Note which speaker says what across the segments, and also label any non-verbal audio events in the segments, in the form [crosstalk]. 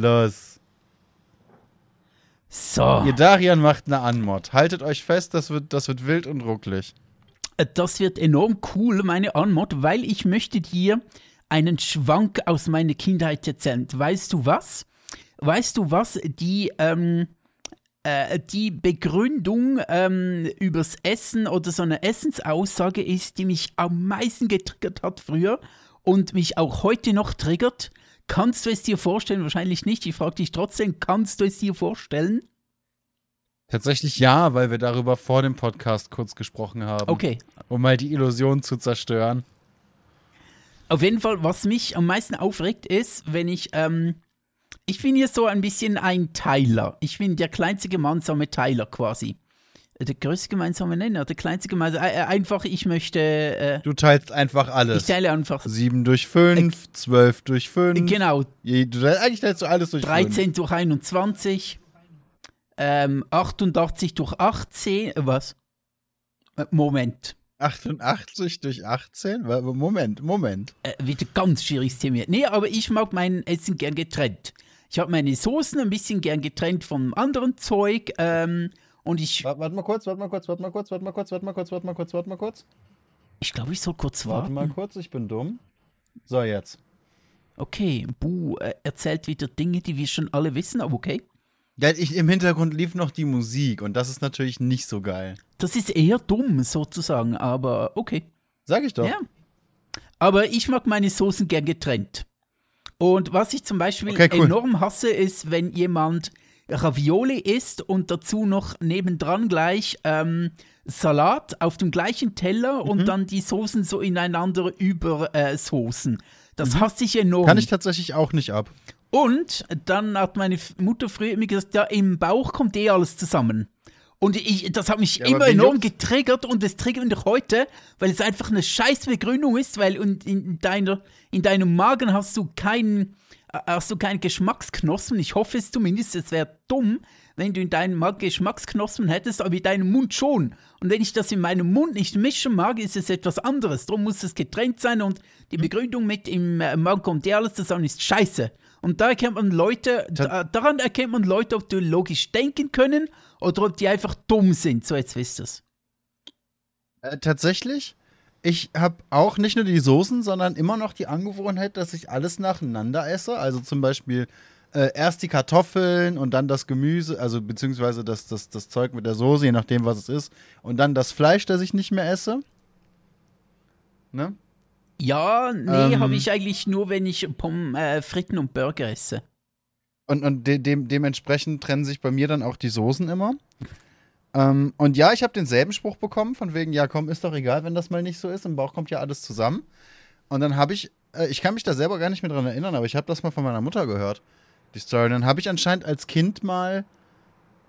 Speaker 1: Los.
Speaker 2: So.
Speaker 1: Ihr Darian macht eine Anmod. Haltet euch fest, das wird, das wird wild und rucklig.
Speaker 2: Das wird enorm cool, meine Anmod, weil ich möchte dir einen Schwank aus meiner Kindheit erzählen. Weißt du was? Weißt du was? Die, ähm, äh, die Begründung ähm, übers Essen oder so eine Essensaussage ist, die mich am meisten getriggert hat früher und mich auch heute noch triggert. Kannst du es dir vorstellen? Wahrscheinlich nicht. Ich frage dich trotzdem, kannst du es dir vorstellen?
Speaker 1: Tatsächlich ja, weil wir darüber vor dem Podcast kurz gesprochen haben.
Speaker 2: Okay,
Speaker 1: Um mal die Illusion zu zerstören.
Speaker 2: Auf jeden Fall, was mich am meisten aufregt, ist, wenn ich, ähm, ich bin hier so ein bisschen ein Teiler. Ich bin der kleinste gemeinsame Teiler quasi. Äh, Der größte gemeinsame Nenner, der kleinste gemeinsame, äh, äh, einfach, ich möchte, äh,
Speaker 1: Du teilst einfach
Speaker 2: ich
Speaker 1: alles.
Speaker 2: teile einfach,
Speaker 1: 7 durch 5, 12 durch 5.
Speaker 2: genau,
Speaker 1: Je, du, eigentlich teilst du alles durch 5.
Speaker 2: 13 durch 21, ähm, 88 durch 18, äh, was? Äh, Moment,
Speaker 1: 88 durch 18? Wa- Moment, Moment.
Speaker 2: äh, wieder ganz schwieriges Thema. Nee, aber ich mag mein Essen gern getrennt. Ich habe meine Soßen ein bisschen gern getrennt vom anderen Zeug. Ähm, und ich,
Speaker 1: Warte, warte mal kurz, warte mal kurz, warte mal kurz, warte mal kurz, warte mal kurz, warte mal kurz, warte mal kurz.
Speaker 2: ich glaube, ich soll kurz
Speaker 1: Warte
Speaker 2: warten.
Speaker 1: mal kurz, ich bin dumm. So, jetzt.
Speaker 2: Okay, Bu äh, erzählt wieder Dinge, die wir schon alle wissen, aber okay.
Speaker 1: Ja, ich, im Hintergrund lief noch die Musik und das ist natürlich nicht so geil.
Speaker 2: Das ist eher dumm sozusagen, aber okay.
Speaker 1: Sag ich doch.
Speaker 2: Ja. Aber ich mag meine Soßen gern getrennt. Und was ich zum Beispiel
Speaker 1: Okay, cool.
Speaker 2: enorm hasse, ist, wenn jemand Ravioli isst und dazu noch nebendran gleich ähm, Salat auf dem gleichen Teller
Speaker 1: Mhm.
Speaker 2: und dann die Soßen so ineinander über äh. Das hasse ich enorm.
Speaker 1: Mhm. Kann ich tatsächlich auch nicht ab.
Speaker 2: Und dann hat meine Mutter früher immer gesagt, ja, im Bauch kommt eh alles zusammen. Und ich, das hat mich
Speaker 1: Ja,
Speaker 2: immer enorm
Speaker 1: juckt's?
Speaker 2: getriggert und es triggert mich heute, weil es einfach eine scheiß Begründung ist, weil in, in, deiner, in deinem Magen hast du keinen hast du keinen Geschmacksknospen. Ich hoffe es zumindest, es wäre dumm, wenn du in deinem Magen Geschmacksknospen hättest, aber in deinem Mund schon. Und wenn ich das in meinem Mund nicht mischen mag, ist es etwas anderes. Darum muss es getrennt sein und die
Speaker 1: Hm.
Speaker 2: Begründung mit im äh, Magen kommt dir alles zusammen ist scheiße. Und da erkennt man Leute, da, daran erkennt man Leute, ob die logisch denken können oder ob die einfach dumm sind. So, jetzt wisst ihr es.
Speaker 1: Äh, tatsächlich, ich habe auch nicht nur die Soßen, sondern immer noch die Angewohnheit, dass ich alles nacheinander esse. Also zum Beispiel äh, erst die Kartoffeln und dann das Gemüse, also beziehungsweise das, das, das Zeug mit der Soße, je nachdem, was es ist. Und dann das Fleisch, das ich nicht mehr esse. Ne?
Speaker 2: Ja, nee,
Speaker 1: Ähm.
Speaker 2: habe ich eigentlich nur, wenn ich Pom äh, Fritten und Burger esse.
Speaker 1: Und, und de dem, dementsprechend trennen sich bei mir dann auch die Soßen immer. Ähm, und ja, ich habe denselben Spruch bekommen, von wegen, ja komm, ist doch egal, wenn das mal nicht so ist, im Bauch kommt ja alles zusammen. Und dann habe ich, äh, ich kann mich da selber gar nicht mehr dran erinnern, aber ich habe das mal von meiner Mutter gehört, die Story. Und dann habe ich anscheinend als Kind mal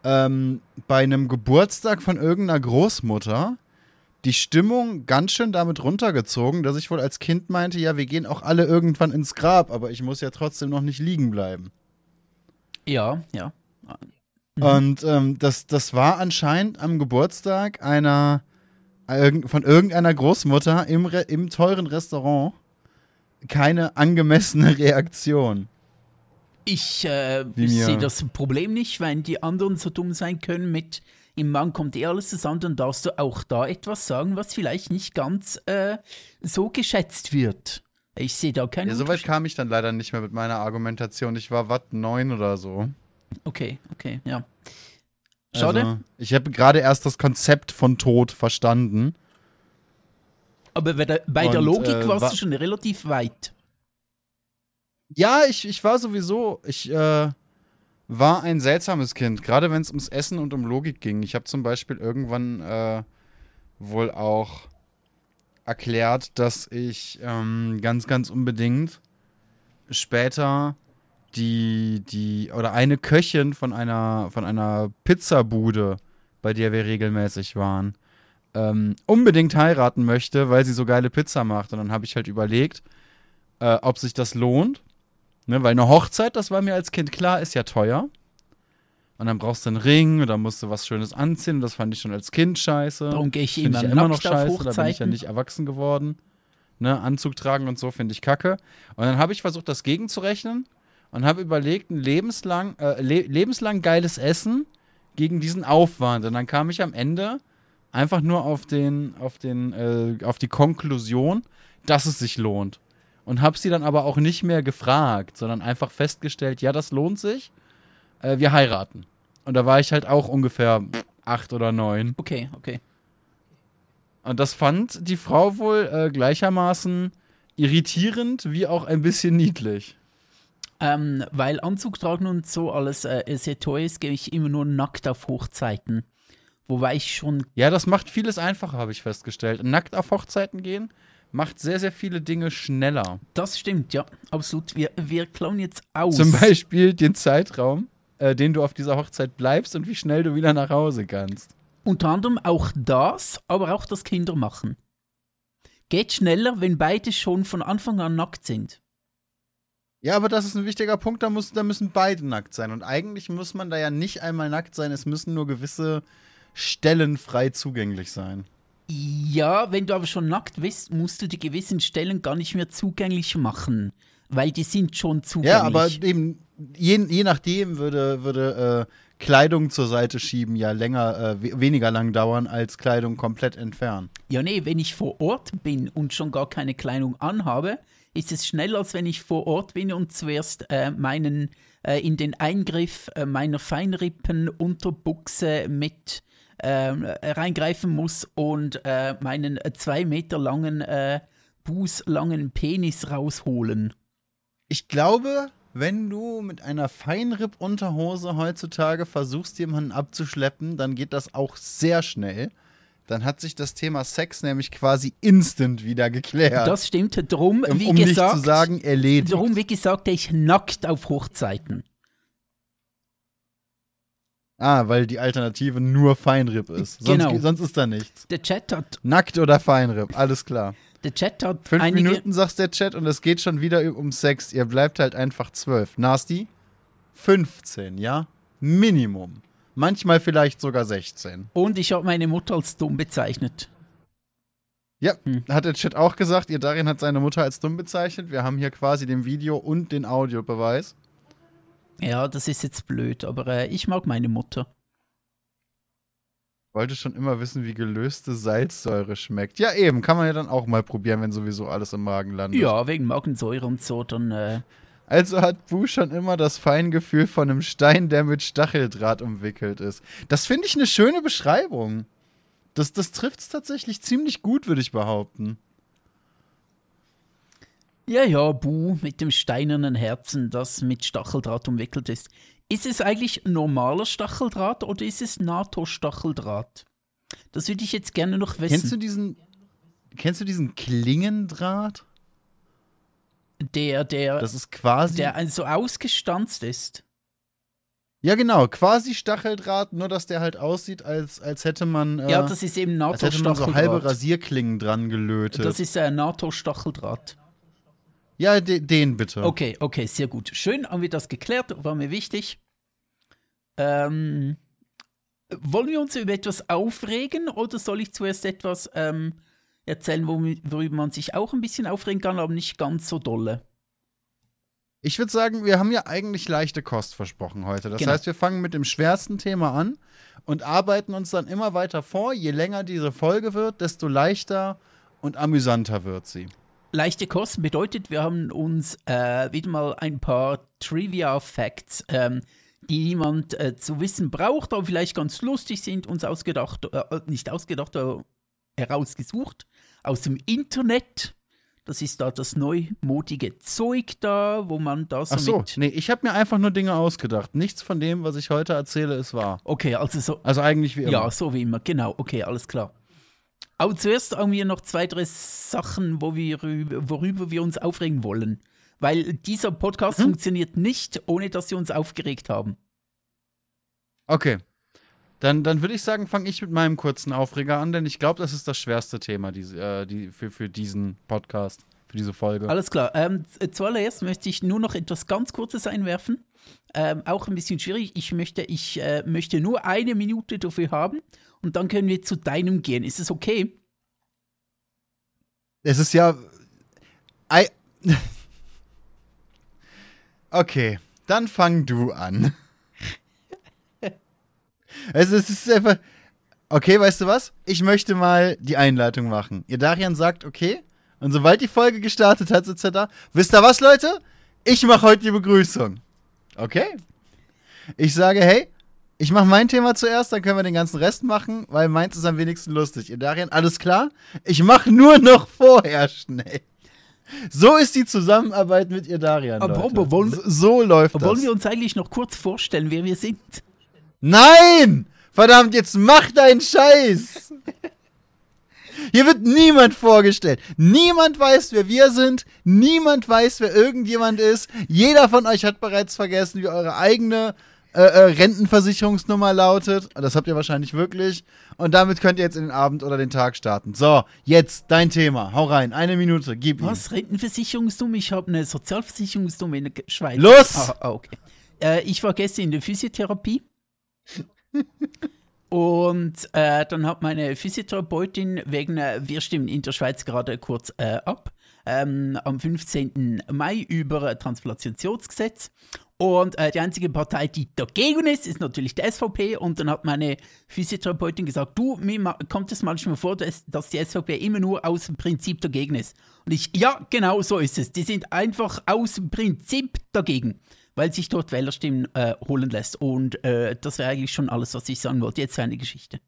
Speaker 1: ähm, bei einem Geburtstag von irgendeiner Großmutter die Stimmung ganz schön damit runtergezogen, dass ich wohl als Kind meinte, ja, wir gehen auch alle irgendwann ins Grab, aber ich muss ja trotzdem noch nicht liegen bleiben.
Speaker 2: Ja, ja. Mhm.
Speaker 1: Und ähm, das, das war anscheinend am Geburtstag einer von irgendeiner Großmutter im, Re im teuren Restaurant keine angemessene [laughs] Reaktion.
Speaker 2: Ich äh, sehe das Problem nicht, wenn die anderen so dumm sein können mit im Mann kommt eh alles zusammen, dann darfst du auch da etwas sagen, was vielleicht nicht ganz äh, so geschätzt wird. Ich sehe da keinen
Speaker 1: Ja, soweit kam ich dann leider nicht mehr mit meiner Argumentation. Ich war watt neun oder so.
Speaker 2: Okay, okay, ja. Schade,
Speaker 1: Also, ich habe gerade erst das Konzept von Tod verstanden.
Speaker 2: aber bei der, bei der
Speaker 1: und,
Speaker 2: Logik
Speaker 1: äh,
Speaker 2: warst
Speaker 1: wa-
Speaker 2: du schon relativ weit.
Speaker 1: Ja, ich, ich war sowieso, ich äh, war ein seltsames Kind, gerade wenn es ums Essen und um Logik ging. Ich habe zum Beispiel irgendwann äh, wohl auch erklärt, dass ich ähm, ganz, ganz unbedingt später die, die, oder eine Köchin von einer, von einer Pizzabude, bei der wir regelmäßig waren, ähm, unbedingt heiraten möchte, weil sie so geile Pizza macht. Und dann habe ich halt überlegt, äh, ob sich das lohnt. Ne, weil eine Hochzeit, das war mir als Kind klar, ist ja teuer. Und dann brauchst du einen Ring und dann musst du was Schönes anziehen. Und das fand ich schon als Kind scheiße.
Speaker 2: Darum gehe ich
Speaker 1: ich immer noch scheiße, da bin ich ja nicht erwachsen geworden. Ne, Anzug tragen und so finde ich kacke. Und dann habe ich versucht, das gegenzurechnen und habe überlegt, ein lebenslang, äh, le lebenslang geiles Essen gegen diesen Aufwand. Und dann kam ich am Ende einfach nur auf den, auf den, äh, auf die Konklusion, dass es sich lohnt. Und habe sie dann aber auch nicht mehr gefragt, sondern einfach festgestellt, ja, das lohnt sich. Äh, wir heiraten. Und da war ich halt auch ungefähr acht oder neun.
Speaker 2: Okay, okay.
Speaker 1: Und das fand die Frau wohl äh, gleichermaßen irritierend wie auch ein bisschen niedlich.
Speaker 2: Ähm, weil Anzug tragen und so alles äh, sehr teuer ist, gehe ich immer nur nackt auf Hochzeiten. Wobei ich schon.
Speaker 1: Ja, das macht vieles einfacher, habe ich festgestellt. Nackt auf Hochzeiten gehen macht sehr, sehr viele Dinge schneller.
Speaker 2: Das stimmt, ja, absolut. Wir, wir klauen jetzt aus.
Speaker 1: Zum Beispiel den Zeitraum, äh, den du auf dieser Hochzeit bleibst und wie schnell du wieder nach Hause kannst.
Speaker 2: Unter anderem auch das, aber auch das Kindermachen. Geht schneller, wenn beide schon von Anfang an nackt sind.
Speaker 1: Ja, aber das ist ein wichtiger Punkt, da, muss, da müssen beide nackt sein. Und eigentlich muss man da ja nicht einmal nackt sein, es müssen nur gewisse Stellen frei zugänglich sein.
Speaker 2: Ja, wenn du aber schon nackt bist, musst du die gewissen Stellen gar nicht mehr zugänglich machen, weil die sind schon zugänglich.
Speaker 1: Ja, aber eben, je, je nachdem würde, würde äh, Kleidung zur Seite schieben ja länger, äh, weniger lang dauern, als Kleidung komplett entfernen.
Speaker 2: Ja, nee, wenn ich vor Ort bin und schon gar keine Kleidung anhabe, ist es schneller, als wenn ich vor Ort bin und zuerst äh, meinen äh, in den Eingriff äh, meiner Feinrippen Unterbuchse mit ähm, reingreifen muss und äh, meinen äh, zwei Meter langen, äh, bußlangen Penis rausholen.
Speaker 1: Ich glaube, wenn du mit einer Feinripp-Unterhose heutzutage versuchst, jemanden abzuschleppen, dann geht das auch sehr schnell. Dann hat sich das Thema Sex nämlich quasi instant wieder geklärt.
Speaker 2: Das stimmt. Drum,
Speaker 1: um,
Speaker 2: wie
Speaker 1: um
Speaker 2: gesagt,
Speaker 1: nicht zu sagen, erledigt.
Speaker 2: Darum, wie gesagt, ich nackt auf Hochzeiten.
Speaker 1: Ah, weil die Alternative nur Feinripp ist. Sonst,
Speaker 2: Genau.
Speaker 1: sonst ist da nichts.
Speaker 2: Der Chat hat,
Speaker 1: Nackt oder Feinripp, alles klar.
Speaker 2: der Chat hat
Speaker 1: Fünf Minuten sagt der Chat und es geht schon wieder um Sex. Ihr bleibt halt einfach zwölf. Nasty? 15, ja? Minimum. Manchmal vielleicht sogar 16.
Speaker 2: Und ich habe meine Mutter als dumm bezeichnet.
Speaker 1: Ja,
Speaker 2: Hm.
Speaker 1: hat der Chat auch gesagt. Ihr Darin hat seine Mutter als dumm bezeichnet. Wir haben hier quasi den Video- und den Audiobeweis.
Speaker 2: Ja, das ist jetzt blöd, aber äh, ich mag meine Mutter.
Speaker 1: Wollte schon immer wissen, wie gelöste Salzsäure schmeckt. Ja, eben. Kann man ja dann auch mal probieren, wenn sowieso alles im Magen landet.
Speaker 2: Ja, wegen Magensäure und so, dann äh,
Speaker 1: Also hat Bu schon immer das Feingefühl von einem Stein, der mit Stacheldraht umwickelt ist. Das finde ich eine schöne Beschreibung. Das, das trifft es tatsächlich ziemlich gut, würde ich behaupten.
Speaker 2: Ja, ja, Bu mit dem steinernen Herzen, das mit Stacheldraht umwickelt ist. Ist es eigentlich normaler Stacheldraht oder ist es NATO-Stacheldraht? Das würde ich jetzt gerne noch wissen.
Speaker 1: Kennst du diesen, kennst du diesen Klingendraht?
Speaker 2: Der, der,
Speaker 1: Das ist quasi.
Speaker 2: der also ausgestanzt ist.
Speaker 1: ja, genau, quasi Stacheldraht, nur dass der halt aussieht, als, als hätte man. Äh,
Speaker 2: ja, das ist eben
Speaker 1: als hätte man so halbe
Speaker 2: NATO-Stacheldraht.
Speaker 1: Rasierklingen dran gelötet.
Speaker 2: Das ist äh, NATO-Stacheldraht.
Speaker 1: ja, de, den bitte.
Speaker 2: Okay, okay, sehr gut. Schön haben wir das geklärt, war mir wichtig. Ähm, wollen wir uns über etwas aufregen oder soll ich zuerst etwas ähm, erzählen, worüber man sich auch ein bisschen aufregen kann, aber nicht ganz so dolle?
Speaker 1: Ich würde sagen, wir haben ja eigentlich leichte Kost versprochen heute. Das
Speaker 2: Genau.
Speaker 1: heißt, wir fangen mit dem schwersten Thema an und arbeiten uns dann immer weiter vor. Je länger diese Folge wird, desto leichter und amüsanter wird sie.
Speaker 2: Leichte Kosten bedeutet, wir haben uns äh, wieder mal ein paar Trivia-Facts, ähm, die niemand äh, zu wissen braucht, aber vielleicht ganz lustig sind, uns ausgedacht, äh, nicht ausgedacht, aber herausgesucht aus dem Internet. Das ist da das neumodige Zeug da, wo man da so
Speaker 1: Ach so, nee, ich habe mir einfach nur Dinge ausgedacht. Nichts von dem, was ich heute erzähle, ist wahr.
Speaker 2: Okay, also so.
Speaker 1: Also eigentlich wie immer.
Speaker 2: Ja, so wie immer, genau. Okay, alles klar. Aber zuerst haben wir noch zwei, drei Sachen, wo wir, rü- worüber wir uns aufregen wollen. Weil dieser Podcast
Speaker 1: Mhm.
Speaker 2: funktioniert nicht, ohne dass wir uns aufgeregt haben.
Speaker 1: Okay. Dann, dann würde ich sagen, fange ich mit meinem kurzen Aufreger an, denn ich glaube, das ist das schwerste Thema diese, äh, die, für, für diesen Podcast, für diese Folge.
Speaker 2: Alles klar. Ähm, zuallererst möchte ich nur noch etwas ganz Kurzes einwerfen. Ähm, auch ein bisschen schwierig. Ich möchte, ich äh, möchte nur eine Minute dafür haben und dann können wir zu deinem gehen. Ist es okay?
Speaker 1: Es ist ja. Ei- [laughs] okay. dann fang du an. Also es ist einfach. Okay, weißt du was? Ich möchte mal die Einleitung machen. Ihr Darian sagt, okay. Und sobald die Folge gestartet hat, sitzt er da. Wisst ihr was, Leute? Ich mache heute die Begrüßung. Okay? Ich sage, hey, ich mache mein Thema zuerst, dann können wir den ganzen Rest machen, weil meins ist am wenigsten lustig. Ihr Darian, alles klar? Ich mache nur noch vorher schnell. So ist die Zusammenarbeit mit ihr Darian.
Speaker 2: Aber. Bobo, wollen-
Speaker 1: so, so läuft das.
Speaker 2: Wollen wir uns eigentlich noch kurz vorstellen, wer wir sind?
Speaker 1: Nein! Verdammt, jetzt mach deinen Scheiß! Hier wird niemand vorgestellt. Niemand weiß, wer wir sind. Niemand weiß, wer irgendjemand ist. Jeder von euch hat bereits vergessen, wie eure eigene äh, äh, Rentenversicherungsnummer lautet. Das habt ihr wahrscheinlich wirklich. Und damit könnt ihr jetzt in den Abend oder den Tag starten. So, jetzt dein Thema. Hau rein. Eine Minute. Gib ihm.
Speaker 2: Was? Rentenversicherungsnummer? Ich habe eine Sozialversicherungsnummer in der Schweiz.
Speaker 1: Los!
Speaker 2: Ah, ah, okay. Äh, ich war gestern in der Physiotherapie. Und äh, dann hat meine Physiotherapeutin wegen, äh, wir stimmen in der Schweiz gerade kurz äh, ab, ähm, am 15. Mai über Transplantationsgesetz. Und äh, die einzige Partei, die dagegen ist, ist natürlich die SVP. Und dann hat meine Physiotherapeutin gesagt, du, mir kommt es manchmal vor, dass, dass die SVP immer nur aus dem Prinzip dagegen ist. Und ich, ja, genau so ist es. Die sind einfach aus dem Prinzip dagegen, weil sich dort Wählerstimmen äh, holen lässt. Und äh, das wäre eigentlich schon alles, was ich sagen wollte. Jetzt eine Geschichte.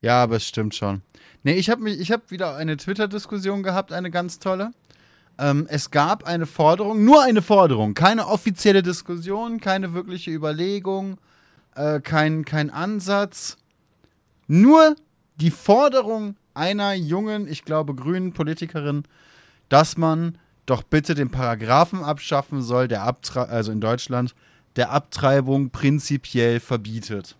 Speaker 1: Ja, aber es stimmt schon. Nee, ich habe ich hab wieder eine Twitter-Diskussion gehabt, eine ganz tolle. Ähm, es gab eine Forderung, nur eine Forderung, keine offizielle Diskussion, keine wirkliche Überlegung, äh, kein, kein Ansatz. Nur die Forderung einer jungen, ich glaube, grünen Politikerin, dass man doch bitte den Paragraphen abschaffen soll, der Abtre also in Deutschland, der Abtreibung prinzipiell verbietet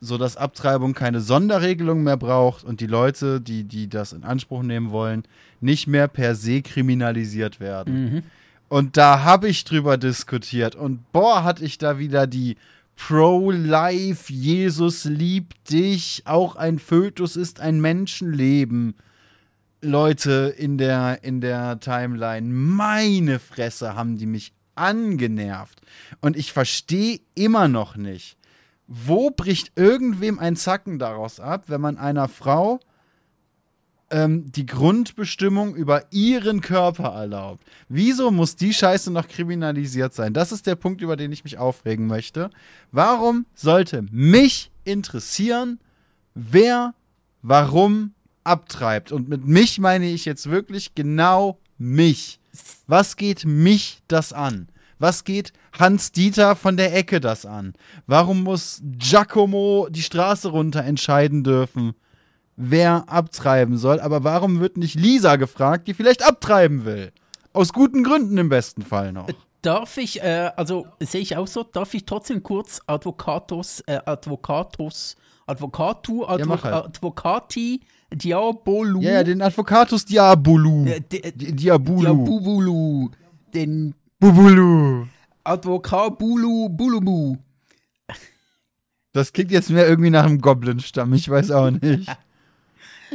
Speaker 1: so dass Abtreibung keine Sonderregelung mehr braucht und die Leute, die, die das in Anspruch nehmen wollen, nicht mehr per se kriminalisiert werden.
Speaker 2: Mhm.
Speaker 1: Und da habe ich drüber diskutiert und boah, hatte ich da wieder die Pro-Life, Jesus liebt dich, auch ein Fötus ist ein Menschenleben. Leute in der, in der Timeline, meine Fresse haben die mich angenervt. Und ich verstehe immer noch nicht, wo bricht irgendwem ein Zacken daraus ab, wenn man einer Frau ähm, die Grundbestimmung über ihren Körper erlaubt? Wieso muss die Scheiße noch kriminalisiert sein? Das ist der Punkt, über den ich mich aufregen möchte. Warum sollte mich interessieren, wer warum abtreibt? Und mit mich meine ich jetzt wirklich genau mich. Was geht mich das an? Was geht Hans Dieter von der Ecke das an? Warum muss Giacomo die Straße runter entscheiden dürfen, wer abtreiben soll? Aber warum wird nicht Lisa gefragt, die vielleicht abtreiben will? Aus guten Gründen im besten Fall noch.
Speaker 2: Darf ich, äh, also sehe ich auch so, darf ich trotzdem kurz Advocatus, äh, Advocatus, Advocatu, Advo
Speaker 1: mach halt.
Speaker 2: Advocati, Diabolu,
Speaker 1: Ja, ja, den Advocatus Diabolu.
Speaker 2: äh, di-
Speaker 1: Di- Diabulu.
Speaker 2: Diabubulu, den
Speaker 1: Bubulu.
Speaker 2: Advocabulu Bulubu.
Speaker 1: Das klingt jetzt mehr irgendwie nach einem Goblin-Stamm, ich weiß auch nicht. [laughs]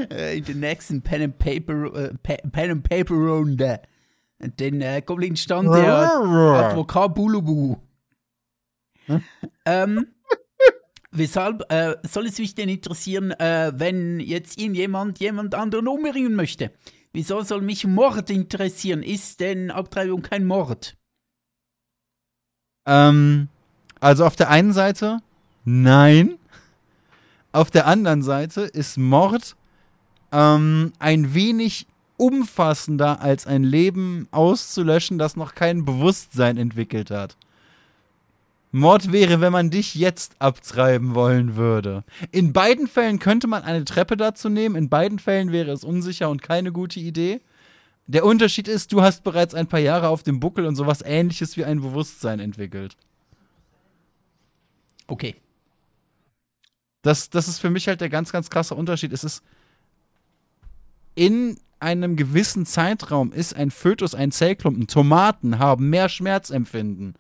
Speaker 2: Äh, in der nächsten Pen and Paper, äh, Pe Pen and Paper Runde. Den äh, Goblin stand der [laughs] Advokat Bulubu. ähm, weshalb äh, soll es mich denn interessieren, äh, wenn jetzt irgendjemand jemand anderen umbringen möchte? Wieso soll mich Mord interessieren? Ist denn Abtreibung kein Mord?
Speaker 1: Ähm, also auf der einen Seite, nein. Auf der anderen Seite ist Mord ähm, ein wenig umfassender als ein Leben auszulöschen, das noch kein Bewusstsein entwickelt hat. Mord wäre, wenn man dich jetzt abtreiben wollen würde. In beiden Fällen könnte man eine Treppe dazu nehmen, in beiden Fällen wäre es unsicher und keine gute Idee. Der Unterschied ist, du hast bereits ein paar Jahre auf dem Buckel und sowas ähnliches wie ein Bewusstsein entwickelt.
Speaker 2: Okay.
Speaker 1: Das, das ist für mich halt der ganz, ganz krasse Unterschied. Es ist in einem gewissen Zeitraum ist ein Fötus ein Zellklumpen. Tomaten haben mehr Schmerzempfinden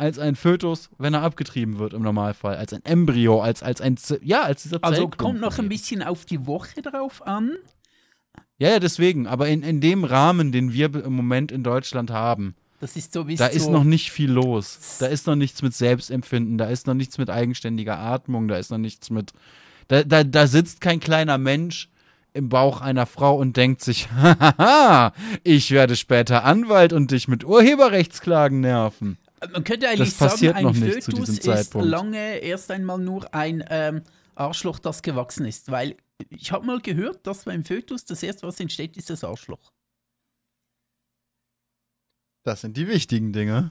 Speaker 1: als ein Fötus, wenn er abgetrieben wird im Normalfall. Als ein Embryo, als, als ein, Z ja, als dieser
Speaker 2: Also
Speaker 1: Zellklumpen.
Speaker 2: kommt noch ein bisschen auf die Woche drauf an.
Speaker 1: Ja, ja, deswegen. Aber in, in dem Rahmen, den wir im Moment in Deutschland haben,
Speaker 2: Das ist so wie
Speaker 1: Da
Speaker 2: so,
Speaker 1: ist noch nicht viel los. Da ist noch nichts mit Selbstempfinden, da ist noch nichts mit eigenständiger Atmung, da ist noch nichts mit. Da, da, da sitzt kein kleiner Mensch im Bauch einer Frau und denkt sich, [laughs] haha, ich werde später Anwalt und dich mit Urheberrechtsklagen nerven.
Speaker 2: Man könnte eigentlich
Speaker 1: Das passiert
Speaker 2: sagen, ein
Speaker 1: noch nicht zu
Speaker 2: Fötus ist lange erst einmal nur ein ähm, Arschloch, das gewachsen ist. Weil ich habe mal gehört, dass beim Fötus das erste, was entsteht, ist das Arschloch.
Speaker 1: Das sind die wichtigen Dinge.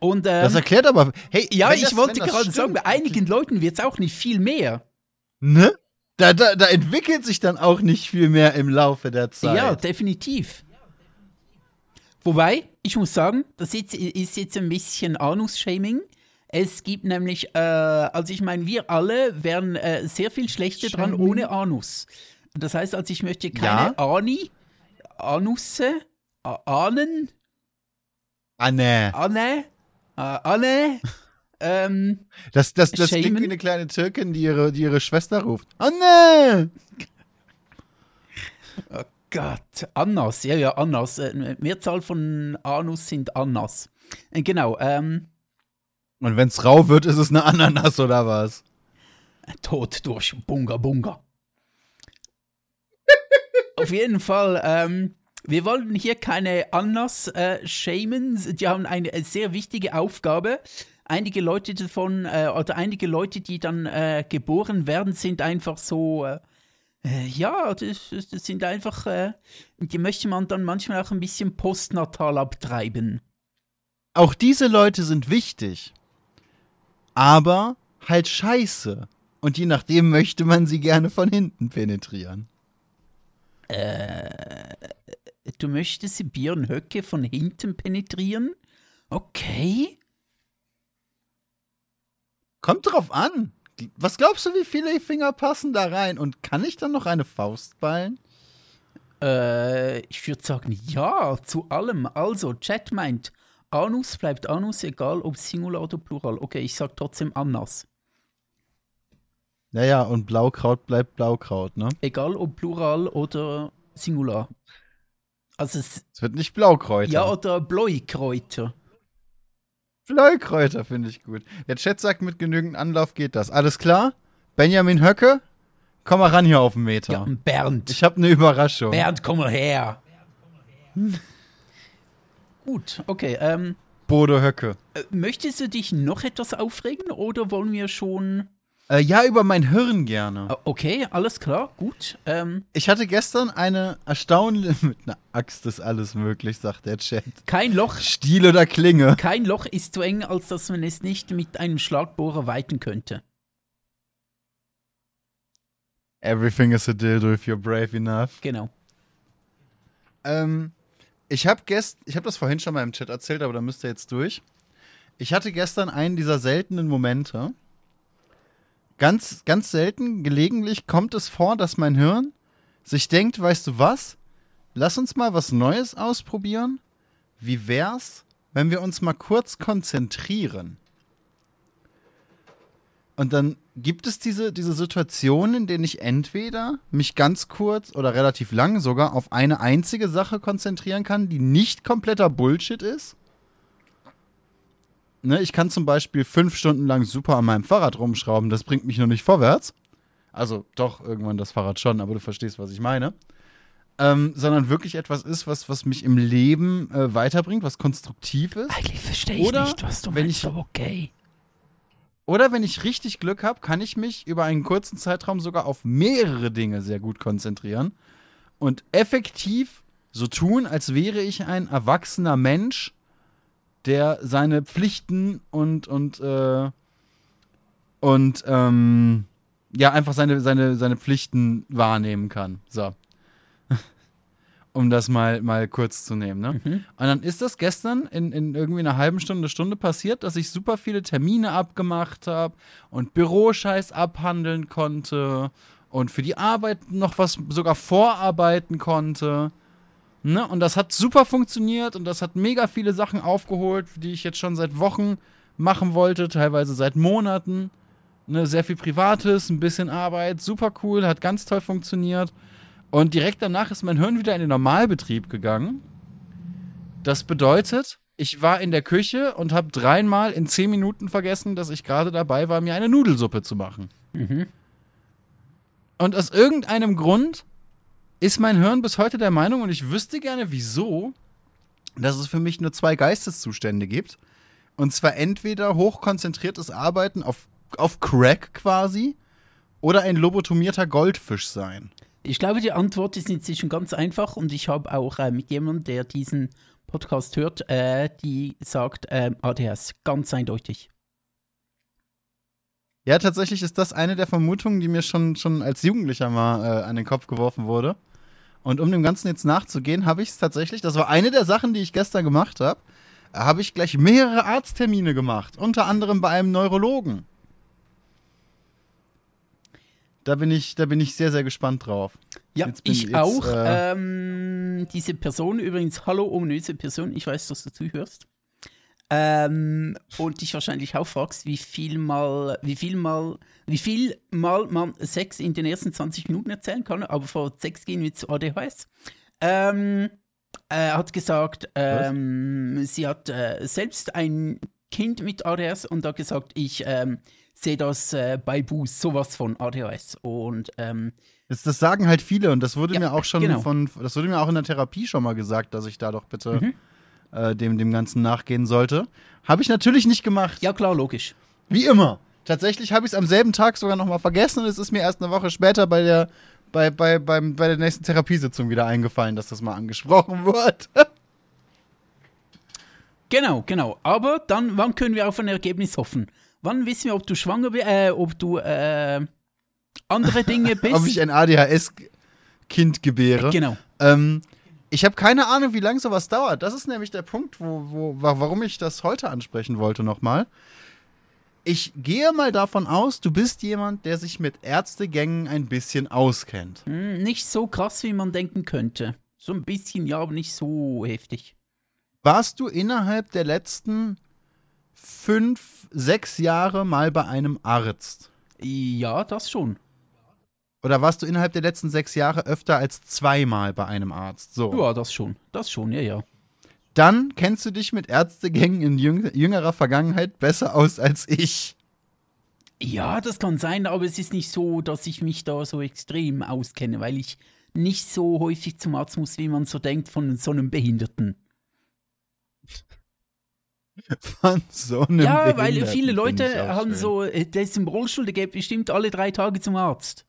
Speaker 2: Und ähm,
Speaker 1: Das erklärt aber. Hey,
Speaker 2: ja, ich
Speaker 1: das-
Speaker 2: wollte gerade sagen, bei einigen Leuten wird es auch nicht viel mehr.
Speaker 1: Ne? Da, da, da entwickelt sich dann auch nicht viel mehr im Laufe der Zeit.
Speaker 2: Ja, definitiv. Wobei, ich muss sagen, das jetzt, ist jetzt ein bisschen Anus-Shaming. Es gibt nämlich, äh, also ich meine, wir alle wären äh, sehr viel schlechter dran
Speaker 1: Shaming?
Speaker 2: ohne Anus. Das heißt, also ich möchte keine
Speaker 1: Ja.
Speaker 2: Ani, Anusse, Ahnen,
Speaker 1: Ah.
Speaker 2: Anne, äh, Anne, ähm,
Speaker 1: Das, das, das klingt wie eine kleine Türkin, die ihre, die ihre Schwester ruft. Oh nee!
Speaker 2: Gott, Annas, ja, ja, Annas. Äh, Mehrzahl von Anus sind Annas. Äh, genau, ähm,
Speaker 1: Und wenn's rau wird, ist es eine Ananas oder was?
Speaker 2: Tod durch Bunga Bunga. Auf jeden Fall, ähm, wir wollen hier keine Annas äh, shamen. Die haben eine äh, sehr wichtige Aufgabe. Einige Leute davon, äh, oder einige Leute, die dann äh, geboren werden, sind einfach so, äh, äh, ja, das, das sind einfach, äh, die möchte man dann manchmal auch ein bisschen postnatal abtreiben.
Speaker 1: Auch diese Leute sind wichtig. Aber halt scheiße. Und je nachdem möchte man sie gerne von hinten penetrieren.
Speaker 2: Du möchtest Björn Höcke von hinten penetrieren? Okay.
Speaker 1: Kommt drauf an. Was glaubst du, wie viele Finger passen da rein? Und kann ich dann noch eine Faust ballen?
Speaker 2: Äh, ich würde sagen, ja, zu allem. Also, Chat meint, Anus bleibt Anus, egal ob Singular oder Plural. Okay, ich sag trotzdem Annas.
Speaker 1: Naja, und Blaukraut bleibt Blaukraut, ne?
Speaker 2: Egal ob Plural oder Singular. Also, es,
Speaker 1: Es wird nicht Blaukräuter.
Speaker 2: ja, oder Bläukräuter.
Speaker 1: Blaukräuter finde ich gut. Der Chat sagt, mit genügend Anlauf geht das. Alles klar? Benjamin Höcke? Komm mal ran hier auf den Meter.
Speaker 2: Ja, Bernd.
Speaker 1: Ich habe eine Überraschung.
Speaker 2: Bernd, komm mal her. Gut, okay. Ähm,
Speaker 1: Bodo Höcke.
Speaker 2: äh, möchtest du dich noch etwas aufregen oder wollen wir schon.
Speaker 1: Äh, ja, über mein Hirn gerne.
Speaker 2: Äh, Okay, alles klar, gut. Ähm,
Speaker 1: Ich hatte gestern eine erstaunliche. [laughs] Mit einer Axt ist alles möglich, sagt der Chat.
Speaker 2: kein Loch
Speaker 1: Stiel oder Klinge.
Speaker 2: Kein Loch ist so eng, als dass man es nicht mit einem Schlagbohrer weiten könnte.
Speaker 1: Everything is a dildo if you're brave enough.
Speaker 2: Genau.
Speaker 1: Ähm, ich habe gest, ich habe das vorhin schon mal im Chat erzählt, aber da müsst ihr jetzt durch. Ich hatte gestern einen dieser seltenen Momente. Ganz, ganz selten, gelegentlich kommt es vor, dass mein Hirn sich denkt, weißt du was? Lass uns mal was Neues ausprobieren. Wie wär's, wenn wir uns mal kurz konzentrieren? Und dann gibt es diese, diese Situationen, in denen ich entweder mich ganz kurz oder relativ lang sogar auf eine einzige Sache konzentrieren kann, die nicht kompletter Bullshit ist. Ne, ich kann zum Beispiel fünf Stunden lang super an meinem Fahrrad rumschrauben, das bringt mich noch nicht vorwärts. Also doch, irgendwann das Fahrrad schon, aber du verstehst, was ich meine. Ähm, sondern wirklich etwas ist, was, was mich im Leben äh, weiterbringt, was konstruktiv ist.
Speaker 2: Eigentlich verstehe ich
Speaker 1: Oder
Speaker 2: nicht, was du meinst,
Speaker 1: ich-
Speaker 2: okay.
Speaker 1: Oder wenn ich richtig Glück habe, kann ich mich über einen kurzen Zeitraum sogar auf mehrere Dinge sehr gut konzentrieren und effektiv so tun, als wäre ich ein erwachsener Mensch, der seine Pflichten und und äh, und ähm, ja einfach seine seine seine Pflichten wahrnehmen kann. So. [laughs] um das mal, mal kurz zu nehmen. Ne?
Speaker 2: Mhm.
Speaker 1: Und dann ist das gestern in, in irgendwie einer halben Stunde, Stunde passiert, dass ich super viele Termine abgemacht habe und Büroscheiß abhandeln konnte und für die Arbeit noch was sogar vorarbeiten konnte. Ne? Und das hat super funktioniert und das hat mega viele Sachen aufgeholt, die ich jetzt schon seit Wochen machen wollte, teilweise seit Monaten. Ne? Sehr viel Privates, ein bisschen Arbeit, super cool, hat ganz toll funktioniert. Und direkt danach ist mein Hirn wieder in den Normalbetrieb gegangen. Das bedeutet, ich war in der Küche und habe dreimal in zehn Minuten vergessen, dass ich gerade dabei war, mir eine Nudelsuppe zu machen.
Speaker 2: Mhm.
Speaker 1: Und aus irgendeinem Grund ist mein Hirn bis heute der Meinung, und ich wüsste gerne wieso, dass es für mich nur zwei Geisteszustände gibt. Und zwar entweder hochkonzentriertes Arbeiten auf, auf Crack quasi oder ein lobotomierter Goldfisch sein.
Speaker 2: Ich glaube, die Antwort ist inzwischen ganz einfach und ich habe auch äh, mit jemandem, der diesen Podcast hört, äh, die sagt äh, ADS, ganz eindeutig.
Speaker 1: Ja, tatsächlich ist das eine der Vermutungen, die mir schon, schon als Jugendlicher mal äh, an den Kopf geworfen wurde. Und um dem Ganzen jetzt nachzugehen, habe ich es tatsächlich, das war eine der Sachen, die ich gestern gemacht habe, habe ich gleich mehrere Arzttermine gemacht, unter anderem bei einem Neurologen. Da bin ich, da bin ich sehr, sehr gespannt drauf.
Speaker 2: Ja, ich
Speaker 1: jetzt,
Speaker 2: auch.
Speaker 1: äh,
Speaker 2: ähm, diese Person, übrigens, hallo ominöse Person, ich weiß, dass du zuhörst. Ähm, und dich wahrscheinlich auch fragst, wie viel mal, wie viel mal, wie viel mal man Sex in den ersten 20 Minuten erzählen kann, aber vor Sex gehen wir zu ADHS. Ähm, er hat gesagt, ähm, sie hat äh, selbst ein Kind mit ADHS und hat gesagt, ich ähm, sehe das äh, bei Boos sowas von ADHS. Und ähm,
Speaker 1: Das, das sagen halt viele und das wurde
Speaker 2: Ja,
Speaker 1: mir auch schon
Speaker 2: genau.
Speaker 1: von, das wurde mir auch in der Therapie schon mal gesagt, dass ich da doch bitte
Speaker 2: Mhm.
Speaker 1: Äh, dem, dem Ganzen nachgehen sollte. Habe ich natürlich nicht gemacht.
Speaker 2: ja, klar, logisch.
Speaker 1: Wie immer. Tatsächlich habe ich es am selben Tag sogar noch mal vergessen und es ist mir erst eine Woche später bei der, bei, bei, beim, bei der nächsten Therapiesitzung wieder eingefallen, dass das mal angesprochen wird. [laughs]
Speaker 2: Genau, genau. Aber dann, wann können wir auf ein Ergebnis hoffen? Wann wissen wir, ob du schwanger bist, äh, ob du äh, andere Dinge [laughs] bist?
Speaker 1: Ob ich ein ADHS-Kind gebäre.
Speaker 2: genau.
Speaker 1: Ähm, ich habe keine Ahnung, wie lange sowas dauert. Das ist nämlich der Punkt, wo, wo, wa- warum ich das heute ansprechen wollte nochmal. Ich gehe mal davon aus, du bist jemand, der sich mit Ärztegängen ein bisschen auskennt.
Speaker 2: Hm, nicht so krass, wie man denken könnte. So ein bisschen, ja, aber nicht so heftig.
Speaker 1: Warst du innerhalb der letzten fünf, sechs Jahre mal bei einem Arzt?
Speaker 2: Ja, das schon.
Speaker 1: Oder warst du innerhalb der letzten sechs Jahre öfter als zweimal bei einem Arzt? So.
Speaker 2: Ja, das schon. Das schon, ja, ja.
Speaker 1: Dann kennst du dich mit Ärztegängen in jüng jüngerer Vergangenheit besser aus als ich.
Speaker 2: Ja, das kann sein, aber es ist nicht so, dass ich mich da so extrem auskenne, weil ich nicht so häufig zum Arzt muss, wie man so denkt von so einem Behinderten.
Speaker 1: Von so einem
Speaker 2: ja, weil
Speaker 1: Behinderten,
Speaker 2: viele
Speaker 1: find
Speaker 2: Leute haben so, äh, der ist im Rollstuhl, der geht bestimmt alle drei Tage zum Arzt.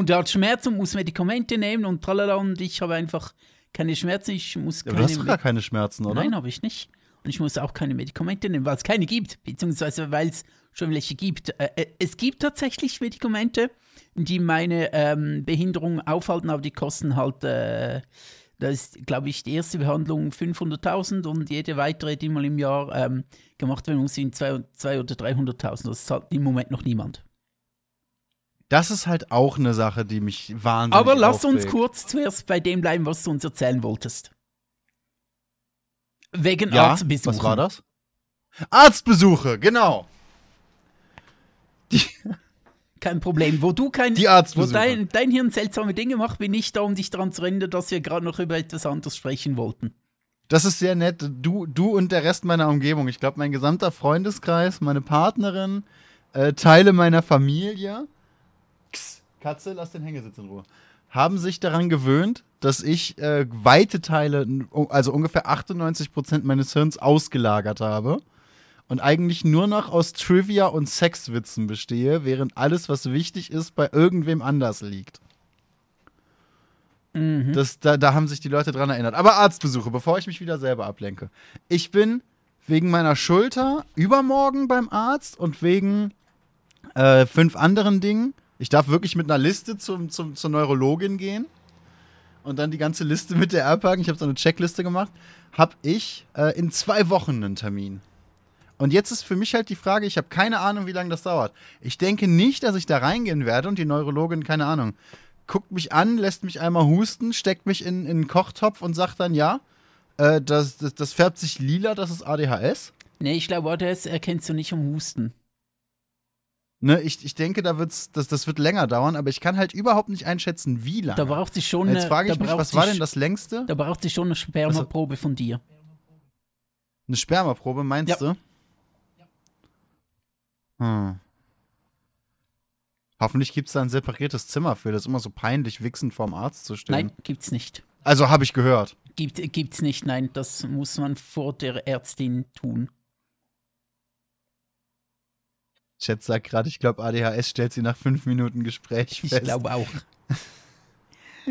Speaker 2: Und der hat Schmerzen und muss Medikamente nehmen und tralala und ich habe einfach keine Schmerzen, ich muss
Speaker 1: Ja,
Speaker 2: keine
Speaker 1: du hast doch gar keine Schmerzen, oder?
Speaker 2: Nein, habe ich nicht. Und ich muss auch keine Medikamente nehmen, weil es keine gibt, beziehungsweise weil es schon welche gibt. Äh, äh, es gibt tatsächlich Medikamente, die meine ähm, Behinderung aufhalten, aber die kosten halt, äh, das ist, glaube ich, die erste Behandlung 500.000 und jede weitere, die mal im Jahr ähm, gemacht werden muss, sind 200 oder 300.000. Das zahlt im Moment noch niemand.
Speaker 1: Das ist halt auch eine Sache, die mich wahnsinnig
Speaker 2: Aber lass uns
Speaker 1: aufregt.
Speaker 2: kurz zuerst bei dem bleiben, was du uns erzählen wolltest. Wegen
Speaker 1: Ja,
Speaker 2: Arztbesuchen.
Speaker 1: was war das? Arztbesuche, genau. [laughs]
Speaker 2: Kein Problem. Wo du kein,
Speaker 1: Die
Speaker 2: wo
Speaker 1: Arztbesuche.
Speaker 2: dein, dein Hirn seltsame Dinge macht, bin ich da, um dich daran zu erinnern, dass wir gerade noch über etwas anderes sprechen wollten.
Speaker 1: Das ist sehr nett. Du, du und der Rest meiner Umgebung. Ich glaube, mein gesamter Freundeskreis, meine Partnerin, äh, Teile meiner Familie. Katze, lass den Hängesitz in Ruhe. Haben sich daran gewöhnt, dass ich äh, weite Teile, also ungefähr 98% meines Hirns ausgelagert habe und eigentlich nur noch aus Trivia und Sexwitzen bestehe, während alles, was wichtig ist, bei irgendwem anders liegt. Das, da, da haben sich die Leute dran erinnert. Aber Arztbesuche, bevor ich mich wieder selber ablenke. Ich bin wegen meiner Schulter übermorgen beim Arzt und wegen äh, fünf anderen Dingen. Ich darf wirklich mit einer Liste zum, zum, zur Neurologin gehen und dann die ganze Liste mit der abhaken. Ich habe so eine Checkliste gemacht. Habe ich äh, in zwei Wochen einen Termin. Und jetzt ist für mich halt die Frage, ich habe keine Ahnung, wie lange das dauert. Ich denke nicht, dass ich da reingehen werde und die Neurologin, keine Ahnung, guckt mich an, lässt mich einmal husten, steckt mich in, in einen Kochtopf und sagt dann, ja, äh, das, das, das färbt sich lila, das ist ADHS.
Speaker 2: Nee, ich glaube, ADS erkennst du nicht am Husten.
Speaker 1: Ne, ich, ich denke, da wird's, das, das wird länger dauern, aber ich kann halt überhaupt nicht einschätzen, wie lange.
Speaker 2: Da braucht sie schon
Speaker 1: Jetzt
Speaker 2: eine,
Speaker 1: frage ich mich, was war denn das längste?
Speaker 2: Da braucht sie schon eine Spermaprobe von dir.
Speaker 1: Eine Spermaprobe, meinst
Speaker 2: Ja.
Speaker 1: du? Hm. Hoffentlich gibt es da ein separiertes Zimmer für. Das ist immer so peinlich, wichsend vorm Arzt zu stehen.
Speaker 2: Nein, gibt's nicht.
Speaker 1: Also habe ich gehört.
Speaker 2: Gibt, gibt's nicht, nein, das muss man vor der Ärztin tun.
Speaker 1: Chat sagt gerade, ich glaube, ADHS stellt sie nach fünf Minuten Gespräch
Speaker 2: Ich
Speaker 1: fest.
Speaker 2: glaube auch. [laughs]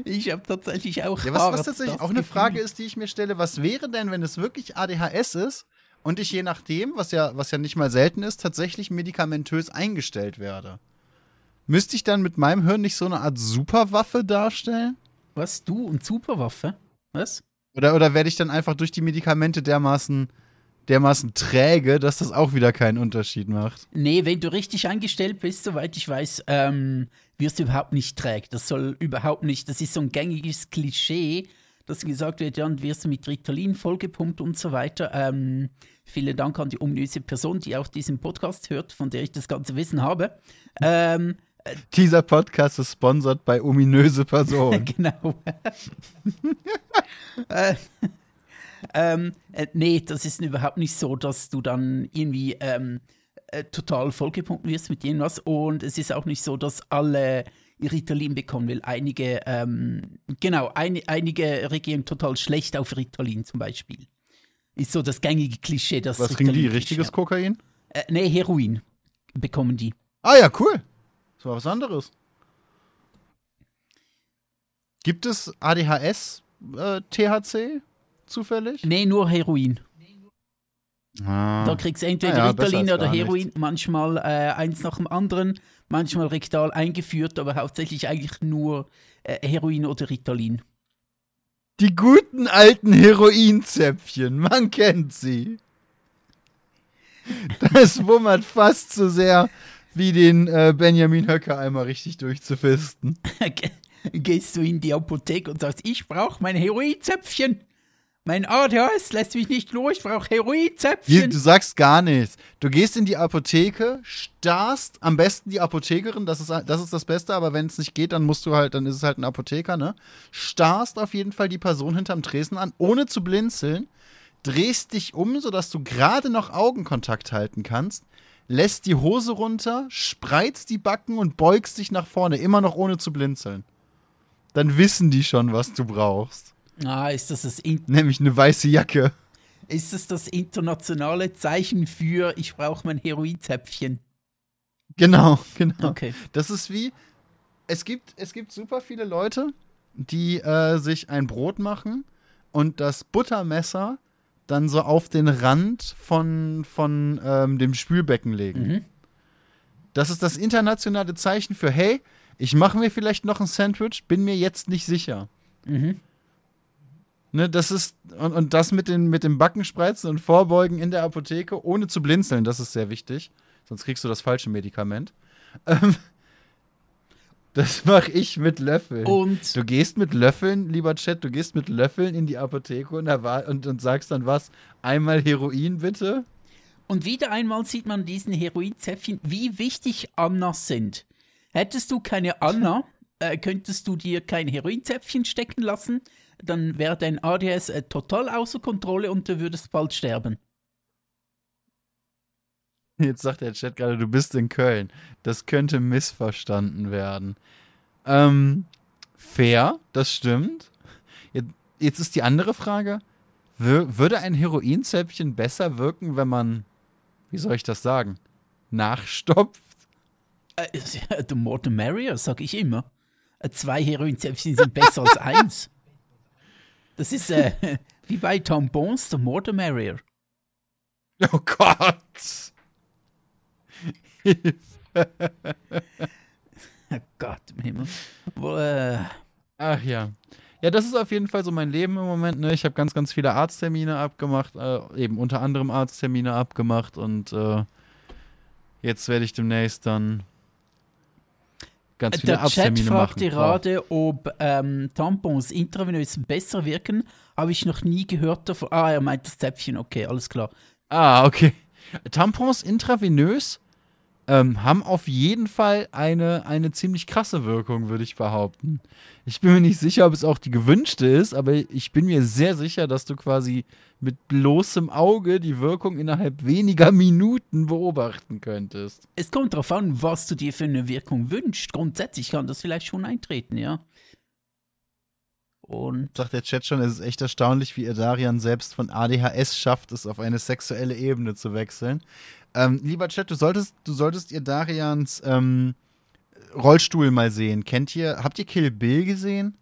Speaker 2: Ich habe tatsächlich auch.
Speaker 1: Ja, was, was tatsächlich auch eine. Frage ist, die ich mir stelle, was wäre denn, wenn es wirklich ADHS ist und ich je nachdem, was ja, was ja nicht mal selten ist, tatsächlich medikamentös eingestellt werde? Müsste ich dann mit meinem Hirn nicht so eine Art Superwaffe darstellen?
Speaker 2: Was, du und Superwaffe? Was?
Speaker 1: Oder, oder werde ich dann einfach durch die Medikamente dermaßen, dermaßen träge, dass das auch wieder keinen Unterschied macht?
Speaker 2: Nee, wenn du richtig eingestellt bist, soweit ich weiß, ähm, wirst du überhaupt nicht träg. Das soll überhaupt nicht, das ist so ein gängiges Klischee, dass gesagt wird, ja, dann wirst du mit Ritalin vollgepumpt und so weiter. Ähm, vielen Dank an die ominöse Person, die auch diesen Podcast hört, von der ich das ganze Wissen habe. Ähm,
Speaker 1: Dieser Podcast ist sponsert bei ominöse Personen. [laughs]
Speaker 2: genau. [laughs] äh, ähm, äh, nee, das ist überhaupt nicht so, dass du dann irgendwie ähm, äh, total vollgepumpt wirst mit irgendwas. Und es ist auch nicht so, dass alle Ritalin bekommen, weil einige, ähm, genau, ein, einige reagieren total schlecht auf Ritalin zum Beispiel. Ist so das gängige Klischee, das
Speaker 1: Was kriegen die? Richtiges Kokain?
Speaker 2: Äh, nee, Heroin bekommen die.
Speaker 1: Ah ja, cool. Das war was anderes. Gibt es ADHS äh, THC zufällig?
Speaker 2: Nee, nur Heroin.
Speaker 1: Ah.
Speaker 2: Da kriegst du entweder
Speaker 1: besser
Speaker 2: Ritalin oder Heroin,
Speaker 1: nichts.
Speaker 2: manchmal äh, eins nach dem anderen, manchmal rektal eingeführt, aber hauptsächlich eigentlich nur äh, Heroin oder Ritalin.
Speaker 1: Die guten alten Heroinzäpfchen, man kennt sie. Das wummert fast so sehr, wie den äh, Benjamin Höcker einmal richtig durchzufisten. [laughs]
Speaker 2: Ge- Gehst du in die Apotheke und sagst, ich brauche mein Heroinzäpfchen. Mein ADHS lässt mich nicht los, ich brauche Heroinzäpfchen.
Speaker 1: du sagst gar nichts. Du gehst in die Apotheke, starrst am besten die Apothekerin, das ist, das ist das Beste, aber wenn es nicht geht, dann musst du halt, dann ist es halt ein Apotheker, ne? Starrst auf jeden Fall die Person hinterm Tresen an, ohne zu blinzeln, drehst dich um, sodass du gerade noch Augenkontakt halten kannst, lässt die Hose runter, spreizt die Backen und beugst dich nach vorne, immer noch ohne zu blinzeln. Dann wissen die schon, was du brauchst.
Speaker 2: Ah, ist das das, in
Speaker 1: Nämlich eine weiße Jacke.
Speaker 2: ist das, das internationale Zeichen für, ich brauche mein Heroinzäpfchen?
Speaker 1: Genau, [laughs] genau.
Speaker 2: Okay.
Speaker 1: Das ist wie, es gibt, es gibt super viele Leute, die äh, sich ein Brot machen und das Buttermesser dann so auf den Rand von, von ähm, dem Spülbecken legen.
Speaker 2: Mhm.
Speaker 1: Das ist das internationale Zeichen für, hey, ich mache mir vielleicht noch ein Sandwich, bin mir jetzt nicht sicher.
Speaker 2: Mhm.
Speaker 1: Ne, das ist, und, und das mit, den, mit dem Backenspreizen und Vorbeugen in der Apotheke, ohne zu blinzeln, das ist sehr wichtig. Sonst kriegst du das falsche Medikament. Ähm, [laughs] das mache ich mit Löffeln.
Speaker 2: Und
Speaker 1: Du gehst mit Löffeln, lieber Chat, du gehst mit Löffeln in die Apotheke und, und, und sagst dann was? Einmal Heroin bitte?
Speaker 2: Und wieder einmal sieht man diesen Heroinzäpfchen, wie wichtig Annas sind. Hättest du keine Anna, [laughs] äh, könntest du dir kein Heroinzäpfchen stecken lassen, dann wäre dein ADS äh, total außer Kontrolle und du würdest bald sterben.
Speaker 1: Jetzt sagt der Chat gerade, du bist in Köln. Das könnte missverstanden werden. Ähm, fair, das stimmt. Jetzt, jetzt ist die andere Frage: wür- Würde ein Heroinzäpfchen besser wirken, wenn man, wie soll ich das sagen, nachstopft?
Speaker 2: Äh, [laughs] the more the merrier, sag ich immer. Äh, zwei Heroinzäpfchen sind besser als eins. Das ist äh, [laughs] wie bei the more the merrier.
Speaker 1: Oh Gott! [laughs]
Speaker 2: Oh Gott im Himmel. Wo, äh,
Speaker 1: Ach ja. Ja, das ist auf jeden Fall so mein Leben im Moment. Ne? Ich habe ganz, ganz viele Arzttermine abgemacht, äh, eben unter anderem Arzttermine abgemacht und äh, jetzt werde ich demnächst dann ganz viele
Speaker 2: Der Chat
Speaker 1: Arzttermine
Speaker 2: fragt
Speaker 1: machen.
Speaker 2: gerade, ob ähm, Tampons intravenös besser wirken. Habe ich noch nie gehört davon. Ah, er meint das Zäpfchen. Okay, alles klar.
Speaker 1: Ah, okay. Tampons intravenös ähm, haben auf jeden Fall eine, eine ziemlich krasse Wirkung, würde ich behaupten. Ich bin mir nicht sicher, ob es auch die gewünschte ist, aber ich bin mir sehr sicher, dass du quasi mit bloßem Auge die Wirkung innerhalb weniger [laughs] Minuten beobachten könntest.
Speaker 2: Es kommt darauf an, was du dir für eine Wirkung wünschst. Grundsätzlich kann das vielleicht schon eintreten, ja.
Speaker 1: Und sagt der Chat schon, es ist echt erstaunlich, wie Darian selbst von ADHS schafft, es auf eine sexuelle Ebene zu wechseln. Ähm, lieber Chat, du solltest, du solltest ihr Darians ähm, Rollstuhl mal sehen. Kennt ihr, habt ihr Kill Bill gesehen?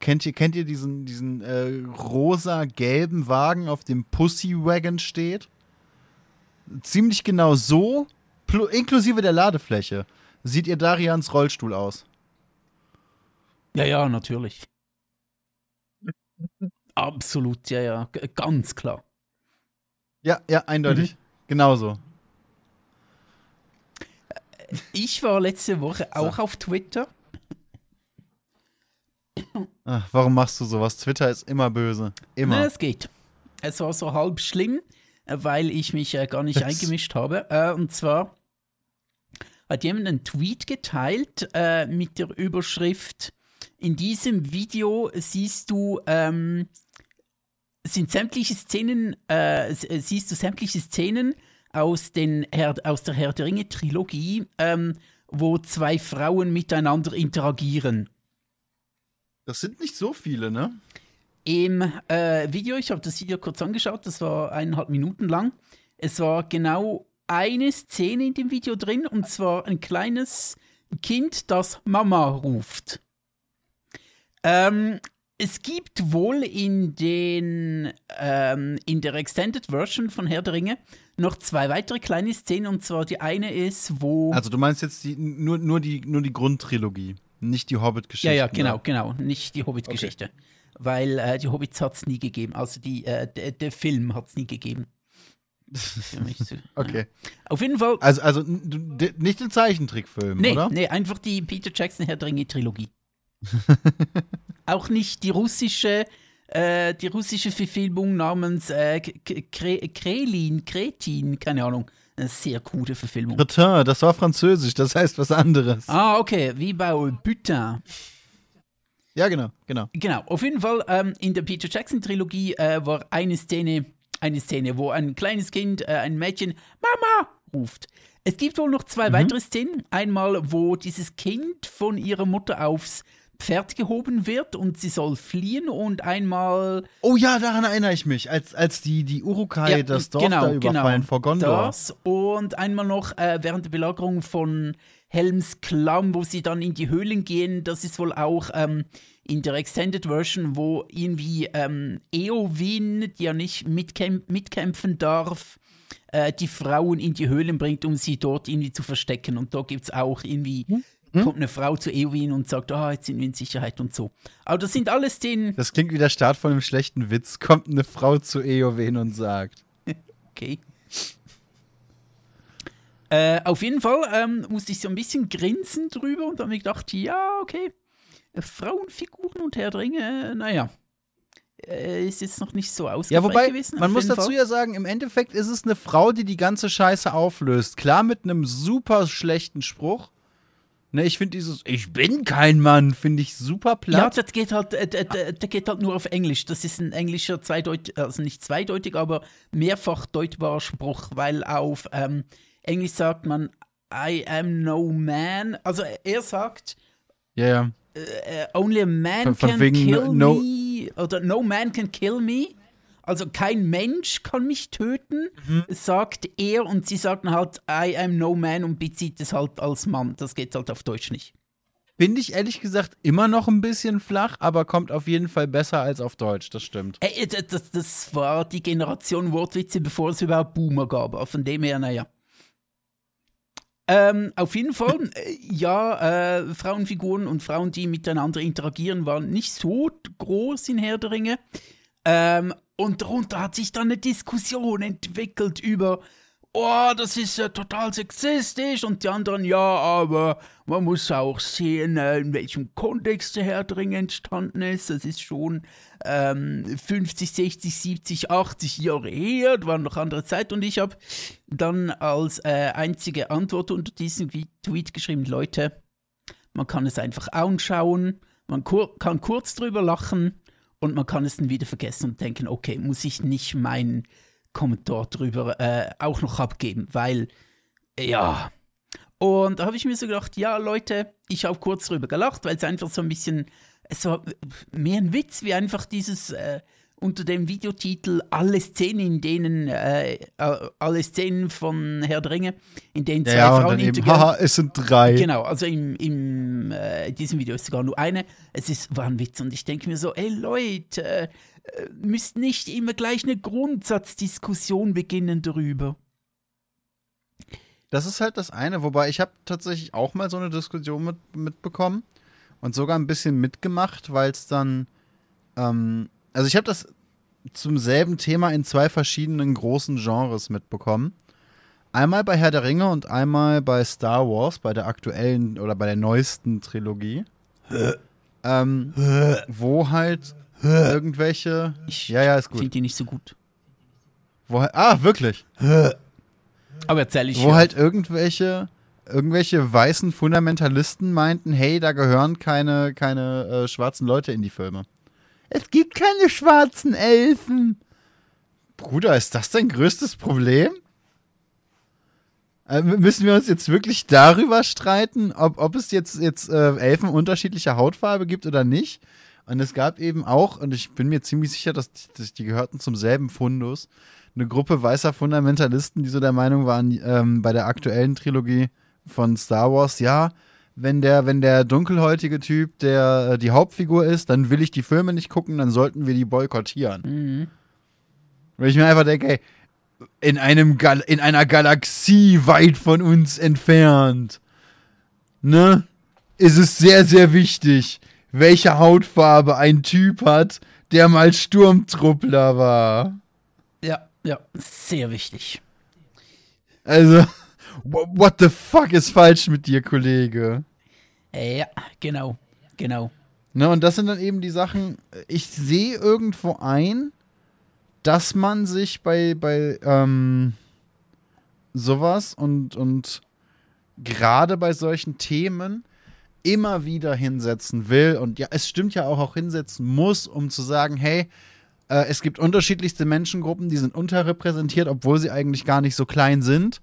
Speaker 1: Kennt ihr, kennt ihr diesen, diesen äh, rosa-gelben Wagen, auf dem Pussy Wagon steht? Ziemlich genau so, inklusive der Ladefläche, sieht ihr Darians Rollstuhl aus.
Speaker 2: Ja, ja, natürlich. Absolut, ja, ja, ganz klar.
Speaker 1: Ja, ja, eindeutig. Mhm. Genauso.
Speaker 2: Ich war letzte Woche so. auch auf Twitter.
Speaker 1: Ach, warum machst du sowas? Twitter ist immer böse. Immer.
Speaker 2: Na, es geht. Es war so halb schlimm, weil ich mich äh, gar nicht das eingemischt habe. Äh, und zwar hat jemand einen Tweet geteilt äh, mit der Überschrift: In diesem Video siehst du ähm, sind sämtliche Szenen, äh, äh, siehst du sämtliche Szenen aus, den Herr, aus der Herr der Ringe Trilogie, ähm, wo zwei Frauen miteinander interagieren.
Speaker 1: Das sind nicht so viele, ne?
Speaker 2: Im äh, Video, ich habe das Video kurz angeschaut, das war eineinhalb Minuten lang. Es war genau eine Szene in dem Video drin, und zwar ein kleines Kind, das Mama ruft. Ähm, es gibt wohl in den ähm, in der Extended Version von Herr der Ringe noch zwei weitere kleine Szenen und zwar die eine ist, wo
Speaker 1: Also du meinst jetzt die, nur, nur die nur die Grundtrilogie, nicht die Hobbit-Geschichte.
Speaker 2: Ja, ja, genau, genau, nicht die Hobbit-Geschichte. Okay. Weil äh, die Hobbits hat es nie gegeben. Also die, äh, der Film hat es nie gegeben. [laughs]
Speaker 1: okay.
Speaker 2: Auf jeden Fall.
Speaker 1: Also, also nicht den Zeichentrickfilm,
Speaker 2: nee,
Speaker 1: oder?
Speaker 2: Nee, einfach die Peter Jackson Herr der Ringe Trilogie. [laughs] Auch nicht die russische, äh, die russische Verfilmung namens äh, Krelin, Kretin, keine Ahnung. Eine sehr coole Verfilmung.
Speaker 1: Cretin, das war französisch, das heißt was anderes.
Speaker 2: Ah, okay, wie bei Butin.
Speaker 1: Ja, genau, genau.
Speaker 2: Genau, auf jeden Fall ähm, in der Peter Jackson-Trilogie äh, war eine Szene, eine Szene, wo ein kleines Kind, äh, ein Mädchen, Mama ruft. Es gibt wohl noch zwei mhm. weitere Szenen. Einmal, wo dieses Kind von ihrer Mutter aufs Pferd gehoben wird und sie soll fliehen und einmal.
Speaker 1: Oh ja, daran erinnere ich mich, als, als die, die Urukai ja, das Dorf genau, da überfallen genau, vor Gondor. Das
Speaker 2: und einmal noch äh, während der Belagerung von Helms Klamm, wo sie dann in die Höhlen gehen. Das ist wohl auch ähm, in der Extended Version, wo irgendwie ähm, Eowyn, die ja nicht mitkämp mitkämpfen darf, äh, die Frauen in die Höhlen bringt, um sie dort irgendwie zu verstecken. Und da gibt es auch irgendwie hm? Hm? kommt eine Frau zu Eowyn und sagt, ah, oh, jetzt sind wir in Sicherheit und so. Aber das sind alles den.
Speaker 1: Das klingt wie der Start von einem schlechten Witz. Kommt eine Frau zu Eowyn und sagt. [laughs]
Speaker 2: okay. Äh, auf jeden Fall ähm, musste ich so ein bisschen grinsen drüber und habe mir gedacht, ja, okay. Frauenfiguren und Herr Dringe, äh, naja. Äh, ist jetzt noch nicht so ausgefeilt
Speaker 1: ja, wobei, gewesen. Man muss dazu Fall. ja sagen, im Endeffekt ist es eine Frau, die die ganze Scheiße auflöst. Klar mit einem super schlechten Spruch, Ne, ich finde dieses Ich bin kein Mann, finde ich super platt.
Speaker 2: Ja, das geht halt, äh, das geht halt nur auf Englisch. Das ist ein englischer zweideutig, also nicht zweideutig, aber mehrfach deutbarer Spruch, weil auf ähm, Englisch sagt man I am no man. Also er sagt
Speaker 1: Ja, ja.
Speaker 2: Uh, only a man von, von can kill no, me. Oder no man can kill me. Also kein Mensch kann mich töten, mhm. sagt er und sie sagen halt, I am no man und bezieht es halt als Mann. Das geht halt auf Deutsch nicht.
Speaker 1: Finde ich ehrlich gesagt immer noch ein bisschen flach, aber kommt auf jeden Fall besser als auf Deutsch, das stimmt.
Speaker 2: Ey, das, das war die Generation Wortwitze, bevor es überhaupt Boomer gab. Von dem her, naja. Ähm, auf jeden Fall, [laughs] äh, ja, äh, Frauenfiguren und Frauen, die miteinander interagieren, waren nicht so groß in Herr der Ringe. Ähm, und darunter hat sich dann eine Diskussion entwickelt über, oh, das ist ja total sexistisch. Und die anderen, ja, aber man muss auch sehen, äh, in welchem Kontext der Herr Dring entstanden ist. Das ist schon ähm, 50, 60, 70, 80 Jahre her. Das waren noch andere Zeit. Und ich habe dann als äh, einzige Antwort unter diesem Tweet geschrieben, Leute, man kann es einfach anschauen, man kur kann kurz drüber lachen und man kann es dann wieder vergessen und denken, okay, muss ich nicht meinen Kommentar drüber äh, auch noch abgeben, weil, ja. Und da habe ich mir so gedacht, ja, Leute, ich habe kurz drüber gelacht, weil es einfach so ein bisschen, es war mehr ein Witz, wie einfach dieses äh, unter dem Videotitel alle Szenen, in denen, äh, alle Szenen von Herr Dringe, in denen zwei
Speaker 1: ja,
Speaker 2: Frauen
Speaker 1: eben, Haha, es sind drei.
Speaker 2: Genau, also im, im äh, diesem Video ist sogar nur eine. Es ist, war ein Witz und ich denke mir so, ey Leute, äh, müsst nicht immer gleich eine Grundsatzdiskussion beginnen darüber.
Speaker 1: Das ist halt das eine, wobei ich habe tatsächlich auch mal so eine Diskussion mit, mitbekommen und sogar ein bisschen mitgemacht, weil es dann, ähm, also ich habe das zum selben Thema in zwei verschiedenen großen Genres mitbekommen. Einmal bei Herr der Ringe und einmal bei Star Wars, bei der aktuellen oder bei der neuesten Trilogie. ähm, wo halt irgendwelche.
Speaker 2: Ich
Speaker 1: ja, ja, ist gut.
Speaker 2: finde die nicht so gut.
Speaker 1: Wo, ah, wirklich?
Speaker 2: Aber erzähl ich
Speaker 1: Wo
Speaker 2: ja.
Speaker 1: halt irgendwelche, irgendwelche weißen Fundamentalisten meinten, hey, da gehören keine, keine äh, schwarzen Leute in die Filme. Es gibt keine schwarzen Elfen. Bruder, ist das dein größtes Problem? Äh, müssen wir uns jetzt wirklich darüber streiten, ob, ob es jetzt, jetzt äh, Elfen unterschiedlicher Hautfarbe gibt oder nicht? Und es gab eben auch, und ich bin mir ziemlich sicher, dass die, dass die gehörten zum selben Fundus, eine Gruppe weißer Fundamentalisten, die so der Meinung waren, ähm, bei der aktuellen Trilogie von Star Wars, ja, wenn der, wenn der dunkelhäutige Typ der äh, die Hauptfigur ist, dann will ich die Filme nicht gucken, dann sollten wir die boykottieren.
Speaker 2: Mhm.
Speaker 1: Weil ich mir einfach denke, ey, in, einem Gal in einer Galaxie weit von uns entfernt, ne, ist es sehr, sehr wichtig, welche Hautfarbe ein Typ hat, der mal Sturmtruppler war.
Speaker 2: Ja, ja, sehr wichtig.
Speaker 1: Also, what the fuck ist falsch mit dir, Kollege?
Speaker 2: Äh, ja, genau, genau.
Speaker 1: Ne, und das sind dann eben die Sachen, ich sehe irgendwo ein, dass man sich bei, bei ähm, sowas und, und gerade bei solchen Themen immer wieder hinsetzen will und ja, es stimmt ja auch, auch hinsetzen muss, um zu sagen, hey, äh, es gibt unterschiedlichste Menschengruppen, die sind unterrepräsentiert, obwohl sie eigentlich gar nicht so klein sind.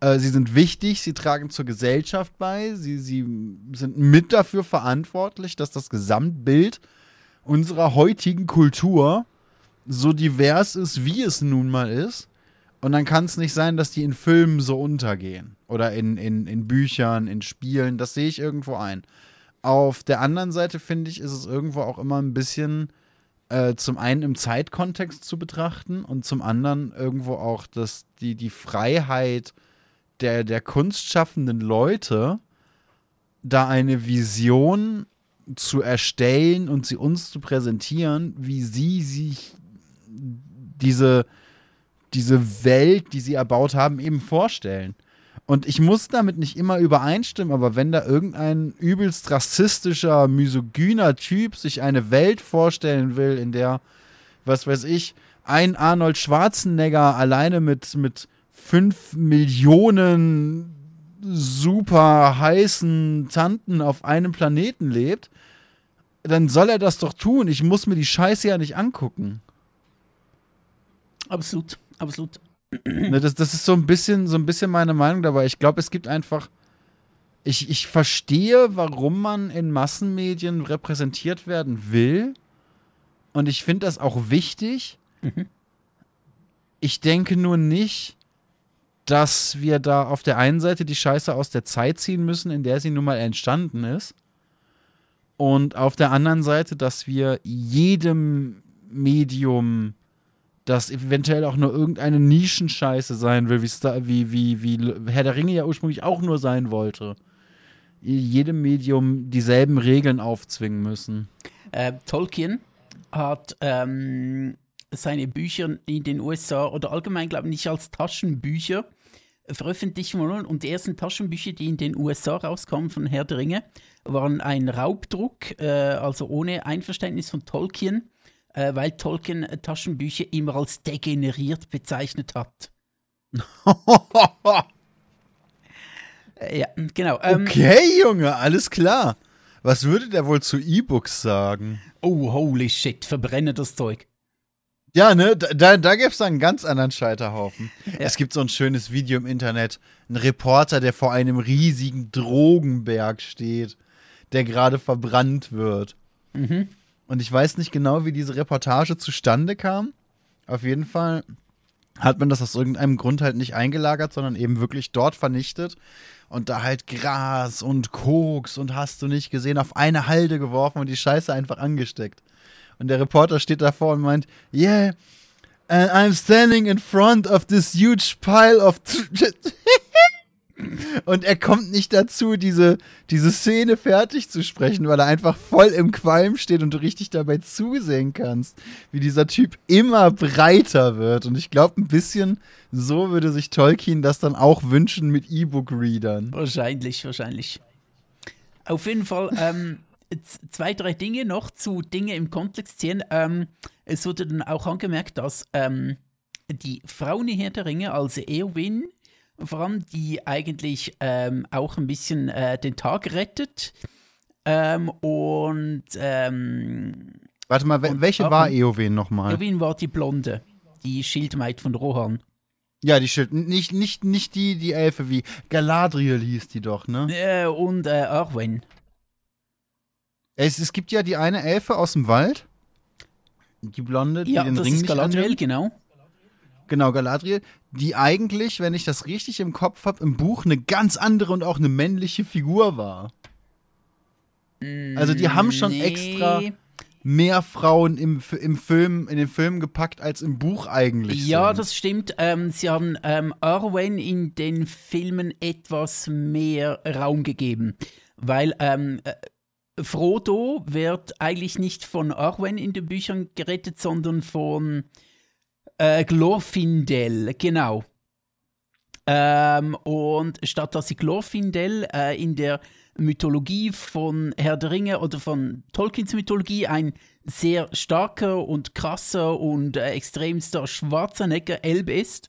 Speaker 1: Äh, sie sind wichtig, sie tragen zur Gesellschaft bei, sie, sie sind mit dafür verantwortlich, dass das Gesamtbild unserer heutigen Kultur so divers ist, wie es nun mal ist. Und dann kann es nicht sein, dass die in Filmen so untergehen. Oder in, in, in Büchern, in Spielen. Das sehe ich irgendwo ein. Auf der anderen Seite finde ich, ist es irgendwo auch immer ein bisschen äh, zum einen im Zeitkontext zu betrachten und zum anderen irgendwo auch das, die, die Freiheit der, der kunstschaffenden Leute, da eine Vision zu erstellen und sie uns zu präsentieren, wie sie sich diese, diese Welt, die sie erbaut haben, eben vorstellen. Und ich muss damit nicht immer übereinstimmen, aber wenn da irgendein übelst rassistischer, misogyner Typ sich eine Welt vorstellen will, in der, was weiß ich, ein Arnold Schwarzenegger alleine mit, mit fünf Millionen super heißen Tanten auf einem Planeten lebt, dann soll er das doch tun. Ich muss mir die Scheiße ja nicht angucken.
Speaker 2: Absolut, absolut.
Speaker 1: Ne, das, das ist so ein bisschen, so ein bisschen meine Meinung dabei. Ich glaube, es gibt einfach. Ich, ich verstehe, warum man in Massenmedien repräsentiert werden will. Und ich finde das auch wichtig.
Speaker 2: Mhm.
Speaker 1: Ich denke nur nicht, dass wir da auf der einen Seite die Scheiße aus der Zeit ziehen müssen, in der sie nun mal entstanden ist. Und auf der anderen Seite, dass wir jedem Medium das eventuell auch nur irgendeine Nischenscheiße sein will, wie, Star, wie, wie, wie Herr der Ringe ja ursprünglich auch nur sein wollte. Jedem Medium dieselben Regeln aufzwingen müssen.
Speaker 2: Äh, Tolkien hat ähm, seine Bücher in den USA oder allgemein, glaube ich, nicht als Taschenbücher veröffentlichen wollen. Und die ersten Taschenbücher, die in den USA rauskamen von Herr der Ringe, waren ein Raubdruck, äh, also ohne Einverständnis von Tolkien, äh, weil Tolkien Taschenbücher immer als degeneriert bezeichnet hat. Äh, [laughs] ja, genau.
Speaker 1: Ähm, okay, Junge, alles klar. Was würde der wohl zu E-Books sagen?
Speaker 2: Oh, holy shit, verbrenne das Zeug.
Speaker 1: Ja, ne, da, da gäbe es einen ganz anderen Scheiterhaufen. Ja. Es gibt so ein schönes Video im Internet. Ein Reporter, der vor einem riesigen Drogenberg steht, der gerade verbrannt wird. Mhm. Und ich weiß nicht genau, wie diese Reportage zustande kam. Auf jeden Fall hat man das aus irgendeinem Grund halt nicht eingelagert, sondern eben wirklich dort vernichtet und da halt Gras und Koks und hast du nicht gesehen, auf eine Halde geworfen und die Scheiße einfach angesteckt. Und der Reporter steht davor und meint, yeah, and I'm standing in front of this huge pile of [laughs] Und er kommt nicht dazu, diese, diese Szene fertig zu sprechen, weil er einfach voll im Qualm steht und du richtig dabei zusehen kannst, wie dieser Typ immer breiter wird. Und ich glaube, ein bisschen so würde sich Tolkien das dann auch wünschen mit E-Book-Readern.
Speaker 2: Wahrscheinlich, wahrscheinlich. Auf jeden Fall, ähm, zwei, drei Dinge noch zu Dinge im Kontext sehen. Ähm, es wurde dann auch angemerkt, dass ähm, die Frauen in Herr der Ringe, also Eowyn, vor allem, die eigentlich ähm, auch ein bisschen äh, den Tag rettet. Ähm, und. Ähm,
Speaker 1: Warte mal, und welche war Eowyn nochmal?
Speaker 2: Eowyn war die Blonde, die Schildmaid von Rohan.
Speaker 1: Ja, die Schild. Nicht, nicht, nicht die, die Elfe wie Galadriel hieß die doch, ne?
Speaker 2: Äh, und äh, Arwen.
Speaker 1: Es, es gibt ja die eine Elfe aus dem Wald. Die Blonde, die
Speaker 2: ja,
Speaker 1: den
Speaker 2: das
Speaker 1: Ring
Speaker 2: ist
Speaker 1: nicht
Speaker 2: Galadriel,
Speaker 1: annimmt.
Speaker 2: genau.
Speaker 1: Genau, Galadriel, die eigentlich, wenn ich das richtig im Kopf habe, im Buch eine ganz andere und auch eine männliche Figur war. Also die haben schon
Speaker 2: Nee.
Speaker 1: extra mehr Frauen im, im Film, in den Film gepackt, als im Buch eigentlich.
Speaker 2: Ja,
Speaker 1: sind.
Speaker 2: das stimmt. Ähm, sie haben ähm, Arwen in den Filmen etwas mehr Raum gegeben, weil ähm, äh, Frodo wird eigentlich nicht von Arwen in den Büchern gerettet, sondern von äh, Glorfindel, genau. Ähm, und statt dass sie Glorfindel äh, in der Mythologie von Herr der Ringe oder von Tolkiens Mythologie ein sehr starker und krasser und äh, extremster Schwarzenegger Elb ist,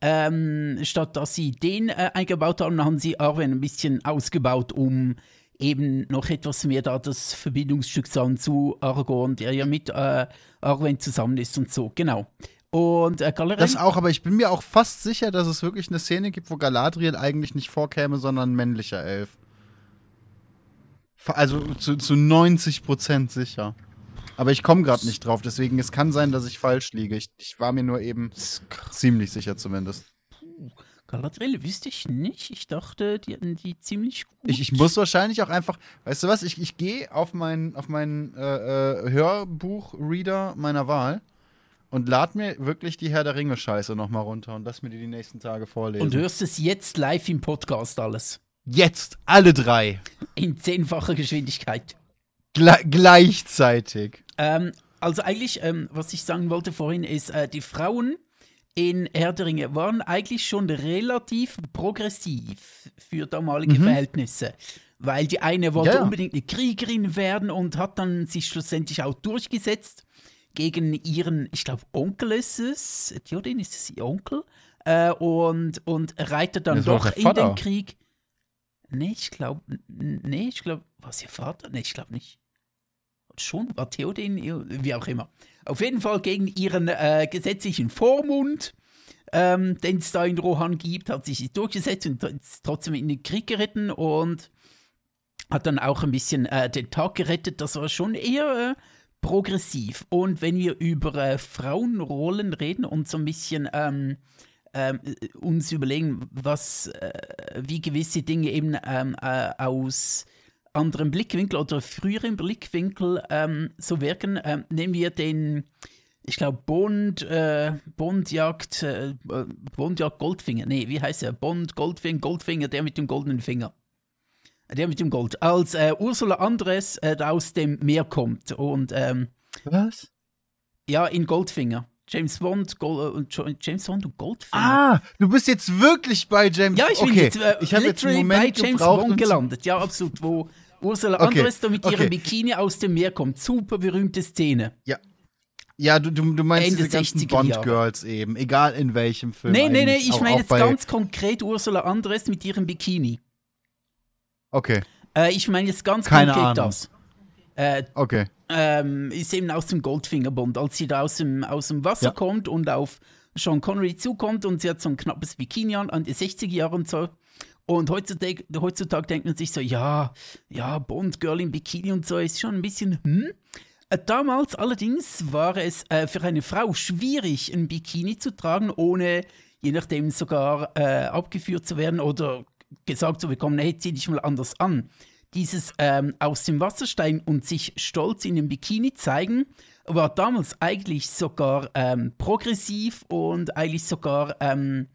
Speaker 2: ähm, statt dass sie den äh, eingebaut haben, haben sie Arwen ein bisschen ausgebaut, um eben noch etwas mehr da das Verbindungsstück zu haben zu Aragorn, der ja mit äh, Arwen zusammen ist und so, genau. Und äh, Galadriel,
Speaker 1: Das auch, aber ich bin mir auch fast sicher, dass es wirklich eine Szene gibt, wo Galadriel eigentlich nicht vorkäme, sondern ein männlicher Elf. Also zu, zu 90 Prozent sicher. Aber ich komme gerade nicht drauf, deswegen es kann sein, dass ich falsch liege. Ich, ich war mir nur eben ziemlich sicher zumindest.
Speaker 2: Galadriel wüsste ich nicht. Ich dachte, die hatten die ziemlich gut.
Speaker 1: Ich, ich muss wahrscheinlich auch einfach, weißt du was, ich, ich gehe auf meinen auf meinen äh, äh, Hörbuch-Reader meiner Wahl und lad mir wirklich die Herr der Ringe-Scheiße nochmal runter und lass mir die die nächsten Tage vorlesen.
Speaker 2: Und du hörst es jetzt live im Podcast alles.
Speaker 1: Jetzt alle drei.
Speaker 2: In zehnfacher Geschwindigkeit.
Speaker 1: Gle gleichzeitig.
Speaker 2: Ähm, also eigentlich, ähm, was ich sagen wollte vorhin, ist, äh, die Frauen in Herr der Ringe waren eigentlich schon relativ progressiv für damalige
Speaker 1: Mhm.
Speaker 2: Verhältnisse. Weil die eine wollte
Speaker 1: Ja,
Speaker 2: unbedingt eine Kriegerin werden und hat dann sich schlussendlich auch durchgesetzt gegen ihren, ich glaube, Onkel ist es, Theoden ist es ihr Onkel, äh, und, und reitet dann
Speaker 1: Das
Speaker 2: doch in den Krieg. Nee, ich glaube, nee, ich glaube, war es ihr Vater? Nee, ich glaube nicht. Schon, war Theoden, wie auch immer. Auf jeden Fall gegen ihren äh, gesetzlichen Vormund, ähm, den es da in Rohan gibt, hat sich durchgesetzt und ist trotzdem in den Krieg geritten und hat dann auch ein bisschen äh, den Tag gerettet. Das war schon eher äh, progressiv. Und wenn wir über äh, Frauenrollen reden und so ein bisschen ähm, ähm, äh, uns überlegen, was, äh, wie gewisse Dinge eben ähm, äh, aus anderen Blickwinkel oder früheren Blickwinkel ähm, so wirken, ähm, nehmen wir den, ich glaube, Bond, äh, Bondjagd, äh, äh, Bondjagd Goldfinger, nee, wie heißt er? Bond, Goldfinger, Goldfinger, der mit dem goldenen Finger. Der mit dem Gold. Als äh, Ursula Andres äh, aus dem Meer kommt und ähm,
Speaker 1: Was?
Speaker 2: ja, in Goldfinger. James Bond, Gold, und Jo- James Bond und Goldfinger.
Speaker 1: Ah, du bist jetzt wirklich bei James
Speaker 2: ja, ich bin
Speaker 1: okay.
Speaker 2: jetzt äh,
Speaker 1: ich habe jetzt einen Moment
Speaker 2: bei James Bond gelandet. Ja, absolut. Wo Ursula
Speaker 1: Okay,
Speaker 2: Andress da mit ihrem
Speaker 1: okay.
Speaker 2: Bikini aus dem Meer kommt. Super berühmte Szene.
Speaker 1: Ja, du, du, du meinst
Speaker 2: Ende
Speaker 1: diese ganzen
Speaker 2: 60er Jahre.
Speaker 1: Bond-Girls eben, egal in welchem Film.
Speaker 2: Nee, nee, nee, ich meine jetzt ganz konkret Ursula Andress mit ihrem Bikini.
Speaker 1: Okay,
Speaker 2: Äh, ich meine jetzt ganz
Speaker 1: Keine
Speaker 2: konkret
Speaker 1: Ahnung.
Speaker 2: das. Äh,
Speaker 1: okay.
Speaker 2: ähm, ist eben aus dem Goldfingerbund, als sie da aus dem, aus dem Wasser
Speaker 1: Ja.
Speaker 2: kommt und auf Sean Connery zukommt und sie hat so ein knappes Bikini an, an die 60er Jahre und so. Und heutzutage, heutzutage denkt man sich so, ja, ja, Bond, Girl im Bikini und so ist schon ein bisschen, hm. Äh, Damals allerdings war es äh, für eine Frau schwierig, ein Bikini zu tragen, ohne je nachdem sogar äh, abgeführt zu werden oder gesagt zu bekommen, hey, zieh dich mal anders an. Dieses ähm, aus dem Wasser steigen und sich stolz in dem Bikini zeigen, war damals eigentlich sogar ähm, progressiv und eigentlich sogar, ähm,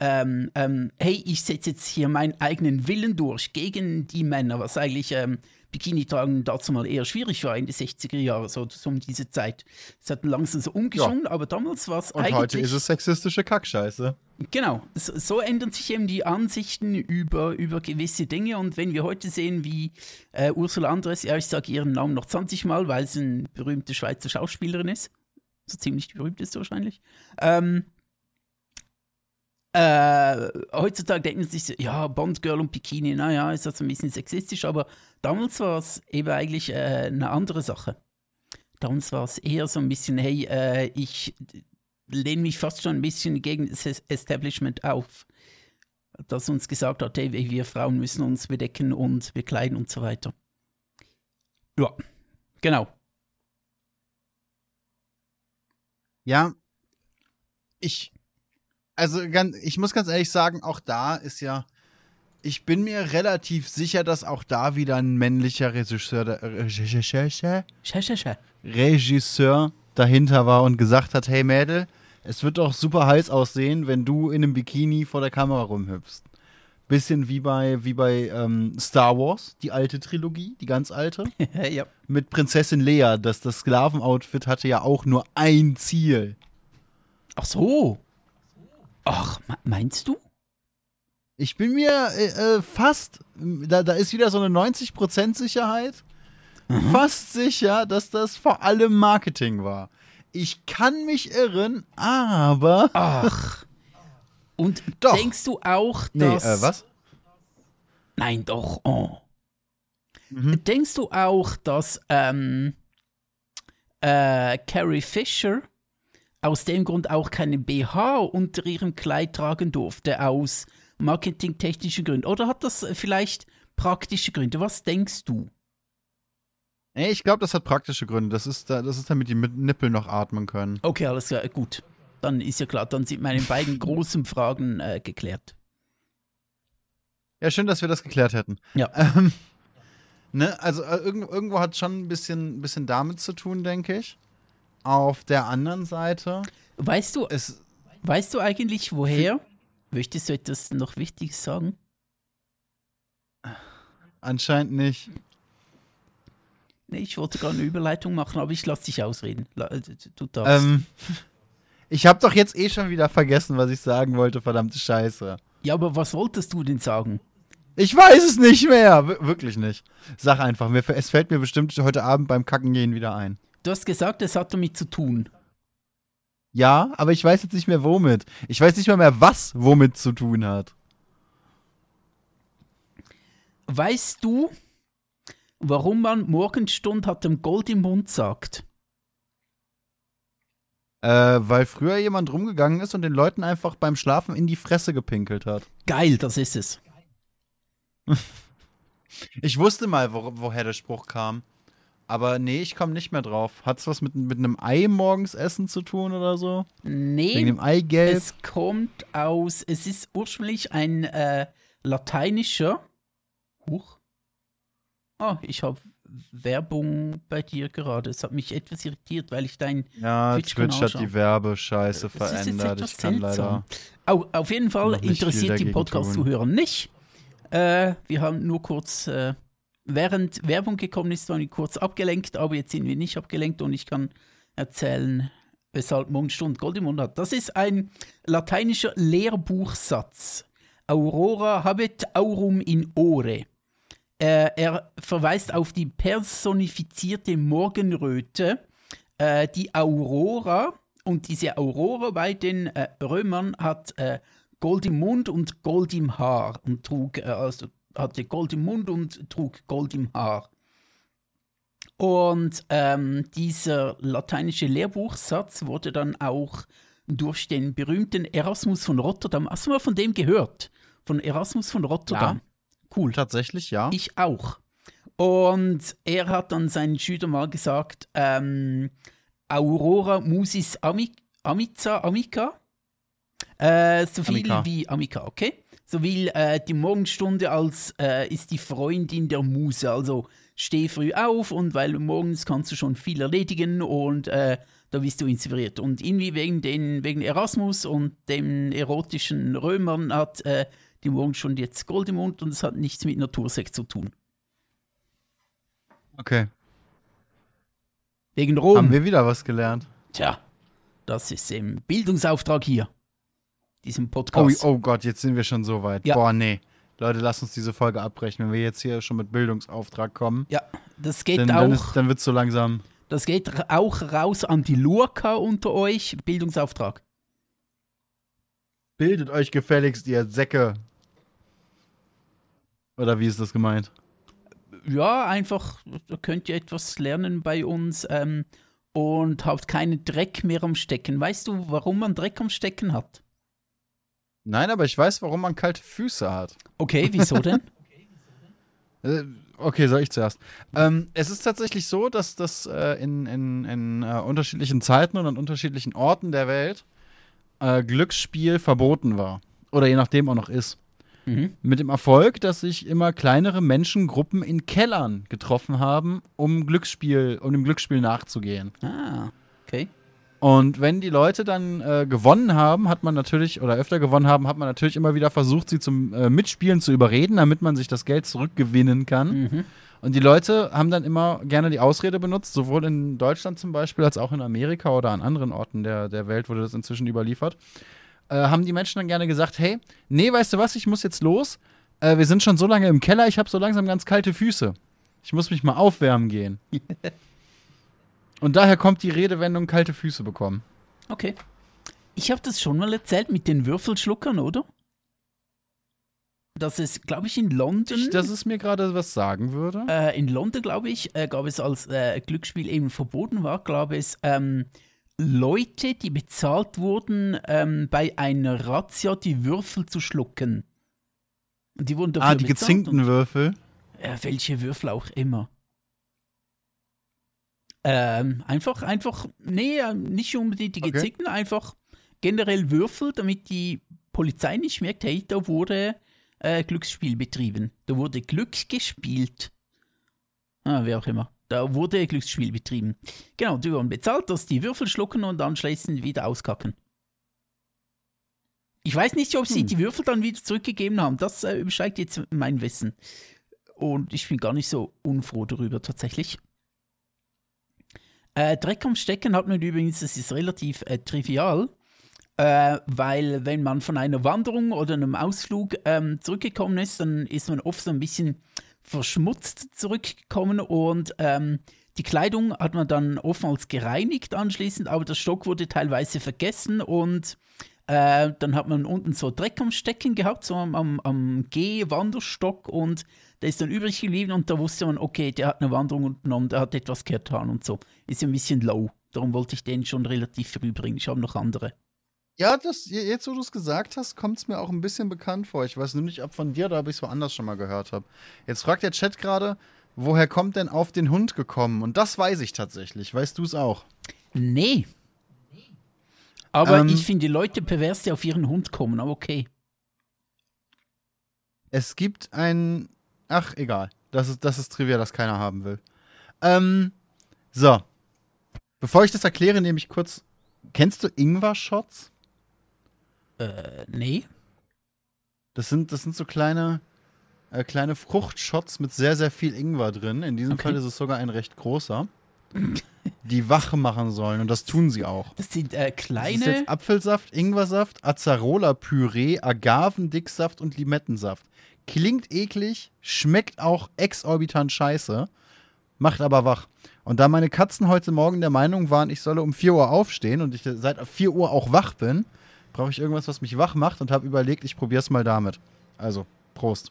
Speaker 2: ähm, ähm, hey, ich setze jetzt hier meinen eigenen Willen durch gegen die Männer, was eigentlich ähm, Bikini tragen dazu mal eher schwierig war in den 60er Jahren, so, so um diese Zeit. Es hat langsam so umgeschwungen, aber damals war es
Speaker 1: Und
Speaker 2: eigentlich.
Speaker 1: heute ist es sexistische Kackscheiße.
Speaker 2: Genau, so, so ändern sich eben die Ansichten über, über gewisse Dinge. Und wenn wir heute sehen, wie äh, Ursula Andres, ja, ich sage ihren Namen noch 20 Mal, weil sie eine berühmte Schweizer Schauspielerin ist, so ziemlich die berühmteste wahrscheinlich, ähm, äh, heutzutage denken sie sich, so, ja, Bond-Girl und Bikini, naja, ist das ein bisschen sexistisch, aber damals war es eben eigentlich äh, eine andere Sache. Damals war es eher so ein bisschen, hey, äh, ich lehne mich fast schon ein bisschen gegen das Es- Establishment auf, das uns gesagt hat, hey, wir Frauen müssen uns bedecken und bekleiden und so weiter. Ja, genau.
Speaker 1: Ja, ich, also ganz, ich muss ganz ehrlich sagen, auch da ist ja, ich bin mir relativ sicher, dass auch da wieder ein männlicher Regisseur, da- Regisseur. Regisseur dahinter war und gesagt hat, hey Mädel, es wird doch super heiß aussehen, wenn du in einem Bikini vor der Kamera rumhüpfst. Bisschen wie bei, wie bei ähm, Star Wars, die alte Trilogie, die ganz alte. [laughs]
Speaker 2: ja.
Speaker 1: Mit Prinzessin Leia, das, das Sklavenoutfit hatte ja auch nur ein Ziel.
Speaker 2: Ach so. Ach, me- meinst du?
Speaker 1: Ich bin mir äh, äh, fast, da, da ist wieder so eine 90% Sicherheit, fast sicher, dass das vor allem Marketing war. Ich kann mich irren, aber.
Speaker 2: Ach. Und
Speaker 1: Doch.
Speaker 2: denkst du auch,
Speaker 1: Nee,
Speaker 2: dass.
Speaker 1: äh, was?
Speaker 2: Nein, doch. Oh.
Speaker 1: Mhm.
Speaker 2: Denkst du auch, dass ähm, äh, Carrie Fisher aus dem Grund auch keinen BH unter ihrem Kleid tragen durfte, aus marketingtechnischen Gründen? Oder hat das vielleicht praktische Gründe? Was denkst du?
Speaker 1: Ich glaube, das hat praktische Gründe. Das ist, da, das ist damit die mit Nippel noch atmen können.
Speaker 2: Okay, alles klar, gut. Dann ist ja klar, dann sind meine beiden [laughs] großen Fragen äh, geklärt.
Speaker 1: Ja, schön, dass wir das geklärt hätten.
Speaker 2: Ja. [laughs]
Speaker 1: Ähm, ne, also äh, irgendwo, irgendwo hat es schon ein bisschen, bisschen damit zu tun, denke ich. Auf der anderen Seite
Speaker 2: Weißt du,
Speaker 1: ist.
Speaker 2: weißt du eigentlich woher? Möchtest du etwas noch Wichtiges sagen?
Speaker 1: Anscheinend nicht.
Speaker 2: Nee, ich wollte gerade eine Überleitung machen, aber ich lasse dich ausreden. Äh, Du darfst.
Speaker 1: Ähm, [laughs] ich habe doch jetzt eh schon wieder vergessen, was ich sagen wollte, verdammte Scheiße.
Speaker 2: Ja, aber was wolltest du denn sagen?
Speaker 1: Ich weiß es nicht mehr. Wir wirklich nicht. Sag einfach, mir, es fällt mir bestimmt heute Abend beim Kacken gehen wieder ein.
Speaker 2: Du hast gesagt, es hat damit zu tun.
Speaker 1: Ja, aber ich weiß jetzt nicht mehr womit. Ich weiß nicht mal mehr, was womit zu tun hat.
Speaker 2: Weißt du, warum man Morgenstund hat dem Gold im Mund sagt?
Speaker 1: Äh, weil früher jemand rumgegangen ist und den Leuten einfach beim Schlafen in die Fresse gepinkelt hat.
Speaker 2: Geil, das ist es. [laughs]
Speaker 1: Ich wusste mal, wo, woher der Spruch kam. Aber nee, ich komme nicht mehr drauf. Hat's was mit, mit einem Ei morgens essen zu tun oder so? Wegen
Speaker 2: Nee,
Speaker 1: dem Eigelb?
Speaker 2: es kommt aus, es ist ursprünglich ein äh, lateinischer. Huch. Ah, ich habe Werbung bei dir gerade. Es hat mich etwas irritiert, weil ich dein
Speaker 1: Ja,
Speaker 2: Twitch-Kanal
Speaker 1: Twitch hat die Werbescheiße
Speaker 2: Das ist jetzt
Speaker 1: verändert. Ich kann leider.
Speaker 2: seltsam. Au, auf jeden Fall interessiert die Podcast-Zuhörer nicht. Äh, wir haben nur kurz, äh, während Werbung gekommen ist, waren wir kurz abgelenkt, aber jetzt sind wir nicht abgelenkt und ich kann erzählen, weshalb Mondstund Gold im Mund hat. Das ist ein lateinischer Lehrbuchsatz. Aurora habet aurum in ore. Äh, er verweist auf die personifizierte Morgenröte, äh, die Aurora. Und diese Aurora bei den äh, Römern hat äh, Gold im Mund und Gold im Haar und trug, äh, also hatte Gold im Mund und trug Gold im Haar. Und ähm, dieser lateinische Lehrbuchsatz wurde dann auch durch den berühmten Erasmus von Rotterdam. Hast du mal von dem gehört? Von Erasmus von Rotterdam.
Speaker 1: Ja.
Speaker 2: Cool.
Speaker 1: Tatsächlich, ja.
Speaker 2: Ich auch. Und er hat dann seinen Schülern mal gesagt, ähm, Aurora musis ami amica, amica, äh, so viel
Speaker 1: Amica.
Speaker 2: wie Amica, okay? So wie äh, die Morgenstunde als äh, ist die Freundin der Muse. Also steh früh auf und weil morgens kannst du schon viel erledigen und äh, da bist du inspiriert. Und irgendwie wegen, den, wegen Erasmus und den erotischen Römern hat äh, die Morgenstunde jetzt Gold im Mund und es hat nichts mit Natursex zu tun.
Speaker 1: Okay.
Speaker 2: Wegen Rom.
Speaker 1: Haben wir wieder was gelernt.
Speaker 2: Tja, das ist im Bildungsauftrag hier. Diesem
Speaker 1: Oh,
Speaker 2: Podcast.
Speaker 1: oh Gott, jetzt sind wir schon so weit.
Speaker 2: Ja.
Speaker 1: Boah, nee. Leute, lasst uns diese Folge abbrechen. Wenn wir jetzt hier schon mit Bildungsauftrag kommen,
Speaker 2: Ja, das geht
Speaker 1: dann,
Speaker 2: auch.
Speaker 1: dann, ist- dann wird es so langsam.
Speaker 2: Das geht auch raus an die Lurka unter euch. Bildungsauftrag.
Speaker 1: Bildet euch gefälligst, ihr Säcke. Oder wie ist das gemeint?
Speaker 2: Ja, einfach, da könnt ihr etwas lernen bei uns ähm, und habt keinen Dreck mehr am Stecken. Weißt du, warum man Dreck am Stecken hat?
Speaker 1: Nein, aber ich weiß, warum man kalte Füße hat. [laughs]
Speaker 2: Okay, wieso denn?
Speaker 1: Äh, Okay, soll ich zuerst. Ähm, es ist tatsächlich so, dass das äh, in, in, in äh, unterschiedlichen Zeiten und an unterschiedlichen Orten der Welt äh, Glücksspiel verboten war. Oder je nachdem auch noch ist.
Speaker 2: mhm.
Speaker 1: Mit dem Erfolg, dass sich immer kleinere Menschengruppen in Kellern getroffen haben, um Glücksspiel, um dem Glücksspiel nachzugehen.
Speaker 2: Ah, okay.
Speaker 1: Und wenn die Leute dann äh, gewonnen haben, hat man natürlich, oder öfter gewonnen haben, hat man natürlich immer wieder versucht, sie zum äh, Mitspielen zu überreden, damit man sich das Geld zurückgewinnen kann.
Speaker 2: Mhm.
Speaker 1: Und die Leute haben dann immer gerne die Ausrede benutzt, sowohl in Deutschland zum Beispiel, als auch in Amerika oder an anderen Orten der, der Welt wurde das inzwischen überliefert, äh, haben die Menschen dann gerne gesagt, hey, nee, weißt du was, ich muss jetzt los. Äh, wir sind schon so lange im Keller, ich habe so langsam ganz kalte Füße. Ich muss mich mal aufwärmen gehen. [laughs] Und daher kommt die Redewendung kalte Füße bekommen.
Speaker 2: Okay. Ich habe das schon mal erzählt mit den Würfelschluckern, oder? Dass es, glaube ich, in London.
Speaker 1: Ich, dass es mir gerade was sagen würde.
Speaker 2: Äh, in London, glaube ich, äh, gab es, als äh, Glücksspiel eben verboten war, glaube es ähm, Leute, die bezahlt wurden, ähm, bei einer Razzia die Würfel zu schlucken. Und die wurden dafür
Speaker 1: ah, die gezinkten Würfel.
Speaker 2: Welche Würfel auch immer. Ähm, einfach, einfach, nee, äh, nicht unbedingt die
Speaker 1: Okay.
Speaker 2: gezinkten, einfach generell Würfel, damit die Polizei nicht merkt, hey, da wurde äh, Glücksspiel betrieben. Da wurde Glück gespielt. Ah, wer auch immer. Da wurde Glücksspiel betrieben. Genau, die wurden bezahlt, dass die Würfel schlucken und anschließend wieder auskacken. Ich weiß nicht, ob sie
Speaker 1: Hm.
Speaker 2: die Würfel dann wieder zurückgegeben haben. Das äh, übersteigt jetzt mein Wissen. Und ich bin gar nicht so unfroh darüber tatsächlich. Äh, Dreck am Stecken hat man übrigens, das ist relativ äh, trivial, äh, weil wenn man von einer Wanderung oder einem Ausflug ähm, zurückgekommen ist, dann ist man oft so ein bisschen verschmutzt zurückgekommen und ähm, die Kleidung hat man dann oftmals gereinigt anschließend, aber der Stock wurde teilweise vergessen und äh, dann hat man unten so Dreck am Stecken gehabt, so am, am, am Geh-Wanderstock und der ist dann übrig geblieben und da wusste man, okay, der hat eine Wanderung unternommen, der hat etwas getan und so. Ist ja ein bisschen low. Darum wollte ich den schon relativ früh bringen. Ich habe noch andere.
Speaker 1: Ja, das, jetzt wo du es gesagt hast, kommt es mir auch ein bisschen bekannt vor. Ich weiß nur nicht, ob von dir oder ob ich es woanders schon mal gehört habe. Jetzt fragt der Chat gerade, woher kommt denn auf den Hund gekommen? Und das weiß ich tatsächlich. Weißt du es auch?
Speaker 2: Nee. Aber
Speaker 1: Ähm.
Speaker 2: ich finde, die Leute pervers, die auf ihren Hund kommen, aber okay.
Speaker 1: Es gibt ein. Ach, egal. Das ist, das ist Trivia, das keiner haben will. Ähm, so. Bevor ich das erkläre, nehme ich kurz. Kennst du Ingwer-Shots?
Speaker 2: Äh, nee.
Speaker 1: Das sind, das sind so kleine, äh, kleine Fruchtshots mit sehr, sehr viel Ingwer drin. In diesem
Speaker 2: Okay.
Speaker 1: Fall ist es sogar ein recht großer. Die wach machen sollen. Und das tun sie auch.
Speaker 2: Das sind äh,
Speaker 1: Das ist
Speaker 2: kleine.
Speaker 1: jetzt Apfelsaft, Ingwersaft, Acerola-Püree, Agavendicksaft und Limettensaft. Klingt eklig, schmeckt auch exorbitant scheiße, macht aber wach. Und da meine Katzen heute Morgen der Meinung waren, ich solle um 4 Uhr aufstehen und ich seit 4 Uhr auch wach bin, brauche ich irgendwas, was mich wach macht und habe überlegt, ich probiere es mal damit. Also, Prost.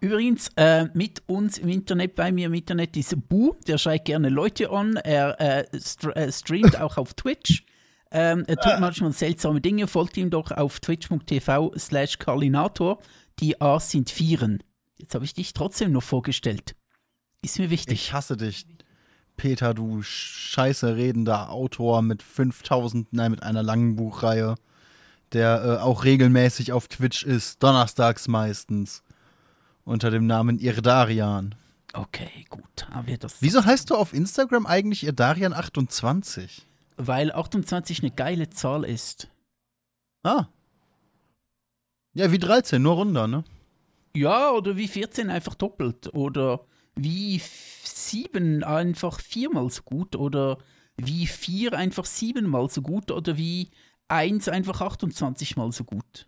Speaker 2: Übrigens, äh, mit uns im Internet, bei mir im Internet ist Bu, der schreit gerne Leute an. Er äh, str äh, streamt auch auf Twitch. Ähm, er tut manchmal seltsame Dinge. Folgt ihm doch auf twitch.tv slash Carlinator. Die A's sind Vieren. Jetzt habe ich dich trotzdem noch vorgestellt. Ist mir wichtig.
Speaker 1: Ich hasse dich, Peter, du scheiße redender Autor mit 5000, nein, mit einer langen Buchreihe, der äh, auch regelmäßig auf Twitch ist, donnerstags meistens, unter dem Namen Irdarian.
Speaker 2: Okay, gut. Haben wir das.
Speaker 1: Wieso heißt du auf Instagram eigentlich Irdarian28?
Speaker 2: Weil 28 eine geile Zahl ist.
Speaker 1: Ah. Ja, wie 13, nur runter, ne?
Speaker 2: Ja, oder wie 14 einfach doppelt. Oder wie f- 7 einfach viermal so gut. Oder wie 4 einfach siebenmal so gut. Oder wie 1 einfach 28 mal so gut.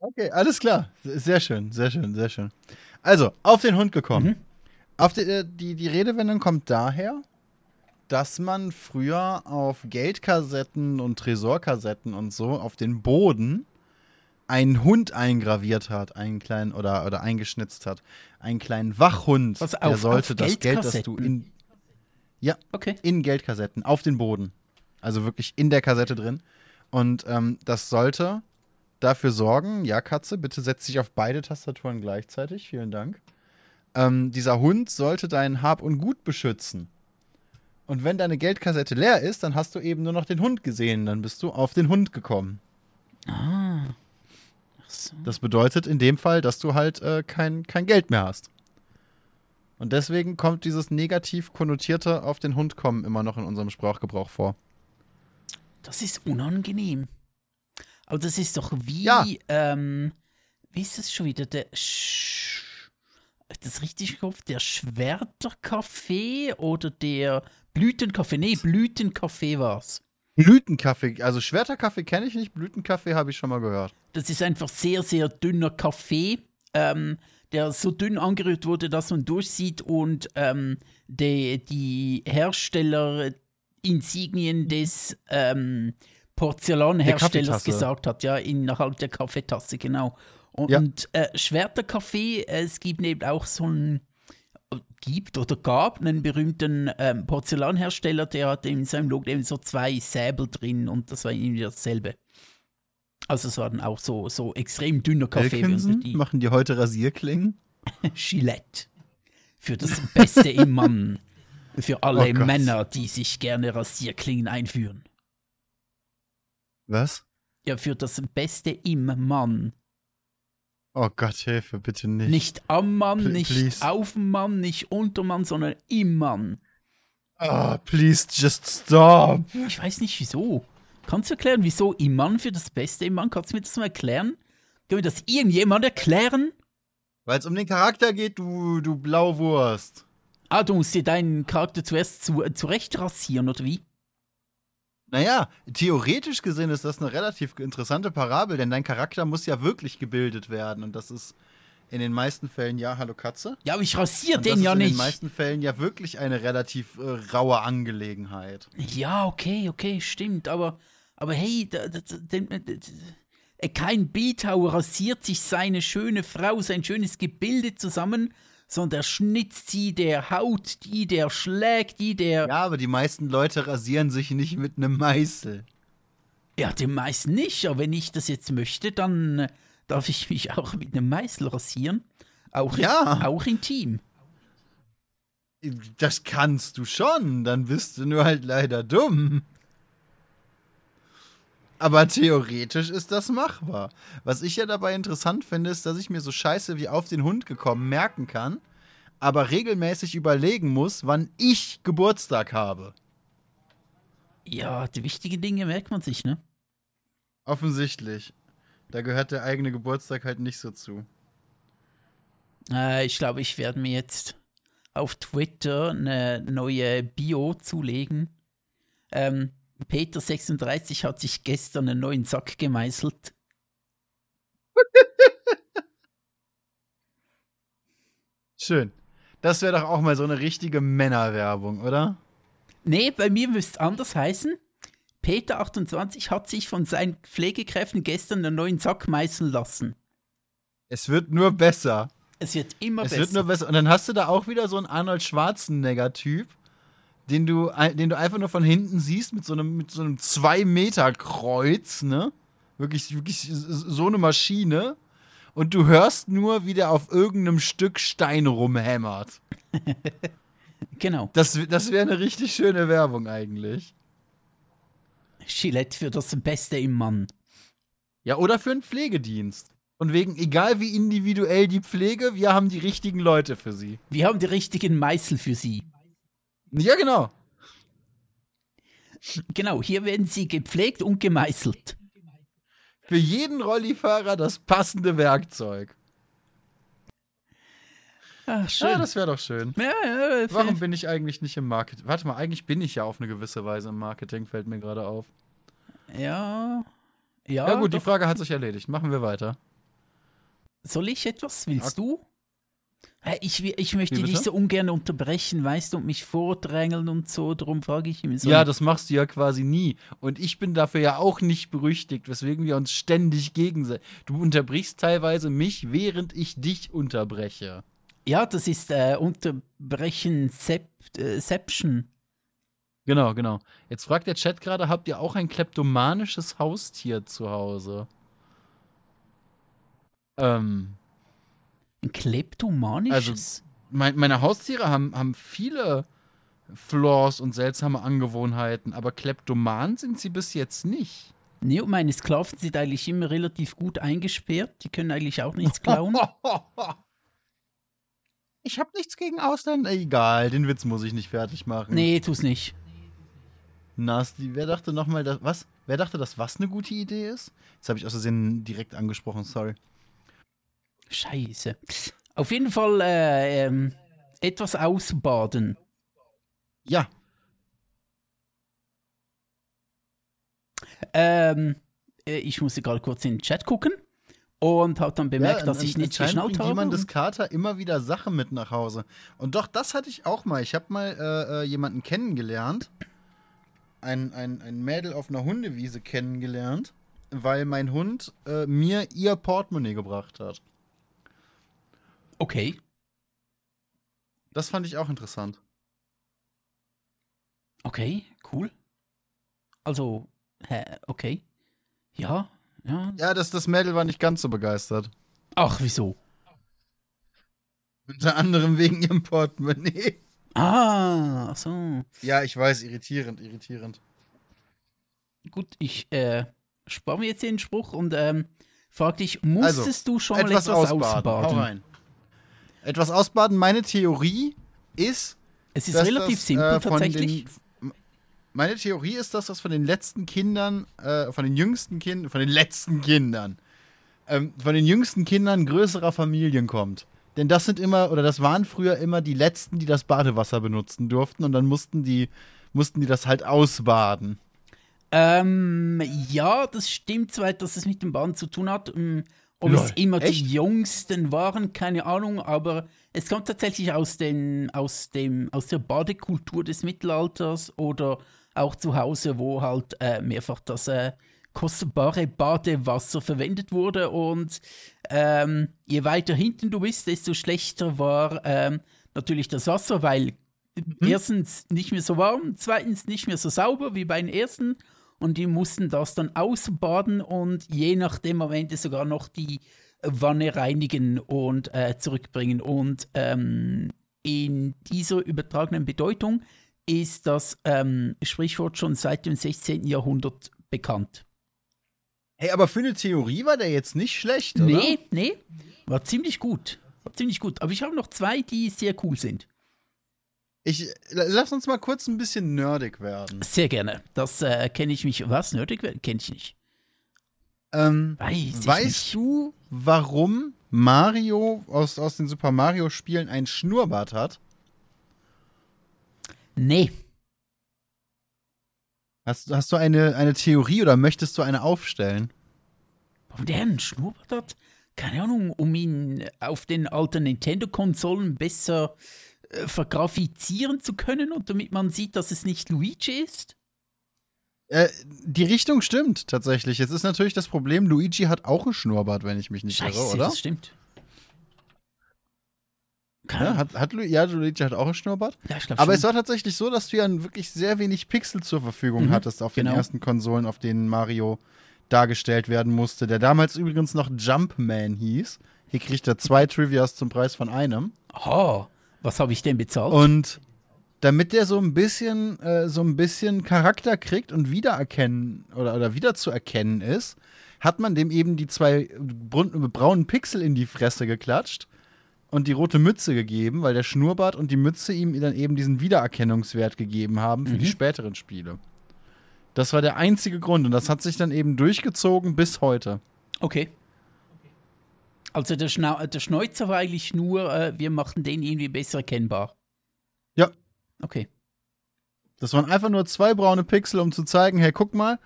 Speaker 1: Okay, alles klar. Sehr schön, sehr schön, sehr schön. Also, auf den Hund gekommen.
Speaker 2: Mhm.
Speaker 1: Auf die, äh, die, die Redewendung kommt daher, dass man früher auf Geldkassetten und Tresorkassetten und so auf den Boden einen Hund eingraviert hat, einen kleinen oder, oder eingeschnitzt hat. Einen kleinen Wachhund,
Speaker 2: Was,
Speaker 1: der
Speaker 2: auf-
Speaker 1: sollte
Speaker 2: auf
Speaker 1: das Geld, das du in,
Speaker 2: Okay.
Speaker 1: in Geldkassetten auf den Boden. Also wirklich in der Kassette drin. Und ähm, das sollte dafür sorgen, ja, Katze, bitte setz dich auf beide Tastaturen gleichzeitig. Vielen Dank. Ähm, dieser Hund sollte dein Hab und Gut beschützen. Und wenn deine Geldkassette leer ist, dann hast du eben nur noch den Hund gesehen. Dann bist du auf den Hund gekommen.
Speaker 2: Ah. Ach so.
Speaker 1: Das bedeutet in dem Fall, dass du halt äh, kein, kein Geld mehr hast. Und deswegen kommt dieses negativ konnotierte auf den Hund kommen immer noch in unserem Sprachgebrauch vor.
Speaker 2: Das ist unangenehm. Aber das ist doch wie,
Speaker 1: Ja.
Speaker 2: ähm, wie ist das schon wieder? Der Sch das richtig Kopf? Der Schwerterkaffee oder der Blütenkaffee? Nee, Blütenkaffee war's.
Speaker 1: Blütenkaffee, also Schwerterkaffee kenne ich nicht, Blütenkaffee habe ich schon mal gehört.
Speaker 2: Das ist einfach sehr, sehr dünner Kaffee, ähm, der so dünn angerührt wurde, dass man durchsieht und ähm, die, die Herstellerinsignien des ähm, Porzellanherstellers
Speaker 1: Kaffeetasse.
Speaker 2: gesagt hat, ja, innerhalb der Kaffeetasse, genau. Und,
Speaker 1: Ja.
Speaker 2: und äh, Schwerterkaffee, äh, es gibt eben auch so einen, gibt oder gab einen berühmten ähm, Porzellanhersteller, der hat in seinem Logo eben so zwei Säbel drin und das war irgendwie dasselbe. Also es war dann auch so, so extrem dünner Kaffee. Die
Speaker 1: machen die heute Rasierklingen? [laughs]
Speaker 2: Gillette. Für das Beste im Mann. [laughs] Für alle
Speaker 1: Oh.
Speaker 2: Männer, die sich gerne Rasierklingen einführen.
Speaker 1: Was?
Speaker 2: Ja, für das Beste im Mann.
Speaker 1: Oh Gott, Hilfe, bitte nicht.
Speaker 2: Nicht am Mann,
Speaker 1: Pl-
Speaker 2: nicht
Speaker 1: please.
Speaker 2: auf dem Mann, nicht unter Mann, sondern im Mann.
Speaker 1: Oh, please just stop.
Speaker 2: Ich weiß nicht wieso. Kannst du erklären, wieso im Mann für das Beste im Mann? Kannst du mir das mal erklären? Kann mir das irgendjemand erklären?
Speaker 1: Weil es um den Charakter geht, du, du Blauwurst.
Speaker 2: Ah, du musst dir deinen Charakter zuerst zu, zurecht rasieren, oder wie?
Speaker 1: Naja, theoretisch gesehen ist das eine relativ interessante Parabel, denn dein Charakter muss ja wirklich gebildet werden. Und das ist in den meisten Fällen, ja, hallo Katze.
Speaker 2: Ja, aber ich rasiere
Speaker 1: Und das
Speaker 2: den
Speaker 1: ist
Speaker 2: ja
Speaker 1: in den
Speaker 2: nicht.
Speaker 1: meisten Fällen ja wirklich eine relativ äh, raue Angelegenheit.
Speaker 2: Ja, okay, okay, stimmt, aber, aber hey, da, da, da, da, äh, kein Bildhauer rasiert sich seine schöne Frau, sein schönes Gebilde zusammen, sondern der schnitzt sie, der haut die, der schlägt die, der.
Speaker 1: Ja, aber die meisten Leute rasieren sich nicht mit einem Meißel.
Speaker 2: Ja, den meisten nicht, aber wenn ich das jetzt möchte, dann äh, darf ich mich auch mit einem Meißel rasieren. Auch,
Speaker 1: Ja.
Speaker 2: auch intim.
Speaker 1: Das kannst du schon, dann bist du nur halt leider dumm. Aber theoretisch ist das machbar. Was ich ja dabei interessant finde, ist, dass ich mir so scheiße wie auf den Hund gekommen merken kann, aber regelmäßig überlegen muss, wann ich Geburtstag habe.
Speaker 2: Ja, die wichtigen Dinge merkt man sich, ne?
Speaker 1: Offensichtlich. Da gehört der eigene Geburtstag halt nicht so zu.
Speaker 2: Äh, ich glaube, ich werde mir jetzt auf Twitter eine neue Bio zulegen. Ähm, Peter36 hat sich gestern einen neuen Sack gemeißelt. [laughs]
Speaker 1: Schön. Das wäre doch auch mal so eine richtige Männerwerbung, oder?
Speaker 2: Nee, bei mir müsste es anders heißen. Peter28 hat sich von seinen Pflegekräften gestern einen neuen Sack meißeln lassen.
Speaker 1: Es wird nur besser.
Speaker 2: Es wird immer
Speaker 1: es
Speaker 2: besser.
Speaker 1: wird nur besser. Und dann hast du da auch wieder so einen Arnold Schwarzenegger-Typ, den du, den du einfach nur von hinten siehst mit so einem, mit so einem 2-Meter-Kreuz, ne? Wirklich, wirklich so eine Maschine. Und du hörst nur, wie der auf irgendeinem Stück Stein rumhämmert. [laughs]
Speaker 2: genau.
Speaker 1: Das, das wäre eine richtig schöne Werbung eigentlich.
Speaker 2: Gillette für das Beste im Mann.
Speaker 1: Ja, oder für einen Pflegedienst. Und wegen, egal wie individuell die Pflege, wir haben die richtigen Leute für sie.
Speaker 2: Wir haben die richtigen Meißel für sie.
Speaker 1: Ja, genau.
Speaker 2: Genau, hier werden sie gepflegt und gemeißelt.
Speaker 1: Für jeden Rollifahrer das passende Werkzeug.
Speaker 2: Ach, schön.
Speaker 1: Ja, das wäre doch schön.
Speaker 2: Ja, ja,
Speaker 1: Warum bin ich eigentlich nicht im Marketing? Warte mal, eigentlich bin ich ja auf eine gewisse Weise im Marketing, fällt mir gerade auf.
Speaker 2: Ja. Ja,
Speaker 1: Ja, gut, die
Speaker 2: doch.
Speaker 1: Frage hat sich erledigt. Machen wir weiter.
Speaker 2: Soll ich etwas? Willst du? Ich, ich möchte dich so ungern unterbrechen, weißt du, und mich vordrängeln und so. Darum frage ich ihn so.
Speaker 1: Ja, das machst du ja quasi nie. Und ich bin dafür ja auch nicht berüchtigt, weswegen wir uns ständig gegenseitig. Du unterbrichst teilweise mich, während ich dich unterbreche.
Speaker 2: ja, das ist äh, Unterbrechen Sep äh, Seption.
Speaker 1: Genau, genau. Jetzt fragt der Chat gerade, habt ihr auch ein kleptomanisches Haustier zu Hause? Ähm,
Speaker 2: Ein kleptomanisches?
Speaker 1: mein, meine Haustiere haben, haben viele Flaws und seltsame Angewohnheiten, aber kleptoman sind sie bis jetzt nicht.
Speaker 2: nee, und meine Sklaven sind eigentlich immer relativ gut eingesperrt. Die können eigentlich auch nichts klauen. [laughs]
Speaker 1: Ich habe nichts gegen Ausländer. Egal, den Witz muss ich nicht fertig machen.
Speaker 2: nee, tu's nicht.
Speaker 1: Nasty, wer dachte nochmal, dass was? Wer dachte, dass was eine gute Idee ist? Jetzt habe ich aus Versehen direkt angesprochen, sorry.
Speaker 2: Scheiße. Auf jeden Fall äh, ähm, etwas ausbaden.
Speaker 1: Ja,
Speaker 2: Ähm, äh, ich musste gerade kurz in den Chat gucken und habe dann bemerkt,
Speaker 1: ja,
Speaker 2: dass ich nichts geschnallt habe.
Speaker 1: jemand des Kater immer wieder Sachen mit nach Hause. Und doch, das hatte ich auch mal. Ich habe mal äh, äh, jemanden kennengelernt. Ein, ein, ein Mädel auf einer Hundewiese kennengelernt, weil mein Hund äh, mir ihr Portemonnaie gebracht hat.
Speaker 2: Okay,
Speaker 1: Das fand ich auch interessant.
Speaker 2: okay, cool. Also, hä, okay. Ja, ja.
Speaker 1: Ja, das, das Mädel war nicht ganz so begeistert.
Speaker 2: Ach, wieso?
Speaker 1: Unter anderem wegen ihrem Portemonnaie.
Speaker 2: Ah, ach so.
Speaker 1: Ja, ich weiß, irritierend, irritierend.
Speaker 2: Gut, ich äh, spare mir jetzt den Spruch und ähm, frag dich, musstest
Speaker 1: Also,
Speaker 2: du schon mal
Speaker 1: Etwas,
Speaker 2: etwas
Speaker 1: ausbaden.
Speaker 2: ausbaden?
Speaker 1: Hau rein. Etwas ausbaden. Meine Theorie ist,
Speaker 2: Es ist relativ
Speaker 1: das,
Speaker 2: simpel
Speaker 1: äh, von
Speaker 2: tatsächlich.
Speaker 1: Den, meine Theorie ist, dass das von den letzten Kindern, äh, von den jüngsten Kindern, von den letzten Kindern, ähm, von den jüngsten Kindern größerer Familien kommt. Denn das sind immer, oder das waren früher immer die letzten, die das Badewasser benutzen durften und dann mussten die, mussten die das halt ausbaden.
Speaker 2: Ähm, ja, das stimmt zwar, dass es mit dem Bahn zu tun hat. Ob
Speaker 1: Lol,
Speaker 2: es immer
Speaker 1: echt?
Speaker 2: die Jüngsten waren, keine Ahnung, aber es kommt tatsächlich aus, den, aus, dem, aus der Badekultur des Mittelalters oder auch zu Hause, wo halt äh, mehrfach das äh, kostbare Badewasser verwendet wurde. Und ähm, je weiter hinten du bist, desto schlechter war ähm, natürlich das Wasser, weil erstens nicht mehr so warm, zweitens nicht mehr so sauber wie bei den ersten und die mussten das dann ausbaden und je nachdem am Ende sogar noch die Wanne reinigen und äh, zurückbringen. Und ähm, in dieser übertragenen Bedeutung ist das ähm, Sprichwort schon seit dem 16. Jahrhundert bekannt.
Speaker 1: Hey, aber für eine Theorie war der jetzt nicht schlecht, oder?
Speaker 2: Nee, nee, war ziemlich gut. War ziemlich gut. Aber ich habe noch zwei, die sehr cool sind.
Speaker 1: Ich, lass uns mal kurz ein bisschen nerdig werden.
Speaker 2: Sehr gerne. Das äh, kenne ich mich. Was? Nötig? Kenne ich nicht.
Speaker 1: Ähm,
Speaker 2: Weiß
Speaker 1: weißt
Speaker 2: nicht.
Speaker 1: du, warum Mario aus, aus den Super Mario-Spielen ein Schnurrbart hat?
Speaker 2: Nee.
Speaker 1: Hast, hast du eine, eine Theorie oder möchtest du eine aufstellen?
Speaker 2: Warum der einen Schnurrbart hat? Keine Ahnung, um ihn auf den alten Nintendo-Konsolen besser äh, vergrafizieren zu können und damit man sieht, dass es nicht Luigi ist?
Speaker 1: Äh, die Richtung stimmt tatsächlich. Jetzt ist natürlich das Problem, Luigi hat auch einen Schnurrbart, wenn ich mich nicht
Speaker 2: Scheiße,
Speaker 1: irre, oder?
Speaker 2: das stimmt.
Speaker 1: Ja, hat, hat Lu ja, Luigi hat auch einen Schnurrbart.
Speaker 2: Ja,
Speaker 1: Aber
Speaker 2: schon.
Speaker 1: es war tatsächlich so, dass du ja wirklich sehr wenig Pixel zur Verfügung
Speaker 2: Mhm,
Speaker 1: hattest auf
Speaker 2: genau.
Speaker 1: den ersten Konsolen, auf denen Mario dargestellt werden musste, der damals übrigens noch Jumpman hieß. Hier kriegt er zwei Trivias zum Preis von einem.
Speaker 2: Oh, was habe ich denn bezahlt?
Speaker 1: Und damit der so ein bisschen, äh, so ein bisschen Charakter kriegt und wiedererkennen oder, oder wiederzuerkennen ist, hat man dem eben die zwei braunen Pixel in die Fresse geklatscht und die rote Mütze gegeben, weil der Schnurrbart und die Mütze ihm dann eben diesen Wiedererkennungswert gegeben haben für die
Speaker 2: Mhm.
Speaker 1: späteren Spiele. Das war der einzige Grund und das hat sich dann eben durchgezogen bis heute.
Speaker 2: Okay. Also der, Schna der Schnäuzer war eigentlich nur, äh, wir machten den irgendwie besser erkennbar.
Speaker 1: Ja.
Speaker 2: Okay.
Speaker 1: Das waren einfach nur zwei braune Pixel, um zu zeigen, hey, guck mal,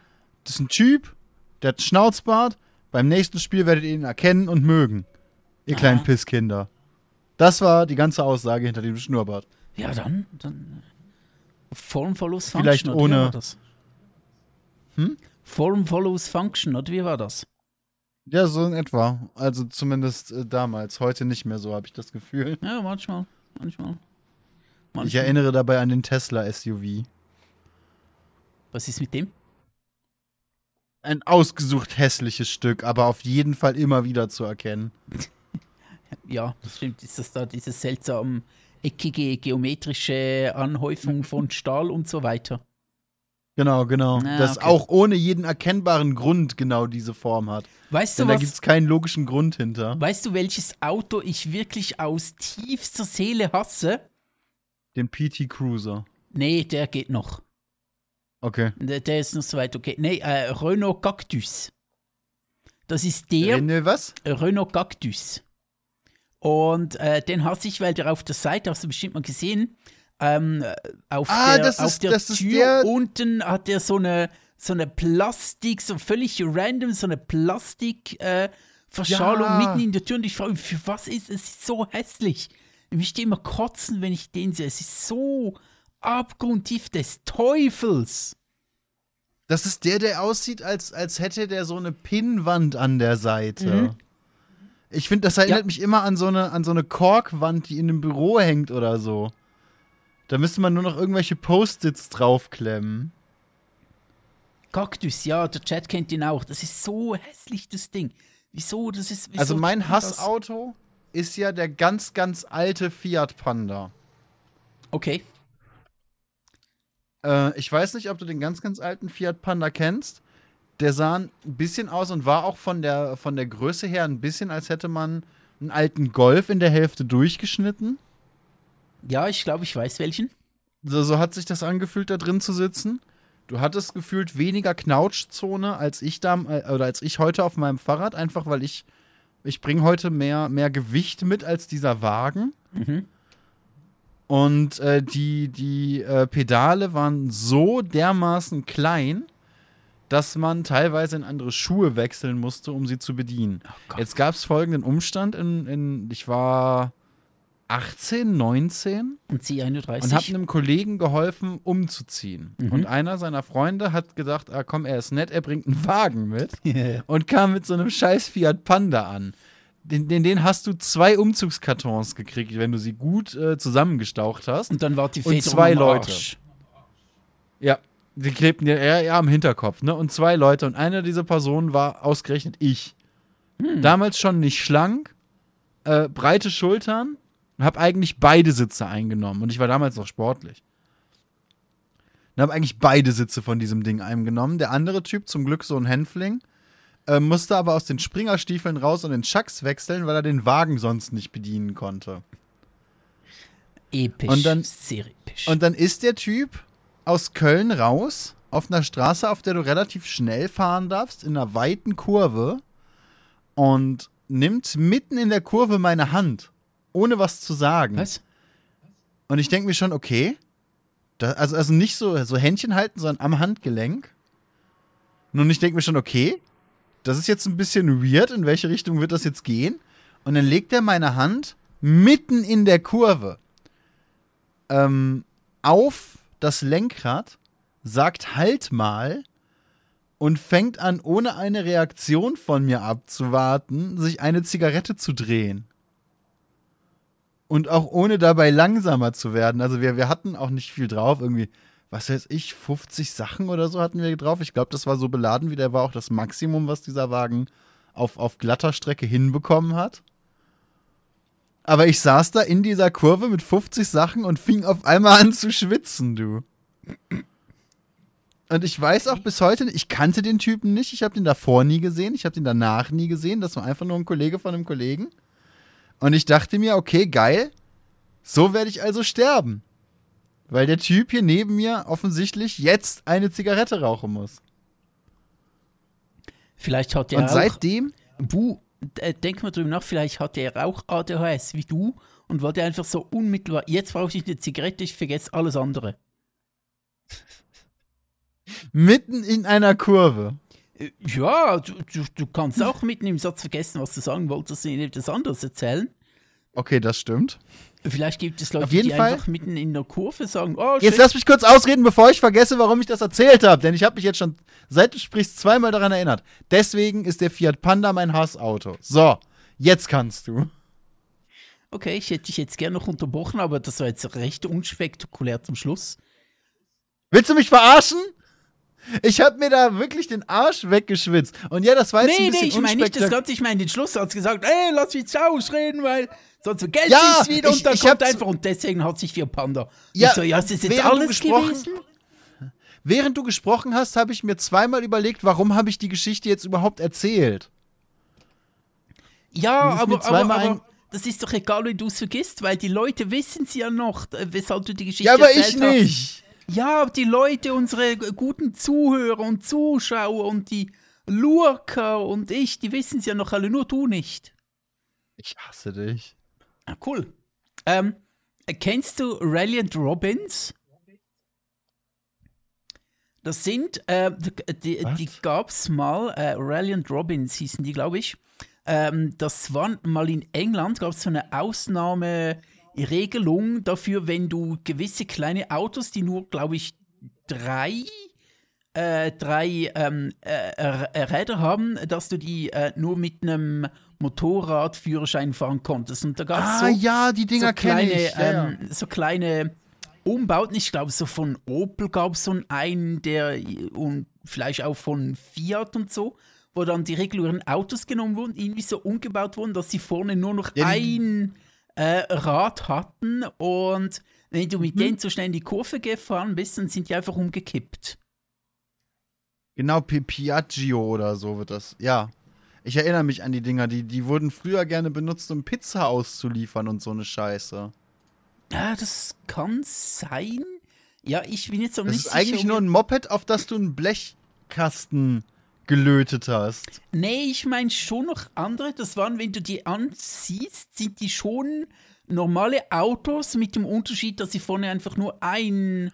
Speaker 1: das ist ein Typ, der hat einen Schnauzbart. Beim nächsten Spiel werdet ihr ihn erkennen und mögen. Ihr kleinen
Speaker 2: Aha.
Speaker 1: Pisskinder. Das war die ganze Aussage hinter dem Schnurrbart.
Speaker 2: Ja, dann, dann Form follows Function.
Speaker 1: Vielleicht
Speaker 2: oder Wie
Speaker 1: ohne-
Speaker 2: war das?
Speaker 1: Hm?
Speaker 2: Form follows Function, oder wie war das?
Speaker 1: Ja, so in etwa. Also zumindest äh, damals. Heute nicht mehr so, habe ich das Gefühl.
Speaker 2: Ja, manchmal. Manchmal. manchmal.
Speaker 1: Ich erinnere dabei an den Tesla SUV.
Speaker 2: Was ist mit dem?
Speaker 1: Ein ausgesucht hässliches Stück, aber auf jeden Fall immer wieder zu erkennen. [laughs]
Speaker 2: Ja, das stimmt. Ist das da diese seltsam eckige geometrische Anhäufung von Stahl und so weiter?
Speaker 1: Genau, genau.
Speaker 2: Ah,
Speaker 1: das
Speaker 2: okay.
Speaker 1: auch ohne jeden erkennbaren Grund genau diese Form hat.
Speaker 2: Weißt du
Speaker 1: Denn da
Speaker 2: was?
Speaker 1: gibt es keinen logischen Grund hinter.
Speaker 2: Weißt du, welches Auto ich wirklich aus tiefster Seele hasse?
Speaker 1: Den PT Cruiser.
Speaker 2: Nee, der geht noch.
Speaker 1: Okay.
Speaker 2: Der, der ist noch so weit okay. Nee, äh, Renault Cactus. Das ist der
Speaker 1: René, was?
Speaker 2: Renault Cactus. Und äh, den hasse ich, weil der auf der Seite, hast du bestimmt mal gesehen, ähm, äh, auf
Speaker 1: Ah,
Speaker 2: der,
Speaker 1: das
Speaker 2: auf
Speaker 1: ist-
Speaker 2: der Tür
Speaker 1: der-
Speaker 2: unten hat er so eine, so eine Plastik, so völlig random, so eine Plastik äh, Verschalung
Speaker 1: Ja.
Speaker 2: mitten in der Tür. Und ich frage mich, für was ist es? ist so hässlich. Ich möchte immer kotzen, wenn ich den sehe. Es ist so abgrundtief des Teufels.
Speaker 1: Das ist der, der aussieht, als, als hätte der so eine Pinnwand an der Seite.
Speaker 2: Mhm.
Speaker 1: Ich finde, das erinnert
Speaker 2: Ja.
Speaker 1: mich immer an so, eine, an so eine Korkwand, die in einem Büro hängt oder so. Da müsste man nur noch irgendwelche Post-its draufklemmen.
Speaker 2: Cactus, ja, der Chat kennt ihn auch. Das ist so hässlich, das Ding. Wieso? Das ist. Wieso
Speaker 1: Also mein? Hassauto ist ja der ganz, ganz alte Fiat Panda.
Speaker 2: Okay.
Speaker 1: Äh, ich weiß nicht, ob du den ganz, ganz alten Fiat Panda kennst. Der sah ein bisschen aus und war auch von der, von der Größe her ein bisschen, als hätte man einen alten Golf in der Hälfte durchgeschnitten.
Speaker 2: Ja, ich glaube, ich weiß welchen.
Speaker 1: So, so hat sich das angefühlt, da drin zu sitzen. Du hattest gefühlt weniger Knautschzone als ich da, äh, oder als ich heute auf meinem Fahrrad, einfach weil ich, ich bringe heute mehr, mehr Gewicht mit als dieser Wagen.
Speaker 2: Mhm.
Speaker 1: Und äh, die, die äh, Pedale waren so dermaßen klein, dass man teilweise in andere Schuhe wechseln musste, um sie zu bedienen.
Speaker 2: Gott.
Speaker 1: Jetzt gab es folgenden Umstand: in, in, Ich war 18, 19
Speaker 2: Und sie 31.
Speaker 1: und habe einem Kollegen geholfen, umzuziehen.
Speaker 2: Mhm.
Speaker 1: Und einer seiner Freunde hat gedacht: ah, komm, er ist nett, er bringt einen Wagen mit [laughs]
Speaker 2: Yeah.
Speaker 1: und kam mit so einem scheiß Fiat Panda an. Den, den, den hast du zwei Umzugskartons gekriegt, wenn du sie gut äh, zusammengestaucht hast.
Speaker 2: Und dann war die
Speaker 1: Und zwei Leute.
Speaker 2: Arsch.
Speaker 1: Ja, die klebten ja eher, eher am Hinterkopf, ne? Und zwei Leute. Und einer dieser Personen war ausgerechnet ich. Damals schon nicht schlank, äh, breite Schultern und habe eigentlich beide Sitze eingenommen. Und ich war damals noch sportlich. Und habe eigentlich beide Sitze von diesem Ding eingenommen. Der andere Typ, zum Glück so ein Hänfling, äh, musste aber aus den Springerstiefeln raus und den Chucks wechseln, weil er den Wagen sonst nicht bedienen konnte.
Speaker 2: Episch.
Speaker 1: Und dann-
Speaker 2: sehr episch.
Speaker 1: Und dann ist der Typ aus Köln raus auf einer Straße, auf der du relativ schnell fahren darfst, in einer weiten Kurve und nimmt mitten in der Kurve meine Hand, ohne was zu sagen.
Speaker 2: Was?
Speaker 1: Und ich denke mir schon, okay, Da, also, also nicht so, so Händchen halten, sondern am Handgelenk. Und ich denke mir schon, okay, das ist jetzt ein bisschen weird, in welche Richtung wird das jetzt gehen? Und dann legt er meine Hand mitten in der Kurve ähm, auf das Lenkrad, sagt halt mal und fängt an, ohne eine Reaktion von mir abzuwarten, sich eine Zigarette zu drehen. Und auch ohne dabei langsamer zu werden. Also wir, wir hatten auch nicht viel drauf, irgendwie, was weiß ich, 50 Sachen oder so hatten wir drauf. Ich glaube, das war so beladen, wie der war auch das Maximum, was dieser Wagen auf, auf glatter Strecke hinbekommen hat. Aber ich saß da in dieser Kurve mit 50 Sachen und fing auf einmal an zu schwitzen, du. Und ich weiß auch bis heute, ich kannte den Typen nicht. Ich habe den davor nie gesehen. Ich habe den danach nie gesehen. Das war einfach nur ein Kollege von einem Kollegen. Und ich dachte mir, okay, geil. So werde ich also sterben. Weil der Typ hier neben mir offensichtlich jetzt eine Zigarette rauchen muss.
Speaker 2: Vielleicht hat er
Speaker 1: Und seitdem.
Speaker 2: Bu, äh, denk mal drüber nach, vielleicht hatte er auch ADHS wie du und wollte einfach so unmittelbar, jetzt brauche ich eine Zigarette, ich vergesse alles andere.
Speaker 1: Mitten in einer Kurve.
Speaker 2: Ja, du, du, du kannst auch mitten im Satz vergessen, was du sagen wolltest, und etwas anderes erzählen.
Speaker 1: Okay, das stimmt.
Speaker 2: Vielleicht gibt es Leute,
Speaker 1: Auf jeden
Speaker 2: die
Speaker 1: Fall-
Speaker 2: einfach mitten in der Kurve sagen, oh,
Speaker 1: Jetzt
Speaker 2: shit.
Speaker 1: lass mich kurz ausreden, bevor ich vergesse, warum ich das erzählt habe. Denn ich habe mich jetzt schon, seit du sprichst, zweimal daran erinnert. Deswegen ist der Fiat Panda mein Hassauto. So, jetzt kannst du.
Speaker 2: Okay, ich hätte dich jetzt gerne noch unterbrochen, aber das war jetzt recht unspektakulär zum Schluss.
Speaker 1: Willst du mich verarschen? Ich habe mir da wirklich den Arsch weggeschwitzt. Und ja, das war jetzt
Speaker 2: Nee,
Speaker 1: ein
Speaker 2: nee,
Speaker 1: bisschen
Speaker 2: ich meine nicht das Ganze, ich meine den Schlusssatz gesagt, ey, lass mich ausreden, weil sonst vergesse
Speaker 1: Ja,
Speaker 2: ich's wieder
Speaker 1: ich-
Speaker 2: und dann
Speaker 1: ich
Speaker 2: kommt einfach und deswegen hat sich für Panda.
Speaker 1: Ja,
Speaker 2: ich so, ja, ist das jetzt alles
Speaker 1: gesprochen-
Speaker 2: gewesen?
Speaker 1: Während du gesprochen hast, habe ich mir zweimal überlegt, warum habe ich die Geschichte jetzt überhaupt erzählt.
Speaker 2: Ja, aber, aber, aber das ist doch egal, wenn du es vergisst, weil die Leute wissen es ja noch, äh, weshalb du die Geschichte
Speaker 1: Ja, aber ich
Speaker 2: erzählt hast.
Speaker 1: nicht.
Speaker 2: Ja, die Leute, unsere guten Zuhörer und Zuschauer und die Lurker und ich, die wissen es ja noch alle, nur du nicht.
Speaker 1: Ich hasse dich.
Speaker 2: Ah, cool. Ähm, kennst du Reliant Robbins? Das sind, äh, die, die, die gab's mal, äh, Reliant Robbins hießen die, glaube ich. Ähm, das war mal in England, gab es so eine Ausnahmeregelung dafür, wenn du gewisse kleine Autos, die nur, glaube ich, drei, äh, drei ähm, äh, äh, Räder haben, dass du die äh, nur mit einem Motorradführerschein fahren konntest. Und da gab es
Speaker 1: Ah
Speaker 2: so,
Speaker 1: ja, die Dinger
Speaker 2: so kleine,
Speaker 1: ich. Ja, ja.
Speaker 2: ähm, so kleine Umbauten. Ich glaube, so von Opel gab es so einen, der und vielleicht auch von Fiat und so, wo dann die regulären Autos genommen wurden, irgendwie so umgebaut wurden, dass sie vorne nur noch
Speaker 1: Ja,
Speaker 2: ein äh, Rad hatten und wenn du mit denen zu schnell in die Kurve gefahren bist, dann sind die einfach umgekippt.
Speaker 1: Genau, Pi- Piaggio oder so wird das. Ja. Ich erinnere mich an die Dinger, die, die wurden früher gerne benutzt, um Pizza auszuliefern und so eine Scheiße.
Speaker 2: Ja, das kann sein. Ja, ich bin jetzt noch
Speaker 1: Das
Speaker 2: nicht
Speaker 1: ist eigentlich
Speaker 2: sicher,
Speaker 1: nur ein Moped, auf das du einen Blechkasten gelötet hast.
Speaker 2: Nee, ich meine schon noch andere. Das waren, wenn du die ansiehst, sind die schon normale Autos mit dem Unterschied, dass sie vorne einfach nur ein,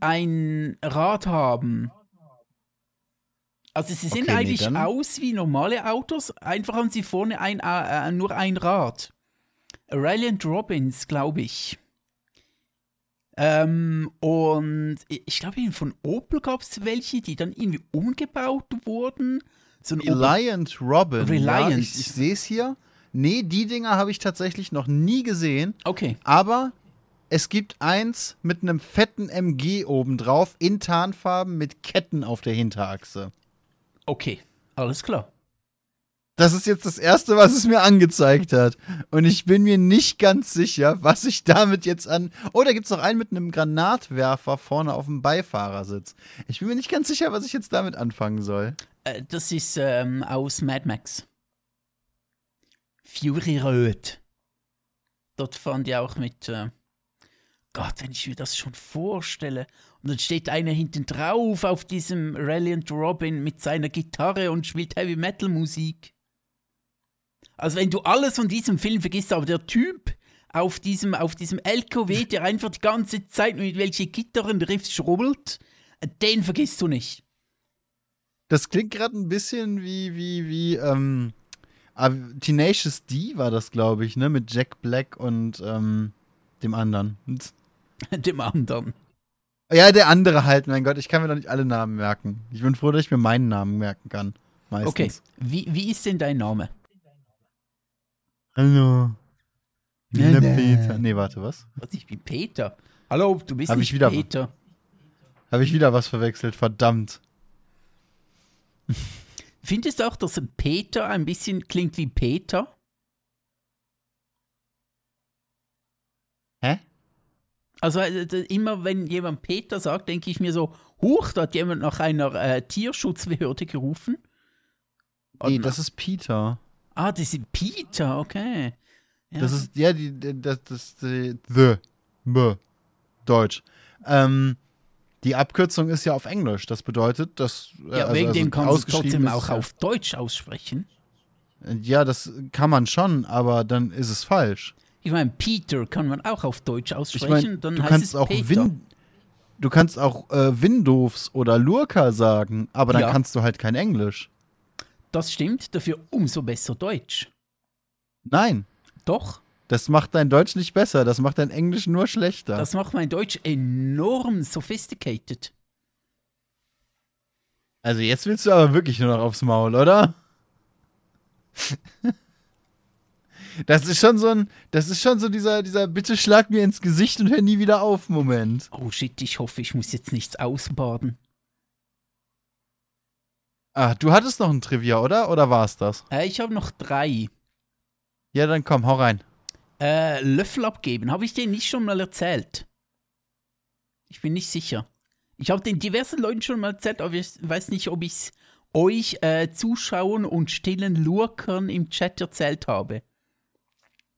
Speaker 2: ein Rad haben. Also sie sehen
Speaker 1: Okay, nee,
Speaker 2: eigentlich
Speaker 1: dann-
Speaker 2: aus wie normale Autos, einfach haben sie vorne ein, äh, äh, nur ein Rad. Ryland Robbins, glaube ich. Ähm, und ich glaube, von Opel gab es welche, die dann irgendwie umgebaut wurden. So ein Opel
Speaker 1: Reliant Robin.
Speaker 2: Reliant.
Speaker 1: Ja, ich ich sehe es hier. Nee, die Dinger habe ich tatsächlich noch nie gesehen.
Speaker 2: Okay.
Speaker 1: Aber es gibt eins mit einem fetten MG obendrauf in Tarnfarben mit Ketten auf der Hinterachse.
Speaker 2: Okay, alles klar.
Speaker 1: Das ist jetzt das erste, was es mir angezeigt hat. Und ich bin mir nicht ganz sicher, was ich damit jetzt an. Oh, da gibt es noch einen mit einem Granatwerfer vorne auf dem Beifahrersitz. Ich bin mir nicht ganz sicher, was ich jetzt damit anfangen soll.
Speaker 2: Äh, das ist ähm, aus Mad Max. Fury Road. Dort fahren die auch mit. Äh, Gott, wenn ich mir das schon vorstelle. Und dann steht einer hinten drauf auf diesem Reliant Robin mit seiner Gitarre und spielt Heavy Metal Musik. Also wenn du alles von diesem Film vergisst, aber der Typ auf diesem, auf diesem LKW, [laughs] der einfach die ganze Zeit mit welchen Gitarren Riffs schrubbelt, den vergisst du nicht.
Speaker 1: Das klingt gerade ein bisschen wie, wie, wie, ähm, ah, Tenacious D war das, glaube ich, ne? Mit Jack Black und ähm, dem anderen. [laughs]
Speaker 2: Dem anderen.
Speaker 1: Ja, der andere halt, mein Gott, ich kann mir doch nicht alle Namen merken. Ich bin froh, dass ich mir meinen Namen merken kann. Meistens.
Speaker 2: Okay, wie, wie ist denn dein Name?
Speaker 1: Hallo.
Speaker 2: Nee,
Speaker 1: Der
Speaker 2: nee.
Speaker 1: Peter. Nee, warte, was?
Speaker 2: Was, ich bin Peter. Hallo, du bist
Speaker 1: Hab
Speaker 2: nicht
Speaker 1: ich wieder-
Speaker 2: Peter.
Speaker 1: Habe ich wieder was verwechselt, verdammt. [laughs]
Speaker 2: Findest du auch, dass ein Peter ein bisschen klingt wie Peter?
Speaker 1: Hä?
Speaker 2: Also äh, immer wenn jemand Peter sagt, denke ich mir so, huch, da hat jemand nach einer äh, Tierschutzbehörde gerufen.
Speaker 1: Nee, das ist Peter.
Speaker 2: Ah, das ist Peter, okay. Ja.
Speaker 1: Das ist, ja, die, die- das, das, die, the, b, Deutsch. Ähm, die Abkürzung ist ja auf Englisch. Das bedeutet, dass. äh,
Speaker 2: ja,
Speaker 1: also-
Speaker 2: wegen
Speaker 1: also
Speaker 2: dem kannst du trotzdem
Speaker 1: ist
Speaker 2: auch auf Deutsch aussprechen.
Speaker 1: Ja, das kann man schon, aber dann ist es falsch.
Speaker 2: Ich meine, Peter kann man auch auf Deutsch
Speaker 1: Ich
Speaker 2: aussprechen,
Speaker 1: meine,
Speaker 2: dann
Speaker 1: du
Speaker 2: heißt
Speaker 1: kannst
Speaker 2: es
Speaker 1: auch
Speaker 2: Peter.
Speaker 1: Win, du kannst auch äh, Windows oder Lurker sagen, aber dann
Speaker 2: Ja.
Speaker 1: kannst du halt kein Englisch.
Speaker 2: Das stimmt, dafür umso besser Deutsch.
Speaker 1: Nein,
Speaker 2: Doch,
Speaker 1: das macht dein Deutsch nicht besser, das macht dein Englisch nur schlechter.
Speaker 2: das macht mein Deutsch enorm sophisticated.
Speaker 1: also jetzt willst du aber wirklich nur noch aufs Maul, oder? Das ist schon so ein, das ist schon so dieser, dieser Bitte schlag mir ins Gesicht und hör nie wieder auf Moment.
Speaker 2: Oh shit, ich hoffe, ich muss jetzt nichts ausbaden.
Speaker 1: Ah, du hattest noch ein Trivia, oder? Oder war es das?
Speaker 2: Äh, ich habe noch drei.
Speaker 1: Ja, dann komm, hau rein.
Speaker 2: Äh, Löffel abgeben. Habe ich den nicht schon mal erzählt? Ich bin nicht sicher. Ich habe den diversen Leuten schon mal erzählt, aber ich weiß nicht, ob ich es euch äh, Zuschauern und stillen Lurkern im Chat erzählt habe.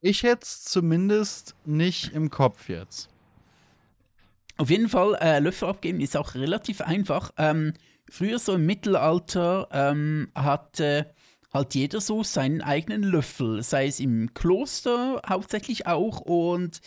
Speaker 1: Ich hätte es zumindest nicht im Kopf jetzt.
Speaker 2: Auf jeden Fall, äh, Löffel abgeben ist auch relativ einfach. Ähm, früher, so im Mittelalter, ähm, hatte halt jeder so seinen eigenen Löffel. Sei es im Kloster hauptsächlich auch und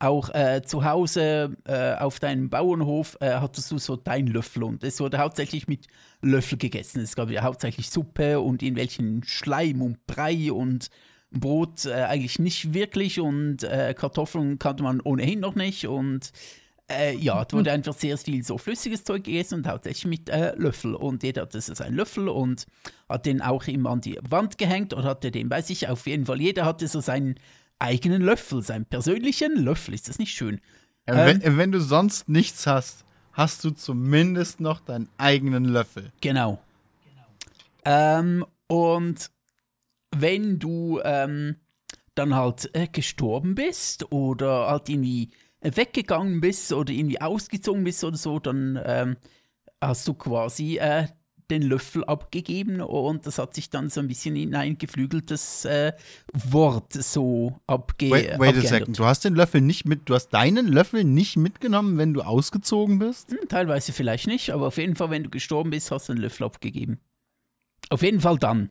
Speaker 2: auch äh, zu Hause äh, auf deinem Bauernhof äh, hattest du so deinen Löffel und es wurde hauptsächlich mit Löffel gegessen. Es gab ja hauptsächlich Suppe und in welchen Schleim und Brei und Brot äh, eigentlich nicht wirklich und äh, Kartoffeln kannte man ohnehin noch nicht und äh, ja, da wurde einfach sehr viel so flüssiges Zeug gegessen und hauptsächlich mit äh, Löffel. Und jeder hatte so seinen Löffel und hat den auch immer an die Wand gehängt oder hatte den bei sich. Auf jeden Fall, jeder hatte so seinen eigenen Löffel, seinen persönlichen Löffel. Ist das nicht schön?
Speaker 1: Ja,
Speaker 2: Ähm.
Speaker 1: wenn, wenn du sonst nichts hast, hast du zumindest noch deinen eigenen Löffel.
Speaker 2: Genau. Ähm, und wenn du ähm, dann halt äh, gestorben bist oder halt irgendwie weggegangen bist oder irgendwie ausgezogen bist oder so, dann ähm, hast du quasi äh, den Löffel abgegeben und das hat sich dann so ein bisschen in ein geflügeltes äh, Wort so abge
Speaker 1: Wait, wait a
Speaker 2: abgeändert.
Speaker 1: second. Du hast den Löffel nicht mit, du hast deinen Löffel nicht mitgenommen, wenn du ausgezogen bist?
Speaker 2: Hm, teilweise vielleicht nicht, aber auf jeden Fall, wenn du gestorben bist, hast du den Löffel abgegeben. Auf jeden Fall dann.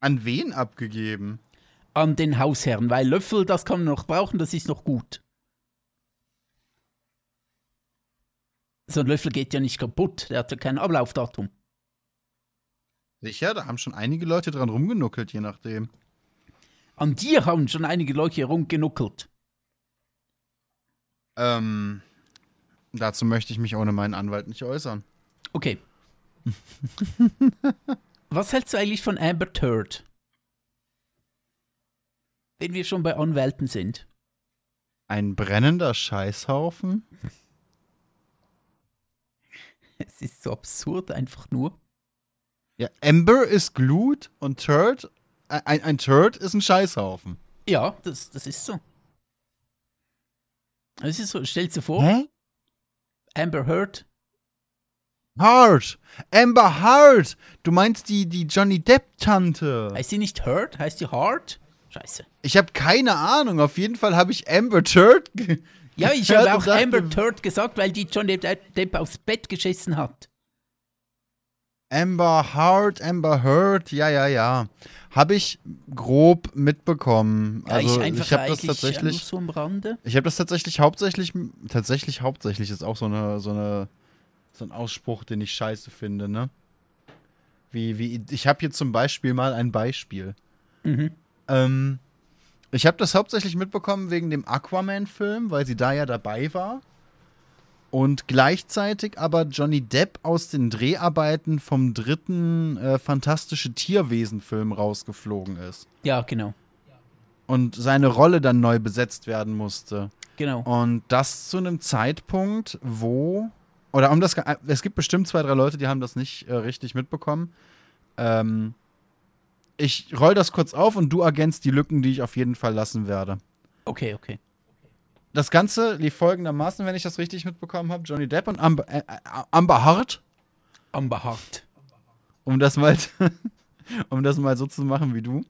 Speaker 1: An wen abgegeben?
Speaker 2: an den Hausherrn, weil Löffel, das kann man noch brauchen, das ist noch gut. So ein Löffel geht ja nicht kaputt, der hat ja kein Ablaufdatum.
Speaker 1: Sicher, da haben schon einige Leute dran rumgenuckelt, je nachdem.
Speaker 2: An dir haben schon einige Leute rumgenuckelt.
Speaker 1: Ähm, dazu möchte ich mich ohne meinen Anwalt nicht äußern.
Speaker 2: Okay. [laughs] Was hältst du eigentlich von Amber Turd? Wenn wir schon bei Anwälten sind.
Speaker 1: Ein brennender Scheißhaufen? [laughs] [laughs]
Speaker 2: Es ist so absurd, einfach nur.
Speaker 1: Ja, Ember ist Glut und Turd, ein, ein- Turd ist ein Scheißhaufen.
Speaker 2: Ja, das, das ist so. Das ist so, stell dir vor,
Speaker 1: Hä?
Speaker 2: Amber Heard.
Speaker 1: Hart! Amber Hart! Du meinst die, die Johnny Depp-Tante.
Speaker 2: Heißt die nicht Heard? Heißt die Hard? Scheiße.
Speaker 1: Ich habe keine Ahnung. Auf jeden Fall habe ich Amber Turd. [laughs]
Speaker 2: Ja, ich habe auch Amber Turd gesagt, weil die John Depp, Depp aufs Bett geschissen hat.
Speaker 1: Amber Heart, Amber Heard, ja, ja, ja. Habe ich grob mitbekommen.
Speaker 2: Ja,
Speaker 1: also
Speaker 2: ich einfach
Speaker 1: ich habe das
Speaker 2: nur
Speaker 1: tatsächlich,
Speaker 2: so
Speaker 1: ich habe das tatsächlich hauptsächlich, tatsächlich hauptsächlich ist auch so eine, so eine, so ein Ausspruch, den ich scheiße finde, ne? Wie, wie, ich habe hier zum Beispiel mal ein Beispiel.
Speaker 2: Mhm.
Speaker 1: Ähm, ich habe das hauptsächlich mitbekommen wegen dem Aquaman-Film, weil sie da ja dabei war. Und gleichzeitig aber Johnny Depp aus den Dreharbeiten vom dritten äh, Fantastische Tierwesen-Film rausgeflogen ist.
Speaker 2: Ja, genau.
Speaker 1: Und seine Rolle dann neu besetzt werden musste.
Speaker 2: Genau.
Speaker 1: Und das zu einem Zeitpunkt, wo. Oder um das. Es gibt bestimmt zwei, drei Leute, die haben das nicht äh, richtig mitbekommen. Ähm, ich roll das kurz auf und du ergänzt die Lücken, die ich auf jeden Fall lassen werde.
Speaker 2: Okay, okay.
Speaker 1: Das Ganze lief folgendermaßen, wenn ich das richtig mitbekommen habe: Johnny Depp und Amber, äh, äh, Amber Hart,
Speaker 2: Amber Hart.
Speaker 1: um das mal, [laughs] um das mal so zu machen wie du,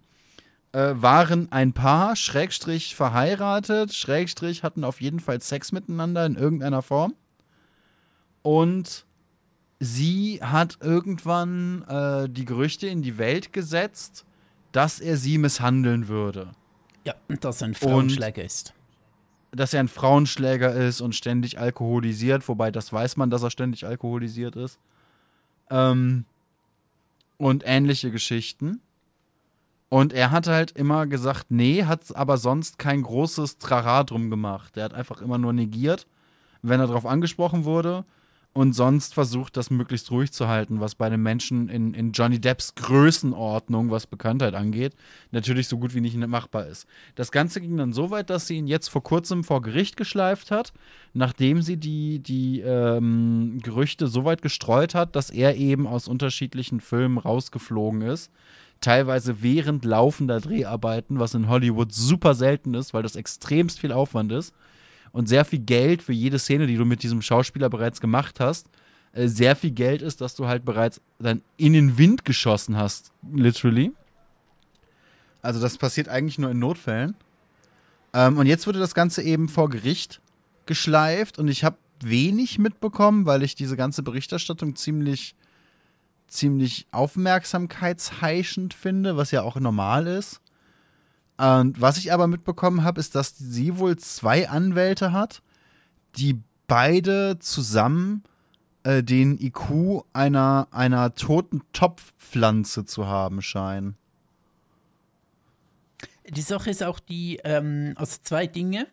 Speaker 1: äh, waren ein Paar, Schrägstrich verheiratet, Schrägstrich hatten auf jeden Fall Sex miteinander in irgendeiner Form. Und sie hat irgendwann äh, die Gerüchte in die Welt gesetzt, dass er sie misshandeln würde.
Speaker 2: Ja, und dass er ein Frauenschläger ist.
Speaker 1: Dass er ein Frauenschläger ist und ständig alkoholisiert, wobei das weiß man, dass er ständig alkoholisiert ist. Ähm, und ähnliche Geschichten. Und er hat halt immer gesagt, nee, hat aber sonst kein großes Trara drum gemacht. Er hat einfach immer nur negiert, wenn er darauf angesprochen wurde. Und sonst versucht, das möglichst ruhig zu halten, was bei einem Menschen in, in Johnny Depps Größenordnung, was Bekanntheit angeht, natürlich so gut wie nicht machbar ist. Das Ganze ging dann so weit, dass sie ihn jetzt vor kurzem vor Gericht geschleift hat, nachdem sie die, die ähm, Gerüchte so weit gestreut hat, dass er eben aus unterschiedlichen Filmen rausgeflogen ist teilweise während laufender Dreharbeiten, was in Hollywood super selten ist, weil das extremst viel Aufwand ist und sehr viel Geld für jede Szene, die du mit diesem Schauspieler bereits gemacht hast, äh, sehr viel Geld ist, dass du halt bereits dann in den Wind geschossen hast, literally. Also das passiert eigentlich nur in Notfällen. Ähm, und jetzt wurde das Ganze eben vor Gericht geschleift und ich habe wenig mitbekommen, weil ich diese ganze Berichterstattung ziemlich ziemlich aufmerksamkeitsheischend finde, was ja auch normal ist. Und was ich aber mitbekommen habe, ist, dass sie wohl zwei Anwälte hat, die beide zusammen äh, den IQ einer, einer toten Topfpflanze zu haben scheinen.
Speaker 2: Die Sache ist auch die, ähm, also zwei Dinge.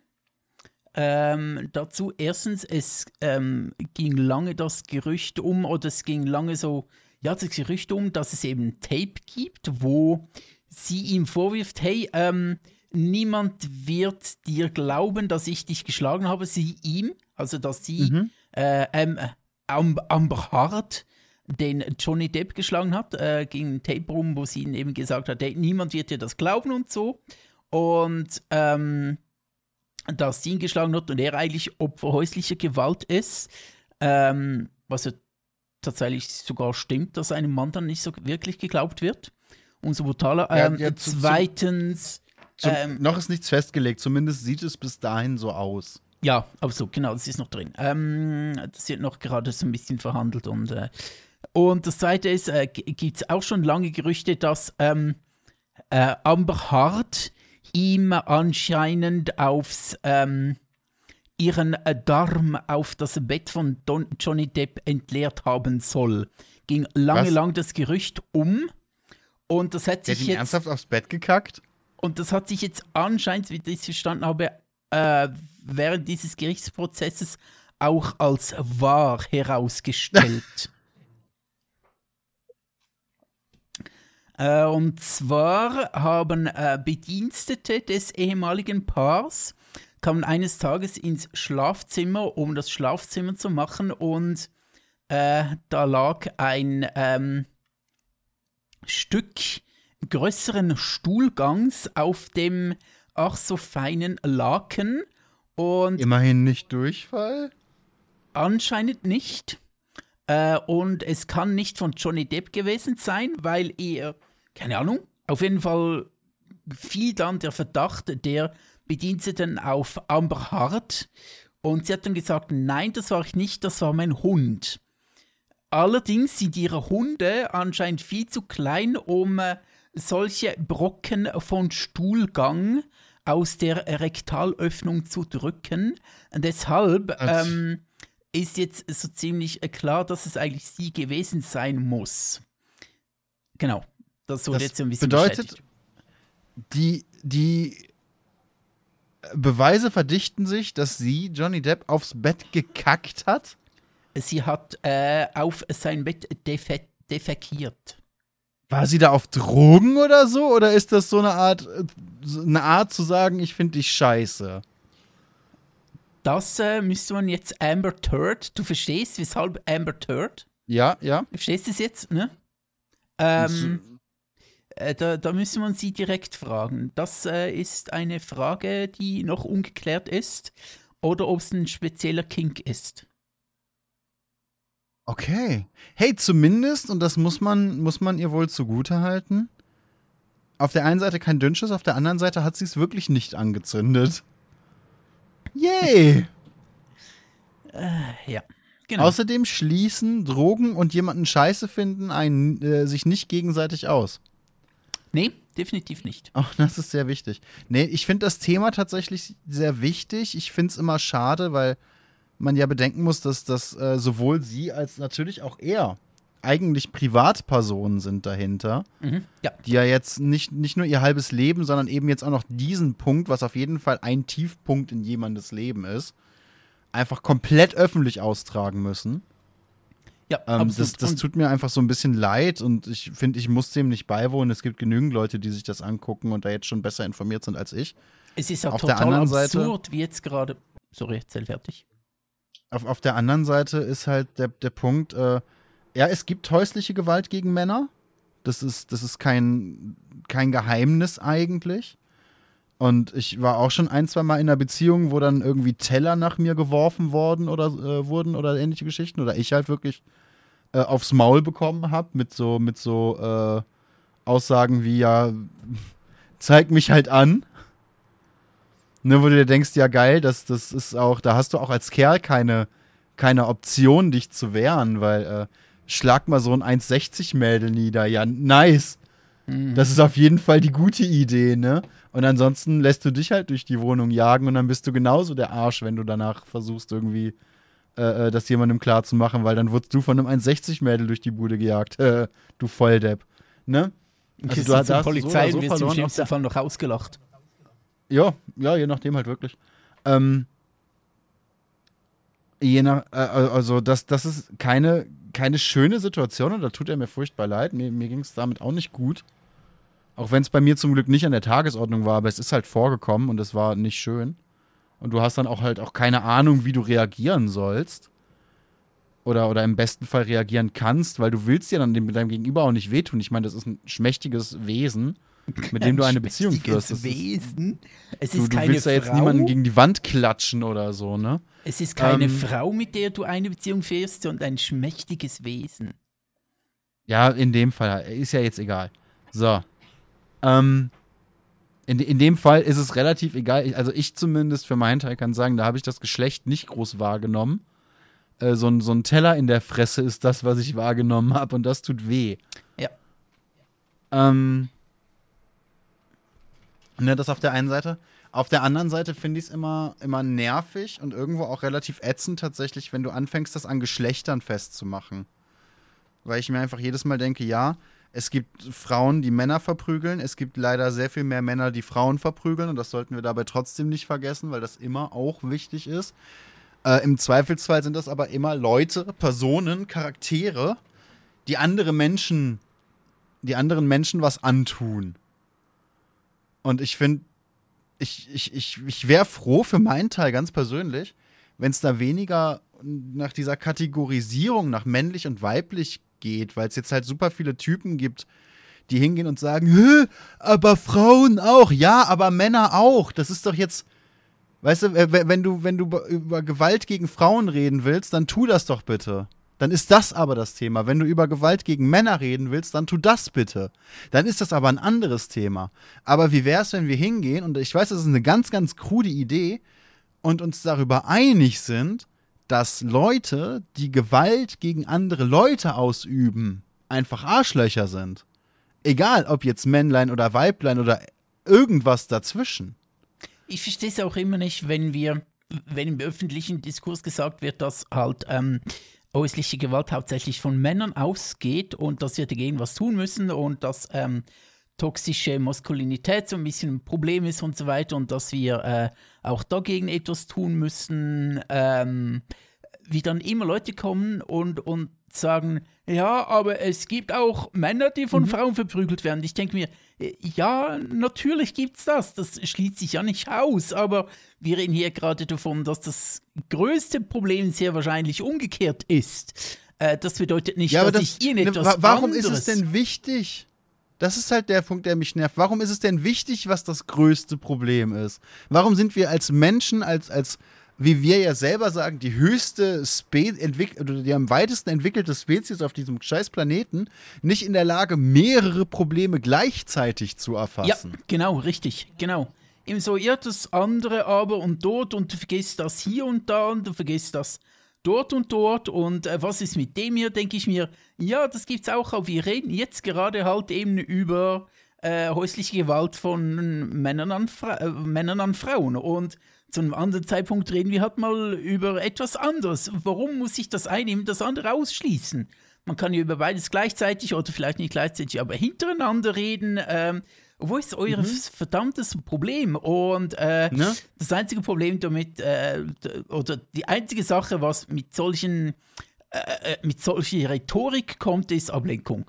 Speaker 2: Ähm, dazu erstens, es ähm, ging lange das Gerücht um, oder es ging lange so, ja, das Gerücht um, dass es eben Tape gibt, wo sie ihm vorwirft, hey, ähm, niemand wird dir glauben, dass ich dich geschlagen habe, sie ihm, also dass sie
Speaker 1: Mhm.
Speaker 2: äh, ähm, Amber, Hart den Johnny Depp geschlagen hat, äh, ging ein Tape rum, wo sie ihm eben gesagt hat, hey, niemand wird dir das glauben und so. Und ähm, dass sie ihn geschlagen hat und er eigentlich Opfer häuslicher Gewalt ist, ähm, was ja tatsächlich sogar stimmt, dass einem Mann dann nicht so wirklich geglaubt wird. Umso brutaler.
Speaker 1: Ja,
Speaker 2: Ähm,
Speaker 1: ja, zu- zu-
Speaker 2: zweitens,
Speaker 1: Zum,
Speaker 2: Ähm,
Speaker 1: noch ist nichts festgelegt, zumindest sieht es bis dahin so aus.
Speaker 2: Ja, absolut, genau, das ist noch drin. Ähm, das wird noch gerade so ein bisschen verhandelt und, äh, und das zweite ist, äh, gibt es auch schon lange Gerüchte, dass ähm, äh, Amber Hart ihm anscheinend aufs ähm, ihren äh, Darm auf das Bett von Don Johnny Depp entleert haben soll. Ging lange,
Speaker 1: Was?
Speaker 2: lang das Gerücht um und das hat
Speaker 1: Der hat
Speaker 2: sich
Speaker 1: ihn
Speaker 2: jetzt
Speaker 1: ernsthaft aufs Bett gekackt?
Speaker 2: und das hat sich jetzt anscheinend, wie ich es verstanden habe, äh, während dieses Gerichtsprozesses auch als wahr herausgestellt. [laughs] äh, und zwar haben äh, Bedienstete des ehemaligen Paars kamen eines Tages ins Schlafzimmer, um das Schlafzimmer zu machen und äh, da lag ein ähm, Stück größeren Stuhlgangs auf dem ach so feinen Laken und
Speaker 1: Immerhin nicht Durchfall?
Speaker 2: anscheinend nicht. Äh, und es kann nicht von Johnny Depp gewesen sein, weil er, keine Ahnung, auf jeden Fall fiel dann der Verdacht der Bediensteten auf Amber Hart. Und sie hat dann gesagt, nein, das war ich nicht, das war mein Hund. Allerdings sind ihre Hunde anscheinend viel zu klein, um äh, solche Brocken von Stuhlgang aus der Rektalöffnung zu drücken. Deshalb ähm, ist jetzt so ziemlich äh, klar, dass es eigentlich sie gewesen sein muss. Genau. Das wurde
Speaker 1: Das
Speaker 2: jetzt ein bisschen
Speaker 1: bedeutet,
Speaker 2: bestätigt.
Speaker 1: die, die Beweise verdichten sich, dass sie Johnny Depp aufs Bett gekackt hat.
Speaker 2: Sie hat äh, auf sein Bett defe defekiert.
Speaker 1: War sie da auf Drogen oder so? Oder ist das so eine Art, äh, eine Art zu sagen, ich finde dich scheiße?
Speaker 2: Das äh, müsste man jetzt Amber Turd, du verstehst, weshalb Amber Turd?
Speaker 1: Ja, ja.
Speaker 2: Du verstehst es jetzt, ne? Ähm, äh, da, da müsste man sie direkt fragen. Das äh, ist eine Frage, die noch ungeklärt ist. Oder ob es ein spezieller Kink ist.
Speaker 1: Okay. Hey, zumindest, und das muss man, muss man ihr wohl zugute halten. Auf der einen Seite kein Dünnschiss, auf der anderen Seite hat sie es wirklich nicht angezündet. Yay!
Speaker 2: Ja, genau.
Speaker 1: Außerdem schließen Drogen und jemanden scheiße finden einen, äh, sich nicht gegenseitig aus.
Speaker 2: nee, definitiv nicht.
Speaker 1: Auch [laughs] das ist sehr wichtig. Nee, ich finde das Thema tatsächlich sehr wichtig. Ich finde es immer schade, weil man ja bedenken muss, dass das äh, sowohl sie als natürlich auch er eigentlich Privatpersonen sind dahinter,
Speaker 2: Mhm. Ja,
Speaker 1: die ja jetzt nicht, nicht nur ihr halbes Leben, sondern eben jetzt auch noch diesen Punkt, was auf jeden Fall ein Tiefpunkt in jemandes Leben ist, einfach komplett öffentlich austragen müssen.
Speaker 2: ja,
Speaker 1: Ähm, das, das tut mir einfach so ein bisschen leid und ich finde, ich muss dem nicht beiwohnen. Es gibt genügend Leute, die sich das angucken und da jetzt schon besser informiert sind als ich.
Speaker 2: es ist ja
Speaker 1: auf der
Speaker 2: total
Speaker 1: anderen Seite-
Speaker 2: absurd, wie jetzt gerade. Sorry, erzähl fertig.
Speaker 1: Auf, auf der anderen Seite ist halt der, der Punkt, äh, ja, es gibt häusliche Gewalt gegen Männer. Das ist, das ist kein, kein Geheimnis eigentlich. Und ich war auch schon ein, zwei Mal in einer Beziehung, wo dann irgendwie Teller nach mir geworfen worden oder äh, wurden oder ähnliche Geschichten. Oder ich halt wirklich äh, aufs Maul bekommen habe mit so, mit so äh, Aussagen wie, ja, [laughs] zeig mich halt an. Ne, wo du dir denkst, ja geil, das, das ist auch, da hast du auch als Kerl keine, keine Option, dich zu wehren, weil äh, schlag mal so ein 1,60-Mädel nieder. Ja, nice.
Speaker 2: Mhm.
Speaker 1: Das ist auf jeden Fall die gute Idee, ne? Und ansonsten lässt du dich halt durch die Wohnung jagen und dann bist du genauso der Arsch, wenn du danach versuchst, irgendwie äh, äh, das jemandem klar zu machen, weil dann wurdest du von einem 1,60-Mädel durch die Bude gejagt. [laughs] Du Volldepp. Ne?
Speaker 2: Also
Speaker 1: du hast- so
Speaker 2: Polizei
Speaker 1: oder so
Speaker 2: und wirst im schlimmsten Fall noch ausgelacht.
Speaker 1: Ja, ja, je nachdem halt wirklich. Ähm, je nach, äh, also das, das ist keine, keine schöne Situation und da tut er mir furchtbar leid. Mir, mir ging es damit auch nicht gut. Auch wenn es bei mir zum Glück nicht an der Tagesordnung war, aber es ist halt vorgekommen und es war nicht schön. Und du hast dann auch halt auch keine Ahnung, wie du reagieren sollst. Oder, oder im besten Fall reagieren kannst, weil du willst ja dann dem, deinem Gegenüber auch nicht wehtun. Ich meine, das ist ein schmächtiges Wesen, mit dem du eine Beziehung führst. Das ist,
Speaker 2: Wesen. Es
Speaker 1: Du,
Speaker 2: ist
Speaker 1: du
Speaker 2: keine
Speaker 1: willst ja jetzt
Speaker 2: Frau.
Speaker 1: niemanden gegen die Wand klatschen oder so, ne?
Speaker 2: Es ist keine
Speaker 1: Ähm,
Speaker 2: Frau, mit der du eine Beziehung führst, sondern ein schmächtiges Wesen.
Speaker 1: Ja, in dem Fall. Ist ja jetzt egal. So. Ähm, in, in dem Fall ist es relativ egal. Also ich zumindest für meinen Teil kann sagen, da habe ich das Geschlecht nicht groß wahrgenommen. Äh, so, ein, so ein Teller in der Fresse ist das, was ich wahrgenommen habe und das tut weh.
Speaker 2: Ja.
Speaker 1: Ähm, ne, das auf der einen Seite. Auf der anderen Seite finde ich es immer, immer nervig und irgendwo auch relativ ätzend tatsächlich, wenn du anfängst, das an Geschlechtern festzumachen. Weil ich mir einfach jedes Mal denke, ja, es gibt Frauen, die Männer verprügeln. Es gibt leider sehr viel mehr Männer, die Frauen verprügeln. Und das sollten wir dabei trotzdem nicht vergessen, weil das immer auch wichtig ist. Äh, Im Zweifelsfall sind das aber immer Leute, Personen, Charaktere, die andere Menschen, die anderen Menschen was antun. Und ich finde, ich, ich, ich, ich wäre froh für meinen Teil ganz persönlich, wenn es da weniger nach dieser Kategorisierung nach männlich und weiblich geht, weil es jetzt halt super viele Typen gibt, die hingehen und sagen, "Hä, aber Frauen auch, ja, aber Männer auch. Das ist doch jetzt, weißt du, wenn du, wenn du über Gewalt gegen Frauen reden willst, dann tu das doch bitte. Dann ist das aber das Thema. Wenn du über Gewalt gegen Männer reden willst, dann tu das bitte. Dann ist das aber ein anderes Thema. Aber wie wäre es, wenn wir hingehen, und ich weiß, das ist eine ganz, ganz krude Idee, und uns darüber einig sind, dass Leute, die Gewalt gegen andere Leute ausüben, einfach Arschlöcher sind. Egal, ob jetzt Männlein oder Weiblein oder irgendwas dazwischen.
Speaker 2: Ich verstehe es auch immer nicht, wenn wir, wenn im öffentlichen Diskurs gesagt wird, dass halt ähm, häusliche Gewalt hauptsächlich von Männern ausgeht und dass wir dagegen was tun müssen und dass ähm, toxische Maskulinität so ein bisschen ein Problem ist und so weiter und dass wir äh, auch dagegen etwas tun müssen, ähm, wie dann immer Leute kommen und, und sagen, ja, aber es gibt auch Männer, die von mhm. Frauen verprügelt werden. Ich denke mir, äh, ja, natürlich gibt es das. Das schließt sich ja nicht aus. Aber wir reden hier gerade davon, dass das größte Problem sehr wahrscheinlich umgekehrt ist. Äh, das bedeutet nicht,
Speaker 1: ja,
Speaker 2: dass
Speaker 1: das,
Speaker 2: ich ihnen ne, etwas
Speaker 1: Warum
Speaker 2: anderes
Speaker 1: ist es denn wichtig? Das ist halt der Punkt, der mich nervt. Warum ist es denn wichtig, was das größte Problem ist? Warum sind wir als Menschen, als, als wie wir ja selber sagen, die höchste Spe oder die am weitesten entwickelte Spezies auf diesem scheiß Planeten, nicht in der Lage, mehrere Probleme gleichzeitig zu erfassen?
Speaker 2: Ja, genau, richtig, genau. Im so, ja, das andere aber und dort und du vergisst das hier und da und du vergisst das dort und dort und äh, was ist mit dem hier, denke ich mir, ja, das gibt's auch, aber wir reden jetzt gerade halt eben über äh, häusliche Gewalt von Männern an, äh, Männern an Frauen und zu einem anderen Zeitpunkt reden wir halt mal über etwas anderes. Warum muss ich das eine das andere ausschließen? Man kann ja über beides gleichzeitig oder vielleicht nicht gleichzeitig, aber hintereinander reden. Ähm, wo ist euer mhm. verdammtes Problem? Und äh, ne? das einzige Problem damit, äh, oder die einzige Sache, was mit solchen, äh, äh, mit solcher Rhetorik kommt, ist Ablenkung.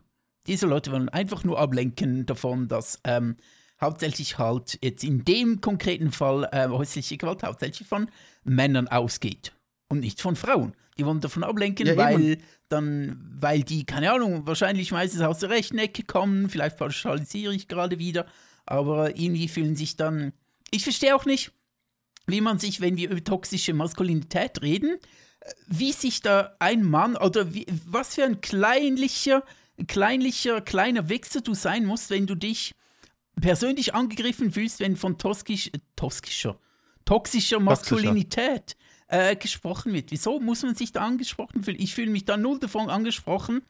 Speaker 2: Diese Leute wollen einfach nur ablenken davon, dass ähm, hauptsächlich halt jetzt in dem konkreten Fall äh, häusliche Gewalt hauptsächlich von Männern ausgeht und nicht von Frauen. Die wollen davon ablenken, ja, weil eben. dann, weil die, keine Ahnung, wahrscheinlich meistens aus der rechten Ecke kommen, vielleicht pauschalisiere ich gerade wieder, aber irgendwie fühlen sich dann. Ich verstehe auch nicht, wie man sich, wenn wir über toxische Maskulinität reden, wie sich da ein Mann oder wie, was für ein kleinlicher, kleinlicher, kleiner Wichser du sein musst, wenn du dich persönlich angegriffen fühlst, wenn von toskisch, äh, toskischer, toxischer Maskulinität äh, gesprochen wird. Wieso muss man sich da angesprochen fühlen? Ich fühle mich da null davon angesprochen,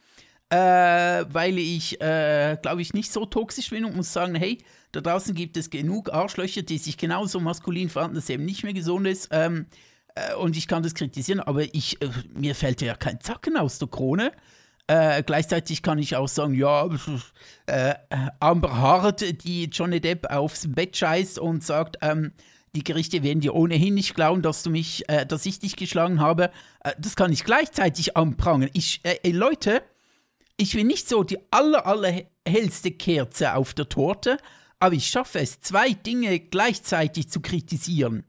Speaker 2: äh, weil ich, äh, glaube ich, nicht so toxisch bin und muss sagen, hey, da draußen gibt es genug Arschlöcher, die sich genauso maskulin verhalten, dass eben nicht mehr gesund ist. Ähm, äh, und ich kann das kritisieren, aber ich, äh, mir fällt ja kein Zacken aus der Krone. Äh, gleichzeitig kann ich auch sagen, ja, äh, Amber Hart, die Johnny Depp aufs Bett scheißt und sagt, ähm, die Gerichte werden dir ohnehin nicht glauben, dass du mich, äh, dass ich dich geschlagen habe. Äh, das kann ich gleichzeitig anprangern. Ich, äh, Leute, ich bin nicht so die aller, allerhellste Kerze auf der Torte, aber ich schaffe es, zwei Dinge gleichzeitig zu kritisieren.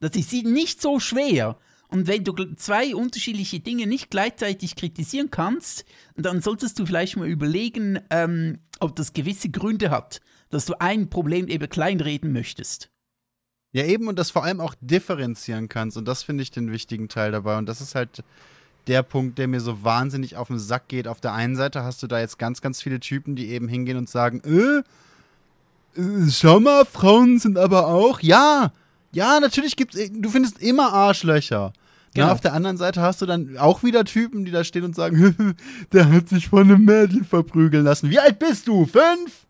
Speaker 2: Das ist nicht so schwer. Und wenn du zwei unterschiedliche Dinge nicht gleichzeitig kritisieren kannst, dann solltest du vielleicht mal überlegen, ähm, ob das gewisse Gründe hat, dass du ein Problem eben kleinreden möchtest.
Speaker 1: Ja, eben und das vor allem auch differenzieren kannst. Und das finde ich den wichtigen Teil dabei. Und das ist halt der Punkt, der mir so wahnsinnig auf den Sack geht. Auf der einen Seite hast du da jetzt ganz, ganz viele Typen, die eben hingehen und sagen, äh, äh schau mal, Frauen sind aber auch. Ja, ja, natürlich gibt's, du findest immer Arschlöcher. Genau. Ja, auf der anderen Seite hast du dann auch wieder Typen, die da stehen und sagen, [laughs] der hat sich von einem Mädchen verprügeln lassen. Wie alt bist du? Fünf?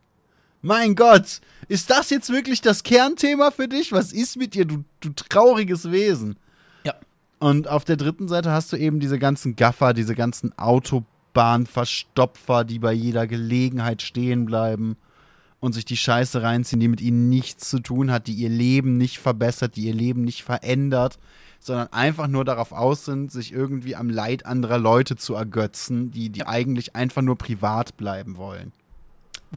Speaker 1: Mein Gott, ist das jetzt wirklich das Kernthema für dich? Was ist mit dir, du, du trauriges Wesen?
Speaker 2: Ja.
Speaker 1: Und auf der dritten Seite hast du eben diese ganzen Gaffer, diese ganzen Autobahnverstopfer, die bei jeder Gelegenheit stehen bleiben und sich die Scheiße reinziehen, die mit ihnen nichts zu tun hat, die ihr Leben nicht verbessert, die ihr Leben nicht verändert, sondern einfach nur darauf aus sind, sich irgendwie am Leid anderer Leute zu ergötzen, die, die eigentlich einfach nur privat bleiben wollen.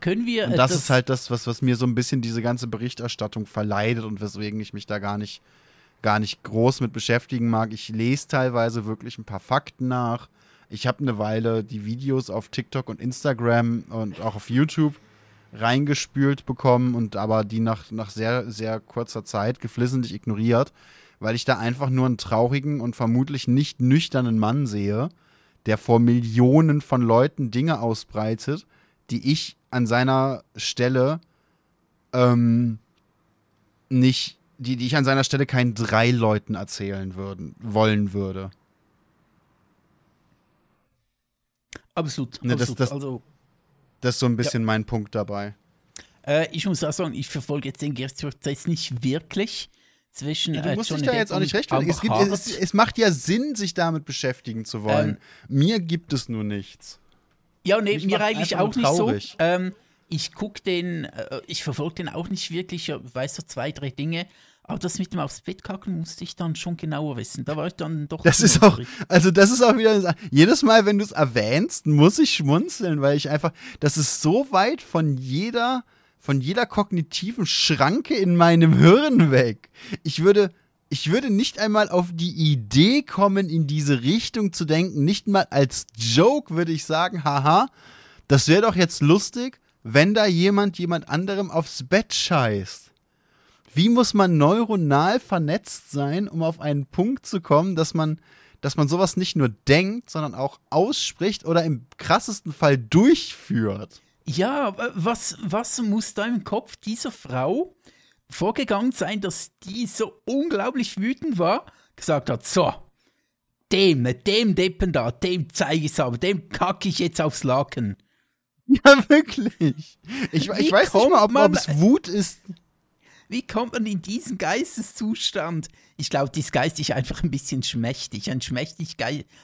Speaker 2: Können wir.
Speaker 1: Und das, das ist halt das, was, was mir so ein bisschen diese ganze Berichterstattung verleidet und weswegen ich mich da gar nicht, gar nicht groß mit beschäftigen mag. Ich lese teilweise wirklich ein paar Fakten nach. Ich habe eine Weile die Videos auf TikTok und Instagram und auch auf YouTube reingespült bekommen und aber die nach, nach sehr, sehr kurzer Zeit geflissentlich ignoriert, weil ich da einfach nur einen traurigen und vermutlich nicht nüchternen Mann sehe, der vor Millionen von Leuten Dinge ausbreitet, die ich an seiner Stelle ähm, nicht, die, die ich an seiner Stelle keinen drei Leuten erzählen würden, wollen würde.
Speaker 2: Absolut.
Speaker 1: Ne, das, das,
Speaker 2: also,
Speaker 1: das ist so ein bisschen ja. mein Punkt dabei.
Speaker 2: Äh, ich muss auch sagen, ich verfolge jetzt den Gerichtsprozess nicht wirklich zwischen.
Speaker 1: Du
Speaker 2: äh,
Speaker 1: musst dich da jetzt auch nicht rechtfertigen. Es, gibt, es, es macht ja Sinn, sich damit beschäftigen zu wollen.
Speaker 2: Ähm,
Speaker 1: Mir gibt es nur nichts.
Speaker 2: Ja, nee,
Speaker 1: Mich
Speaker 2: mir eigentlich auch nicht so. Ähm, ich gucke den, äh, ich verfolge den auch nicht wirklich, ich weiß so zwei, drei Dinge. Aber das mit dem aufs Bett kacken musste ich dann schon genauer wissen. Da war ich dann doch.
Speaker 1: Das ist auch, also das ist auch wieder, jedes Mal, wenn du es erwähnst, muss ich schmunzeln, weil ich einfach, das ist so weit von jeder, von jeder kognitiven Schranke in meinem Hirn weg. Ich würde, ich würde nicht einmal auf die Idee kommen, in diese Richtung zu denken. Nicht mal als Joke würde ich sagen, haha, das wäre doch jetzt lustig, wenn da jemand jemand anderem aufs Bett scheißt. Wie muss man neuronal vernetzt sein, um auf einen Punkt zu kommen, dass man, dass man sowas nicht nur denkt, sondern auch ausspricht oder im krassesten Fall durchführt?
Speaker 2: Ja, äh, was, was muss da im Kopf dieser Frau vorgegangen sein, dass die so unglaublich wütend war, gesagt hat, so, dem, dem Deppen da, dem zeige ich aber, dem kacke ich jetzt aufs Laken.
Speaker 1: Ja, wirklich. Ich, ich weiß nicht mal, ob, es Wut ist.
Speaker 2: Wie kommt man in diesen Geisteszustand? Ich glaube, die ist geistig einfach ein bisschen schmächtig, ein, schmächtig,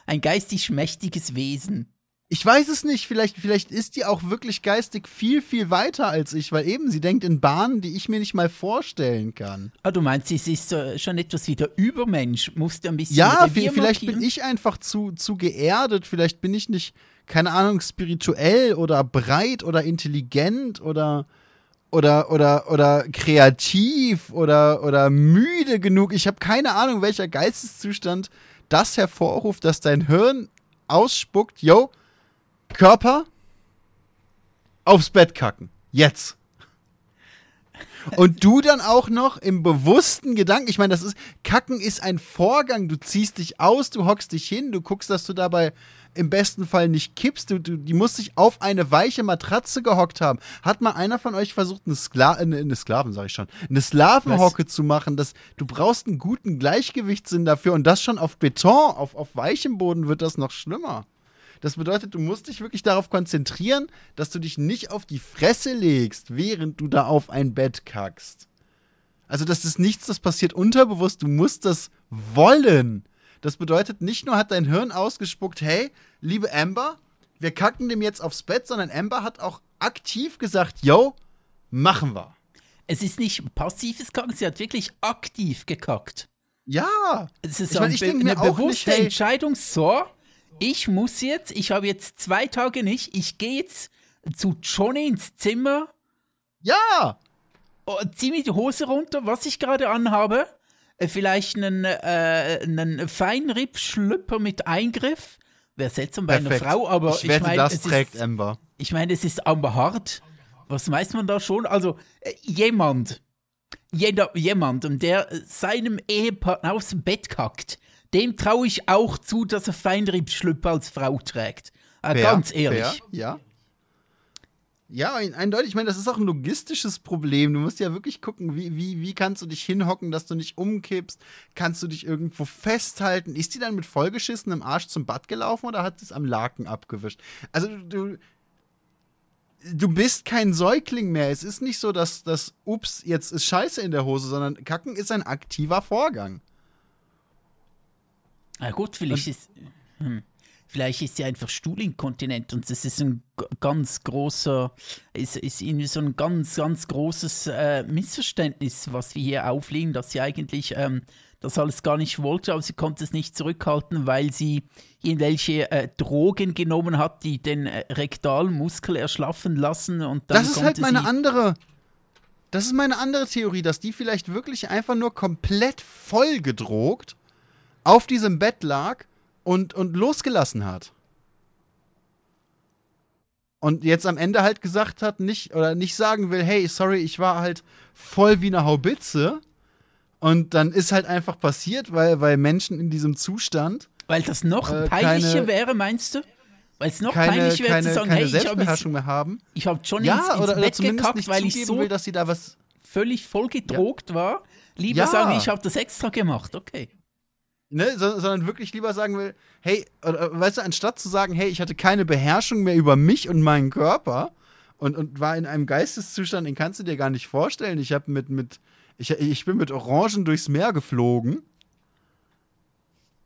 Speaker 2: ein geistig schmächtiges Wesen.
Speaker 1: Ich weiß es nicht. Vielleicht, vielleicht ist die auch wirklich geistig viel, viel weiter als ich, weil eben sie denkt in Bahnen, die ich mir nicht mal vorstellen kann.
Speaker 2: Ah, du meinst, sie ist äh, schon etwas wie der Übermensch, musste ein bisschen
Speaker 1: Ja, vielleicht
Speaker 2: markieren?
Speaker 1: bin ich einfach zu, zu geerdet. Vielleicht bin ich nicht, keine Ahnung, spirituell oder breit oder intelligent oder, oder, oder, oder kreativ oder, oder müde genug. Ich habe keine Ahnung, welcher Geisteszustand das hervorruft, dass dein Hirn ausspuckt, yo, Körper aufs Bett kacken. Jetzt. Und du dann auch noch im bewussten Gedanken, ich meine, das ist, Kacken ist ein Vorgang, du ziehst dich aus, du hockst dich hin, du guckst, dass du dabei im besten Fall nicht kippst, du, du, die muss sich auf eine weiche Matratze gehockt haben. Hat mal einer von euch versucht, eine, Skla äh, eine Sklaven, sag ich schon, eine Slavenhocke zu machen, das, du brauchst einen guten Gleichgewichtssinn dafür und das schon auf Beton, auf, auf weichem Boden wird das noch schlimmer. Das bedeutet, du musst dich wirklich darauf konzentrieren, dass du dich nicht auf die Fresse legst, während du da auf ein Bett kackst. Also, das ist nichts, das passiert unterbewusst. Du musst das wollen. Das bedeutet, nicht nur hat dein Hirn ausgespuckt, hey, liebe Amber, wir kacken dem jetzt aufs Bett, sondern Amber hat auch aktiv gesagt, yo, machen wir.
Speaker 2: Es ist nicht passives Kacken, sie hat wirklich aktiv gekackt.
Speaker 1: Ja.
Speaker 2: Es ist
Speaker 1: Ich mein,
Speaker 2: eine
Speaker 1: ich
Speaker 2: eine
Speaker 1: auch
Speaker 2: bewusste
Speaker 1: nicht, hey-
Speaker 2: Entscheidung, so, ich muss jetzt, ich habe jetzt zwei Tage nicht, ich gehe jetzt zu Johnny ins Zimmer,
Speaker 1: Ja.
Speaker 2: oh, zieh mir die Hose runter, was ich gerade anhabe, äh, vielleicht einen, äh, einen Feinripp-Schlüpper mit Eingriff, wäre seltsam bei
Speaker 1: Perfekt.
Speaker 2: einer Frau, aber
Speaker 1: ich
Speaker 2: ich,
Speaker 1: wette,
Speaker 2: meine,
Speaker 1: das
Speaker 2: es
Speaker 1: trägt
Speaker 2: ist,
Speaker 1: Amber.
Speaker 2: ich meine, es ist aber hart. Was weiß man da schon? Also, äh, jemand, jeder, jemandem, der seinem Ehepartner aufs Bett kackt, dem traue ich auch zu, dass er Feinriebschlüpper als Frau trägt. Äh,
Speaker 1: Fair,
Speaker 2: ganz ehrlich.
Speaker 1: Fair, ja. Ja, ein- eindeutig. Ich meine, das ist auch ein logistisches Problem. Du musst ja wirklich gucken, wie, wie, wie kannst du dich hinhocken, dass du nicht umkippst? Kannst du dich irgendwo festhalten? Ist die dann mit vollgeschissenem Arsch zum Bad gelaufen oder hat sie es am Laken abgewischt? Also, du, du bist kein Säugling mehr. Es ist nicht so, dass das, ups, jetzt ist Scheiße in der Hose, sondern Kacken ist ein aktiver Vorgang.
Speaker 2: Na gut, vielleicht ist, hm, vielleicht ist sie einfach stuhlinkontinent und das ist ein ganz großer, ist, ist irgendwie so ein ganz, ganz großes äh, Missverständnis, was wir hier auflegen, dass sie eigentlich ähm, das alles gar nicht wollte, aber sie konnte es nicht zurückhalten, weil sie irgendwelche äh, Drogen genommen hat, die den äh, Rektalmuskel erschlaffen lassen und dann
Speaker 1: Das ist halt meine andere. Das ist meine andere Theorie, dass die vielleicht wirklich einfach nur komplett voll gedrogt auf diesem Bett lag und, und losgelassen hat. Und jetzt am Ende halt gesagt hat, nicht, oder nicht sagen will, hey, sorry, ich war halt voll wie eine Haubitze. Und dann ist halt einfach passiert, weil, weil Menschen in diesem Zustand
Speaker 2: weil das noch
Speaker 1: äh,
Speaker 2: peinlicher wäre, meinst du? Weil es noch
Speaker 1: keine,
Speaker 2: peinlicher wäre
Speaker 1: keine,
Speaker 2: zu sagen,
Speaker 1: keine
Speaker 2: hey, ich habe
Speaker 1: Selbstbeherrschung mehr haben.
Speaker 2: Ich habe Johnny
Speaker 1: Ja,
Speaker 2: ins, ins
Speaker 1: oder, oder
Speaker 2: Bett
Speaker 1: zumindest
Speaker 2: gekackt,
Speaker 1: nicht
Speaker 2: weil ich so
Speaker 1: will, dass sie da was
Speaker 2: völlig voll gedrogt war. Lieber
Speaker 1: Ja.
Speaker 2: sagen, ich habe das extra gemacht. Okay.
Speaker 1: Ne, so, sondern wirklich lieber sagen will, hey, oder, weißt du, anstatt zu sagen, hey, ich hatte keine Beherrschung mehr über mich und meinen Körper und, und war in einem Geisteszustand, den kannst du dir gar nicht vorstellen. Ich habe mit, mit, ich, ich bin mit Orangen durchs Meer geflogen.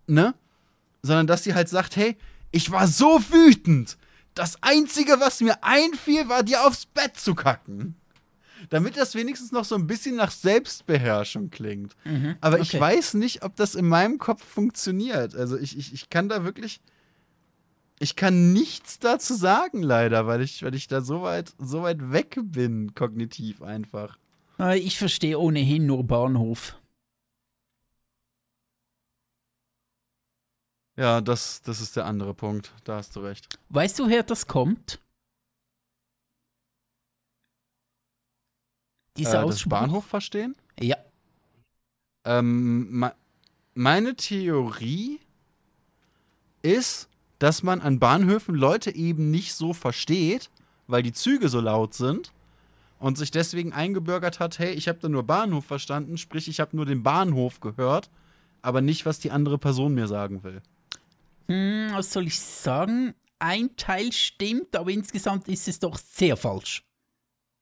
Speaker 1: Ne? Sondern dass sie halt sagt, hey, ich war so wütend. Das Einzige, was mir einfiel, war dir aufs Bett zu kacken damit das wenigstens noch so ein bisschen nach Selbstbeherrschung klingt.
Speaker 2: Mhm,
Speaker 1: Aber
Speaker 2: okay.
Speaker 1: ich weiß nicht, ob das in meinem Kopf funktioniert. Also ich, ich, ich kann da wirklich. Ich kann nichts dazu sagen, leider, weil ich, weil ich da so weit, so weit weg bin, kognitiv einfach.
Speaker 2: Äh, Ich verstehe ohnehin nur Bahnhof.
Speaker 1: Ja, das, das ist der andere Punkt. Da hast du recht.
Speaker 2: Weißt du, woher das kommt? Dieser
Speaker 1: Äh, das? Bahnhof verstehen?
Speaker 2: Ja.
Speaker 1: Ähm, me- meine Theorie ist, dass man an Bahnhöfen Leute eben nicht so versteht, weil die Züge so laut sind und sich deswegen eingebürgert hat, hey, ich habe da nur Bahnhof verstanden, sprich, ich habe nur den Bahnhof gehört, aber nicht, was die andere Person mir sagen will.
Speaker 2: Hm, was soll ich sagen? Ein Teil stimmt, aber insgesamt ist es doch sehr falsch.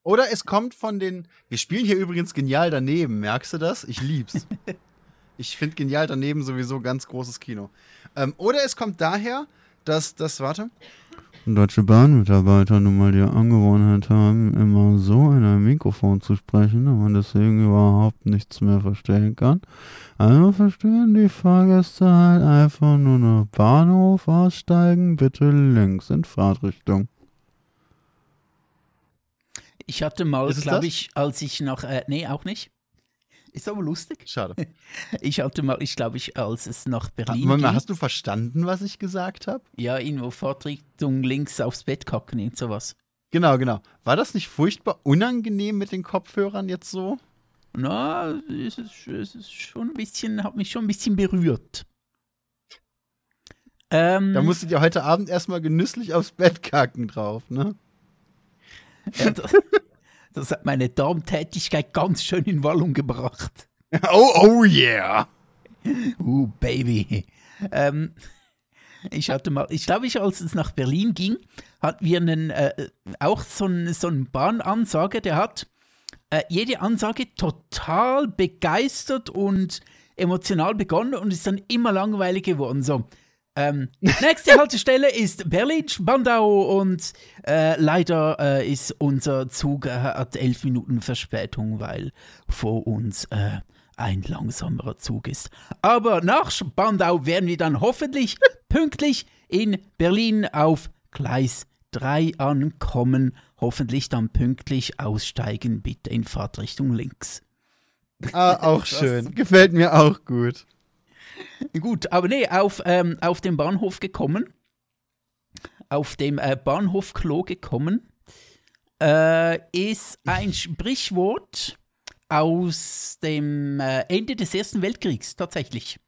Speaker 1: Oder es kommt von den. Wir spielen hier übrigens genial daneben, merkst du das? Ich lieb's. [laughs] ich finde genial daneben sowieso ganz großes Kino. Ähm, oder es kommt daher, dass das, warte. Deutsche Bahnmitarbeiter nun mal die Angewohnheit haben, immer so in ein Mikrofon zu sprechen und man deswegen überhaupt nichts mehr verstehen kann. Also verstehen die Fahrgäste halt einfach nur noch Bahnhof aussteigen, bitte links in Fahrtrichtung.
Speaker 2: Ich hatte mal, glaube ich, als ich nach. Äh, nee, auch nicht. Ist aber lustig.
Speaker 1: Schade. [laughs]
Speaker 2: Ich hatte mal, ich glaube, ich, als es nach Berlin
Speaker 1: mal,
Speaker 2: ging,
Speaker 1: hast du verstanden, was ich gesagt habe?
Speaker 2: ja, irgendwo Fahrtrichtung links aufs Bett kacken, irgend sowas.
Speaker 1: Genau, genau. War das nicht furchtbar unangenehm mit den Kopfhörern jetzt so?
Speaker 2: Na, es ist, es ist schon ein bisschen, hat mich schon ein bisschen berührt. Ähm,
Speaker 1: Da musstet ihr heute Abend erstmal genüsslich aufs Bett kacken drauf, ne?
Speaker 2: Ja, das, das hat meine Darmtätigkeit ganz schön in Wallung gebracht.
Speaker 1: Oh, oh yeah!
Speaker 2: Uh, Baby. Ähm, ich hatte mal, ich glaube, ich, als es nach Berlin ging, hatten wir einen, äh, auch so einen, so einen Bahnansage, der hat äh, jede Ansage total begeistert und emotional begonnen und ist dann immer langweilig geworden. So, ähm, nächste [laughs] Haltestelle ist Berlin-Spandau und äh, leider äh, ist unser Zug äh, hat elf Minuten Verspätung, weil vor uns äh, ein langsamerer Zug ist. Aber nach Spandau werden wir dann hoffentlich pünktlich in Berlin auf Gleis 3 ankommen. Hoffentlich dann pünktlich aussteigen, bitte in Fahrtrichtung links.
Speaker 1: Ah, auch schön. Gefällt mir auch gut.
Speaker 2: Gut, aber nee, auf, ähm, auf den Bahnhof gekommen, auf dem äh, Bahnhofklo gekommen, äh, ist ein Sprichwort aus dem äh, Ende des Ersten Weltkriegs tatsächlich.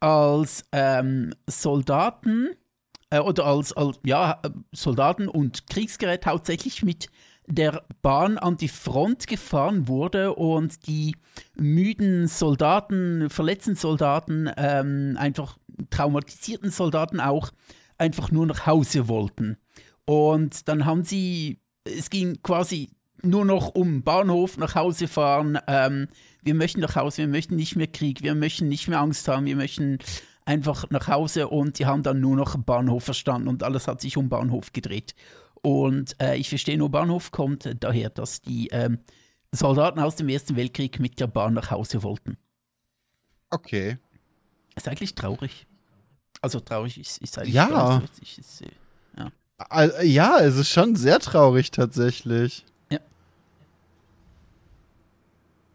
Speaker 2: Als ähm, Soldaten äh, oder als, als ja, äh, Soldaten und Kriegsgerät hauptsächlich mit der Bahn an die Front gefahren wurde und die müden Soldaten, verletzten Soldaten, ähm, einfach traumatisierten Soldaten auch einfach nur nach Hause wollten. Und dann haben sie, es ging quasi nur noch um Bahnhof nach Hause fahren. Ähm, wir möchten nach Hause, wir möchten nicht mehr Krieg, wir möchten nicht mehr Angst haben, wir möchten einfach nach Hause und die haben dann nur noch Bahnhof verstanden und alles hat sich um Bahnhof gedreht. Und äh, ich verstehe nur, Bahnhof kommt daher, dass die ähm, Soldaten aus dem Ersten Weltkrieg mit der Bahn nach Hause wollten.
Speaker 1: Okay.
Speaker 2: Ist eigentlich traurig. Also traurig ist, ist eigentlich
Speaker 1: Ja.
Speaker 2: witzig. Ist, äh,
Speaker 1: Also, ja, es ist schon sehr traurig tatsächlich.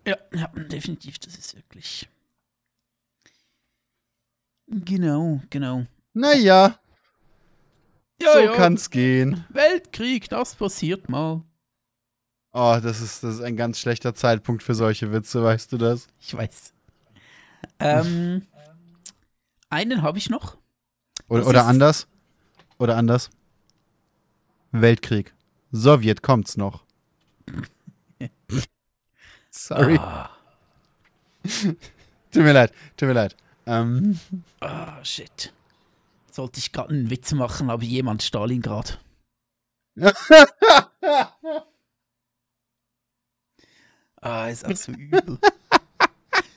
Speaker 2: ja, ja, definitiv, das ist wirklich. Genau, genau.
Speaker 1: Naja,
Speaker 2: Ja,
Speaker 1: so
Speaker 2: ja,
Speaker 1: kann's gehen.
Speaker 2: Weltkrieg, das passiert mal.
Speaker 1: Oh, das ist, das ist ein ganz schlechter Zeitpunkt für solche Witze, weißt du das?
Speaker 2: Ich weiß. Ähm, einen habe ich noch.
Speaker 1: Oder, oder anders? Oder anders? Weltkrieg. Sowjet kommt's noch. [laughs] Sorry.
Speaker 2: Ah,
Speaker 1: Tut mir leid, tut mir leid. Ähm,
Speaker 2: Ah, shit. Sollte ich gerade einen Witz machen, aber jemand Stalingrad. [laughs] ah, ist auch so übel.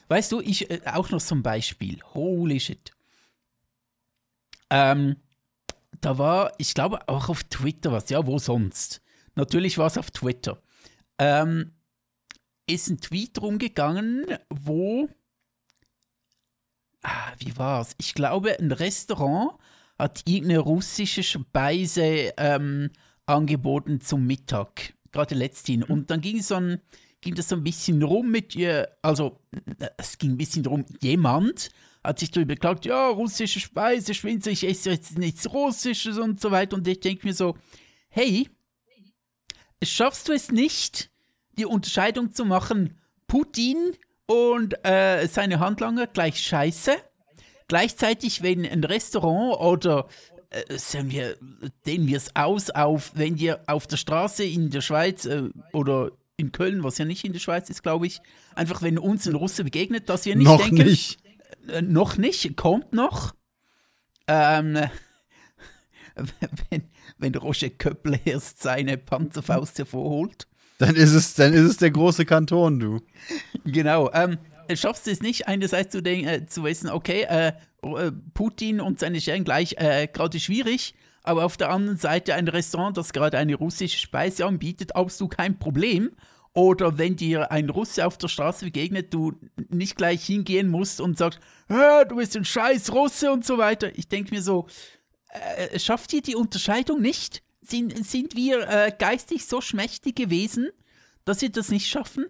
Speaker 2: weißt du, ich äh, auch noch zum Beispiel. Holy shit. Ähm, da war, ich glaube auch auf Twitter was, ja, wo sonst? Natürlich war es auf Twitter. Ähm, ist ein Tweet rumgegangen, wo ah, wie war's? Ich glaube, ein Restaurant hat irgendeine russische Speise ähm, angeboten zum Mittag, gerade letzthin. Und dann ging, so ein, ging das so ein bisschen rum mit ihr, also es ging ein bisschen rum, jemand hat sich darüber beklagt, ja, russische Speise, Schwinzer, ich esse jetzt nichts Russisches und so weiter. Und ich denke mir so, hey, schaffst du es nicht, die Unterscheidung zu machen, Putin und äh, seine Handlanger gleich scheiße. Gleichzeitig, wenn ein Restaurant oder äh, sagen wir, dehnen wir es aus auf, wenn ihr auf der Straße in der Schweiz äh, oder in Köln, was ja nicht in der Schweiz ist, glaube ich, einfach wenn uns ein Russe begegnet, dass wir nicht
Speaker 1: noch
Speaker 2: denken,
Speaker 1: nicht.
Speaker 2: äh, noch nicht, kommt noch. Ähm, [laughs] wenn, wenn Roger Köppel erst seine Panzerfaust hervorholt.
Speaker 1: Dann ist es, dann ist es der große Kanton, du.
Speaker 2: Genau. Ähm, schaffst du es nicht, einerseits zu, denken, äh, zu wissen, okay, äh, äh, Putin und seine Scheren gleich äh, gerade schwierig, aber auf der anderen Seite ein Restaurant, das gerade eine russische Speise anbietet, hast du kein Problem. Oder wenn dir ein Russe auf der Straße begegnet, du nicht gleich hingehen musst und sagst, "Hä, du bist ein scheiß Russe und so weiter. Ich denke mir so, äh, schafft ihr die Unterscheidung nicht? Sind, sind wir äh, geistig so schmächtige Wesen, dass wir das nicht schaffen?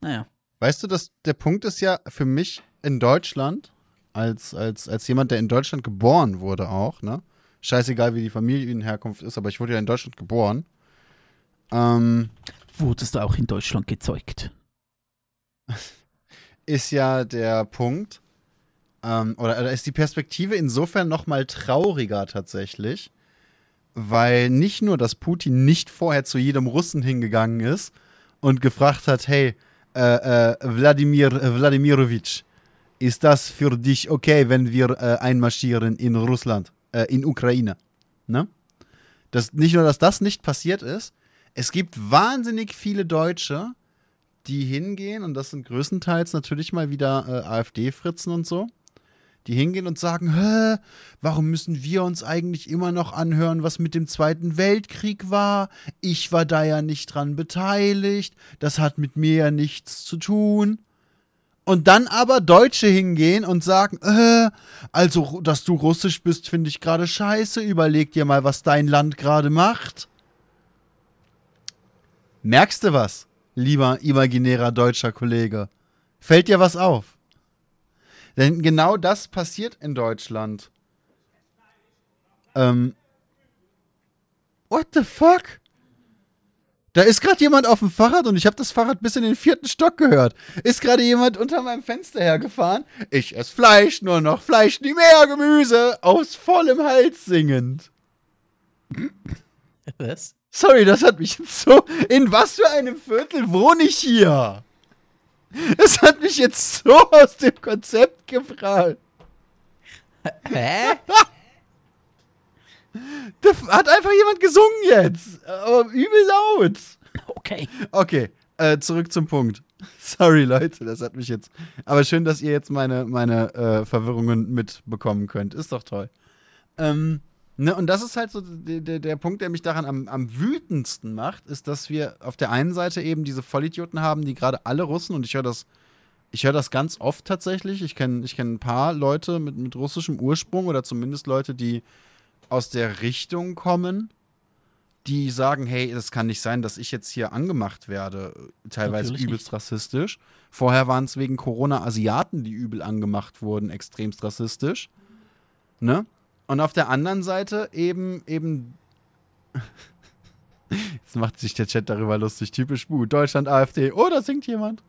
Speaker 2: Naja.
Speaker 1: Weißt du, dass der Punkt ist ja für mich in Deutschland, als, als, als jemand, der in Deutschland geboren wurde auch, ne? Scheißegal, wie die Familienherkunft ist, aber ich wurde ja in Deutschland geboren. Ähm,
Speaker 2: Wurdest du auch in Deutschland gezeugt? [laughs]
Speaker 1: ist ja der Punkt, ähm, oder, oder ist die Perspektive insofern noch mal trauriger tatsächlich, weil nicht nur, dass Putin nicht vorher zu jedem Russen hingegangen ist und gefragt hat, hey, äh, äh, Wladimir Wladimirovich, ist das für dich okay, wenn wir äh, einmarschieren in Russland, in Ukraine? Ne? Das, nicht nur, dass das nicht passiert ist, es gibt wahnsinnig viele Deutsche, die hingehen, und das sind größtenteils natürlich mal wieder AfD-Fritzen und so, die hingehen und sagen, Hä, warum müssen wir uns eigentlich immer noch anhören, was mit dem Zweiten Weltkrieg war? Ich war da ja nicht dran beteiligt, das hat mit mir ja nichts zu tun. Und dann aber Deutsche hingehen und sagen, äh, also, dass du russisch bist, finde ich gerade scheiße, überleg dir mal, was dein Land gerade macht. Merkst du was, lieber imaginärer deutscher Kollege? Fällt dir was auf? Denn genau das passiert in Deutschland. Ähm. What the fuck? Da ist gerade jemand auf dem Fahrrad und ich habe das Fahrrad bis in den vierten Stock gehört. Ist gerade jemand unter meinem Fenster hergefahren? Ich esse Fleisch, nur noch Fleisch, nie mehr Gemüse, aus vollem Hals singend.
Speaker 2: Was?
Speaker 1: Sorry, das hat mich jetzt [laughs] so. In was für einem Viertel wohne ich hier? Das hat mich jetzt so aus dem Konzept gebracht.
Speaker 2: Hä? [laughs]
Speaker 1: Da hat einfach jemand gesungen jetzt. Aber übel laut.
Speaker 2: Okay.
Speaker 1: Okay, äh, zurück zum Punkt. [laughs] Sorry, Leute, das hat mich jetzt. Aber schön, dass ihr jetzt meine, meine äh, Verwirrungen mitbekommen könnt. Ist doch toll. Ähm, ne, und das ist halt so der, der, Punkt, der mich daran am, am wütendsten macht, ist, dass wir auf der einen Seite eben diese Vollidioten haben, die gerade alle Russen, und ich höre das, ich höre das ganz oft tatsächlich. Ich kenne ich kenn ein paar Leute mit, mit russischem Ursprung oder zumindest Leute, die aus der Richtung kommen, die sagen, hey, es kann nicht sein, dass ich jetzt hier angemacht werde, teilweise
Speaker 2: Natürlich
Speaker 1: übelst rassistisch. Vorher waren es wegen Corona Asiaten, die übel angemacht wurden, extremst rassistisch. Ne? Und auf der anderen Seite eben, eben. [laughs] Jetzt macht sich der Chat darüber lustig, typisch Bu. Deutschland, AfD, oh, da singt jemand.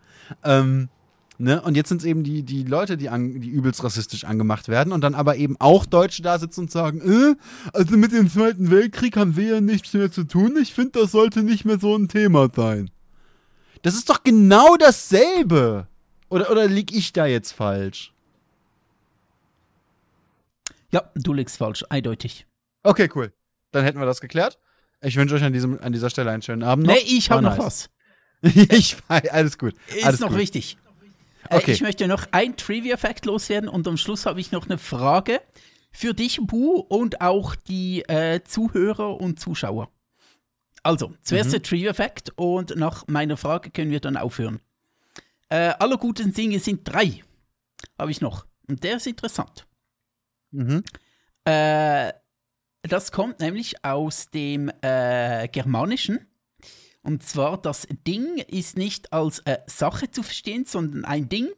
Speaker 1: Ähm, ne? Und jetzt sind es eben die, die Leute, die, an, die übelst rassistisch angemacht werden und dann aber eben auch Deutsche da sitzen und sagen, äh, also mit dem Zweiten Weltkrieg haben wir ja nichts mehr zu tun. Ich finde, das sollte nicht mehr so ein Thema sein. Das ist doch genau dasselbe. Oder, oder lieg ich da jetzt falsch?
Speaker 2: Ja, du liegst falsch, eindeutig.
Speaker 1: Okay, cool. Dann hätten wir das geklärt. Ich wünsche euch an, diesem, an dieser Stelle einen schönen Abend. Noch.
Speaker 2: Nee, ich habe
Speaker 1: War
Speaker 2: noch
Speaker 1: nice.
Speaker 2: was. [laughs]
Speaker 1: ich weiß, alles gut.
Speaker 2: Ist
Speaker 1: alles
Speaker 2: noch
Speaker 1: gut.
Speaker 2: wichtig. Äh,
Speaker 1: Okay.
Speaker 2: Ich möchte noch ein Trivia-Fact loswerden und am Schluss habe ich noch eine Frage für dich, Bu, und auch die äh, Zuhörer und Zuschauer. Also, zuerst
Speaker 1: Mhm.
Speaker 2: der Trivia-Fact und nach meiner Frage können wir dann aufhören. Äh, aller guten Dinge sind drei. Habe ich noch. Und der ist interessant.
Speaker 1: Mhm.
Speaker 2: Äh, das kommt nämlich aus dem äh, Germanischen. Und zwar, das Ding ist nicht als äh, Sache zu verstehen, sondern ein Ding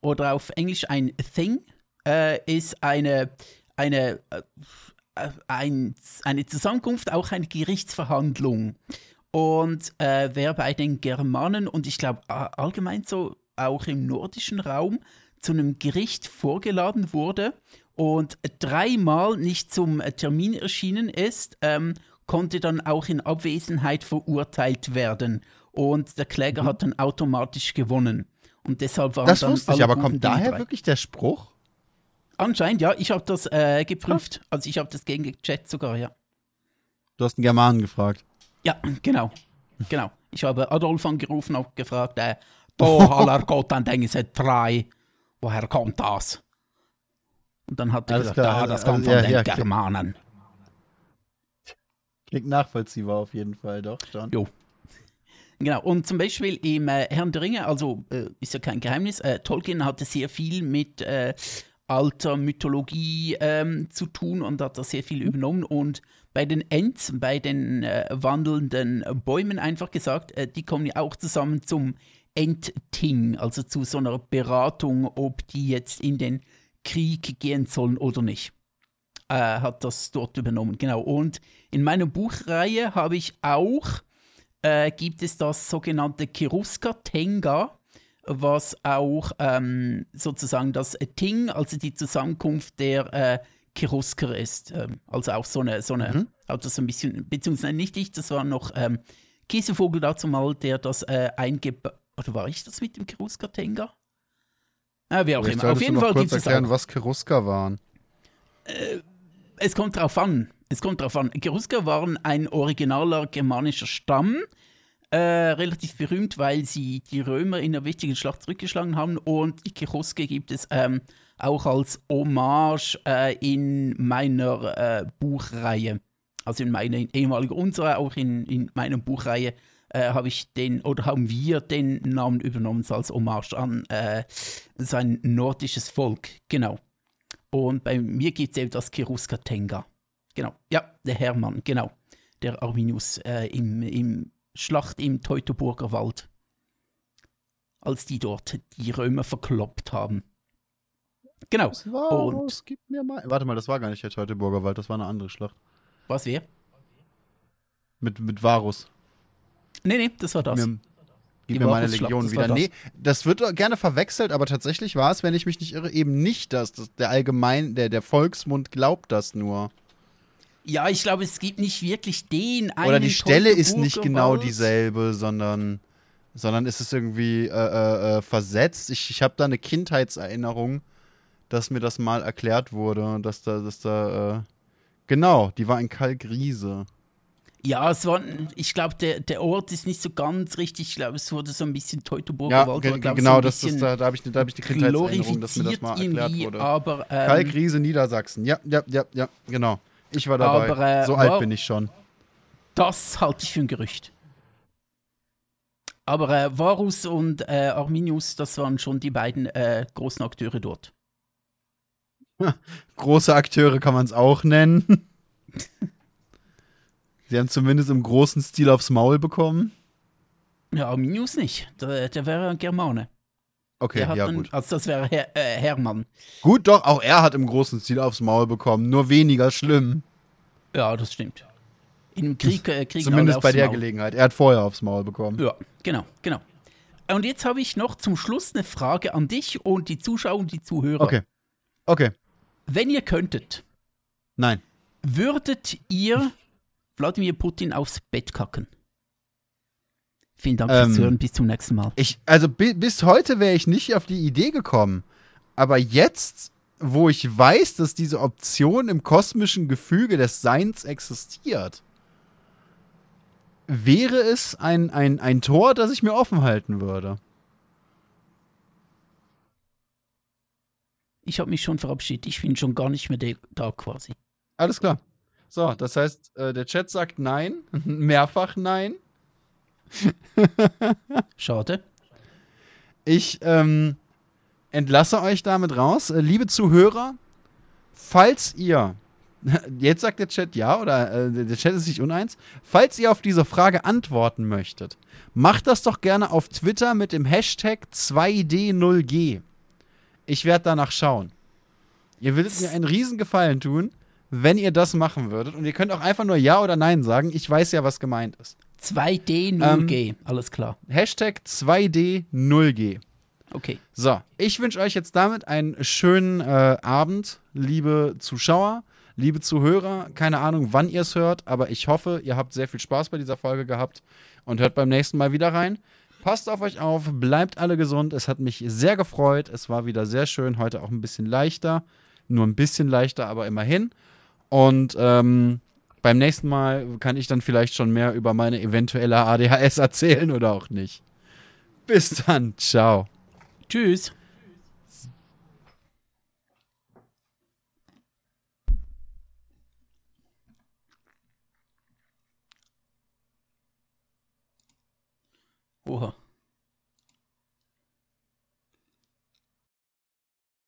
Speaker 2: oder auf Englisch ein Thing äh, ist eine, eine, äh, äh, ein, eine Zusammenkunft, auch eine Gerichtsverhandlung. Und wer bei den Germanen und ich glaube allgemein so auch im nordischen Raum zu einem Gericht vorgeladen wurde und dreimal nicht zum Termin erschienen ist, ähm, konnte dann auch in Abwesenheit verurteilt werden. Und der Kläger hat dann automatisch gewonnen. Und deshalb waren
Speaker 1: Das
Speaker 2: dann
Speaker 1: wusste ich, aber kommt daher
Speaker 2: drei.
Speaker 1: wirklich der Spruch?
Speaker 2: Anscheinend, ja. Ich habe das äh, geprüft. Also ich habe das gegen gecheckt sogar, ja.
Speaker 1: Du hast einen Germanen gefragt.
Speaker 2: Ja, genau. Genau. Ich habe Adolf angerufen und gefragt, äh, [laughs] da aller Gott, dann denken sie drei. Woher kommt das? Und dann hat er
Speaker 1: Alles
Speaker 2: gesagt,
Speaker 1: klar,
Speaker 2: ja,
Speaker 1: also-
Speaker 2: das kommt
Speaker 1: also,
Speaker 2: von
Speaker 1: ja,
Speaker 2: den
Speaker 1: ja.
Speaker 2: Germanen.
Speaker 1: Klingt nachvollziehbar auf jeden Fall, doch, schon.
Speaker 2: Jo. Genau, und zum Beispiel im äh, Herrn der Ringe, also äh, ist ja kein Geheimnis, äh, Tolkien hatte sehr viel mit äh, alter Mythologie ähm, zu tun und hat da sehr viel übernommen. Und bei den Ents, bei den äh, wandelnden Bäumen einfach gesagt, äh, die kommen ja auch zusammen zum Entting, also zu so einer Beratung, ob die jetzt in den Krieg gehen sollen oder nicht äh, hat das dort übernommen. Genau. Und in meiner Buchreihe habe ich auch, äh, gibt es das sogenannte Kiruska Tenga, was auch ähm, sozusagen das Ting, also die Zusammenkunft der äh, Cherusker ist. Ähm, also auch so eine, so eine,
Speaker 1: Mhm.
Speaker 2: hat das so ein bisschen, beziehungsweise nicht ich, das war noch ähm, Käsevogel dazu mal, der das äh, eingebaut, oder war ich das mit dem Kiruska Tenga? Ah, wie auch immer. Auf jeden Fall gibt es
Speaker 1: erklären, was Cherusker waren.
Speaker 2: Es kommt drauf an. Es kommt drauf an. Cherusker waren ein originaler germanischer Stamm, äh, relativ berühmt, weil sie die Römer in einer wichtigen Schlacht zurückgeschlagen haben. Und die Cherusker gibt es ähm, auch als Hommage äh, in meiner äh, Buchreihe. Also in meiner ehemaligen, unserer, auch in, in meiner Buchreihe äh, habe ich den, oder haben wir den Namen übernommen als Hommage an äh, sein nordisches Volk. Genau. Und bei mir gibt es eben das Kiruska Tenga. Genau. Ja, der Hermann, genau. Der Arminius äh, im, im Schlacht im Teutoburger Wald. Als die dort die Römer verkloppt haben. Genau.
Speaker 1: Das war,
Speaker 2: Und-
Speaker 1: es gibt mir mal. Warte mal, das war gar nicht der Teutoburger Wald, das war eine andere Schlacht.
Speaker 2: Was wir?
Speaker 1: Mit, mit Varus.
Speaker 2: Nee, nee, das war das.
Speaker 1: Mir, gib mir meine Legion wieder.
Speaker 2: das.
Speaker 1: Nee, das wird gerne verwechselt, aber tatsächlich war es, wenn ich mich nicht irre, eben nicht das. das der allgemein, der, der Volksmund glaubt das nur.
Speaker 2: Ja, ich glaube, es gibt nicht wirklich den einen
Speaker 1: Oder die Stelle ist nicht genau dieselbe, sondern, sondern ist es irgendwie äh, äh, äh, versetzt. Ich, ich habe da eine Kindheitserinnerung, dass mir das mal erklärt wurde, dass da, dass da, äh, genau, die war in Kalkriese.
Speaker 2: Ja, es war, ich glaube, der, der Ort ist nicht so ganz richtig. Ich glaube, es wurde so ein bisschen Teutoburger
Speaker 1: Ja,
Speaker 2: Wald.
Speaker 1: ge
Speaker 2: glaub,
Speaker 1: genau,
Speaker 2: so
Speaker 1: das, das,
Speaker 2: bisschen
Speaker 1: da, da habe ich, da hab ich die Kindheitserinnerung, dass mir das mal erklärt wurde.
Speaker 2: Aber, ähm,
Speaker 1: Kalkriese, Niedersachsen. Ja, ja, ja, ja, genau. Ich war dabei.
Speaker 2: Aber, äh,
Speaker 1: so alt
Speaker 2: war-
Speaker 1: bin ich schon.
Speaker 2: Das halte ich für ein Gerücht. Aber äh, Varus und äh, Arminius, das waren schon die beiden äh, großen Akteure dort. [laughs]
Speaker 1: Große Akteure kann man es auch nennen. [laughs] Sie haben zumindest im großen Stil aufs Maul bekommen.
Speaker 2: Ja, Arminius nicht. Der, der wäre ein Germane.
Speaker 1: Okay, ja
Speaker 2: dann,
Speaker 1: gut.
Speaker 2: Also das wäre Her äh, Hermann.
Speaker 1: Gut, doch, auch er hat im großen Stil aufs Maul bekommen. Nur weniger schlimm.
Speaker 2: Ja, das stimmt. Im Krieg äh, kriegen
Speaker 1: Zumindest bei der
Speaker 2: Maul.
Speaker 1: Gelegenheit. Er hat vorher aufs Maul bekommen.
Speaker 2: Ja, genau, genau. Und jetzt habe ich noch zum Schluss eine Frage an dich und die Zuschauer und die Zuhörer.
Speaker 1: Okay. Okay.
Speaker 2: Wenn ihr könntet,
Speaker 1: Nein.
Speaker 2: würdet ihr Wladimir Putin aufs Bett kacken? Vielen Dank
Speaker 1: Ähm,
Speaker 2: fürs Hören. Bis zum nächsten Mal.
Speaker 1: Ich, also bi bis heute wäre ich nicht auf die Idee gekommen. Aber jetzt wo ich weiß, dass diese Option im kosmischen Gefüge des Seins existiert, wäre es ein, ein, ein Tor, das ich mir offen halten würde.
Speaker 2: Ich habe mich schon verabschiedet. Ich bin schon gar nicht mehr da quasi.
Speaker 1: Alles klar. So, das heißt, äh, der Chat sagt nein, [laughs] mehrfach nein. [laughs]
Speaker 2: Schade.
Speaker 1: Ich ähm, entlasse euch damit raus. Äh, liebe Zuhörer, falls ihr, [laughs] jetzt sagt der Chat ja oder äh, der Chat ist sich uneins, falls ihr auf diese Frage antworten möchtet, macht das doch gerne auf Twitter mit dem Hashtag 2D0G. Ich werde danach schauen. Ihr würdet mir einen riesen Gefallen tun, wenn ihr das machen würdet. Und ihr könnt auch einfach nur Ja oder Nein sagen. Ich weiß ja, was gemeint ist.
Speaker 2: 2D0G, ähm, alles klar.
Speaker 1: Hashtag 2D0G.
Speaker 2: Okay.
Speaker 1: So, ich wünsche euch jetzt damit einen schönen äh, Abend, liebe Zuschauer, liebe Zuhörer. Keine Ahnung, wann ihr es hört, aber ich hoffe, ihr habt sehr viel Spaß bei dieser Folge gehabt und hört beim nächsten Mal wieder rein. Passt auf euch auf, bleibt alle gesund. Es hat mich sehr gefreut. Es war wieder sehr schön. Heute auch ein bisschen leichter. Nur ein bisschen leichter, aber immerhin. Und ähm, beim nächsten Mal kann ich dann vielleicht schon mehr über meine eventuelle ADHS erzählen oder auch nicht. Bis dann. Ciao.
Speaker 2: Tschüss. Oha.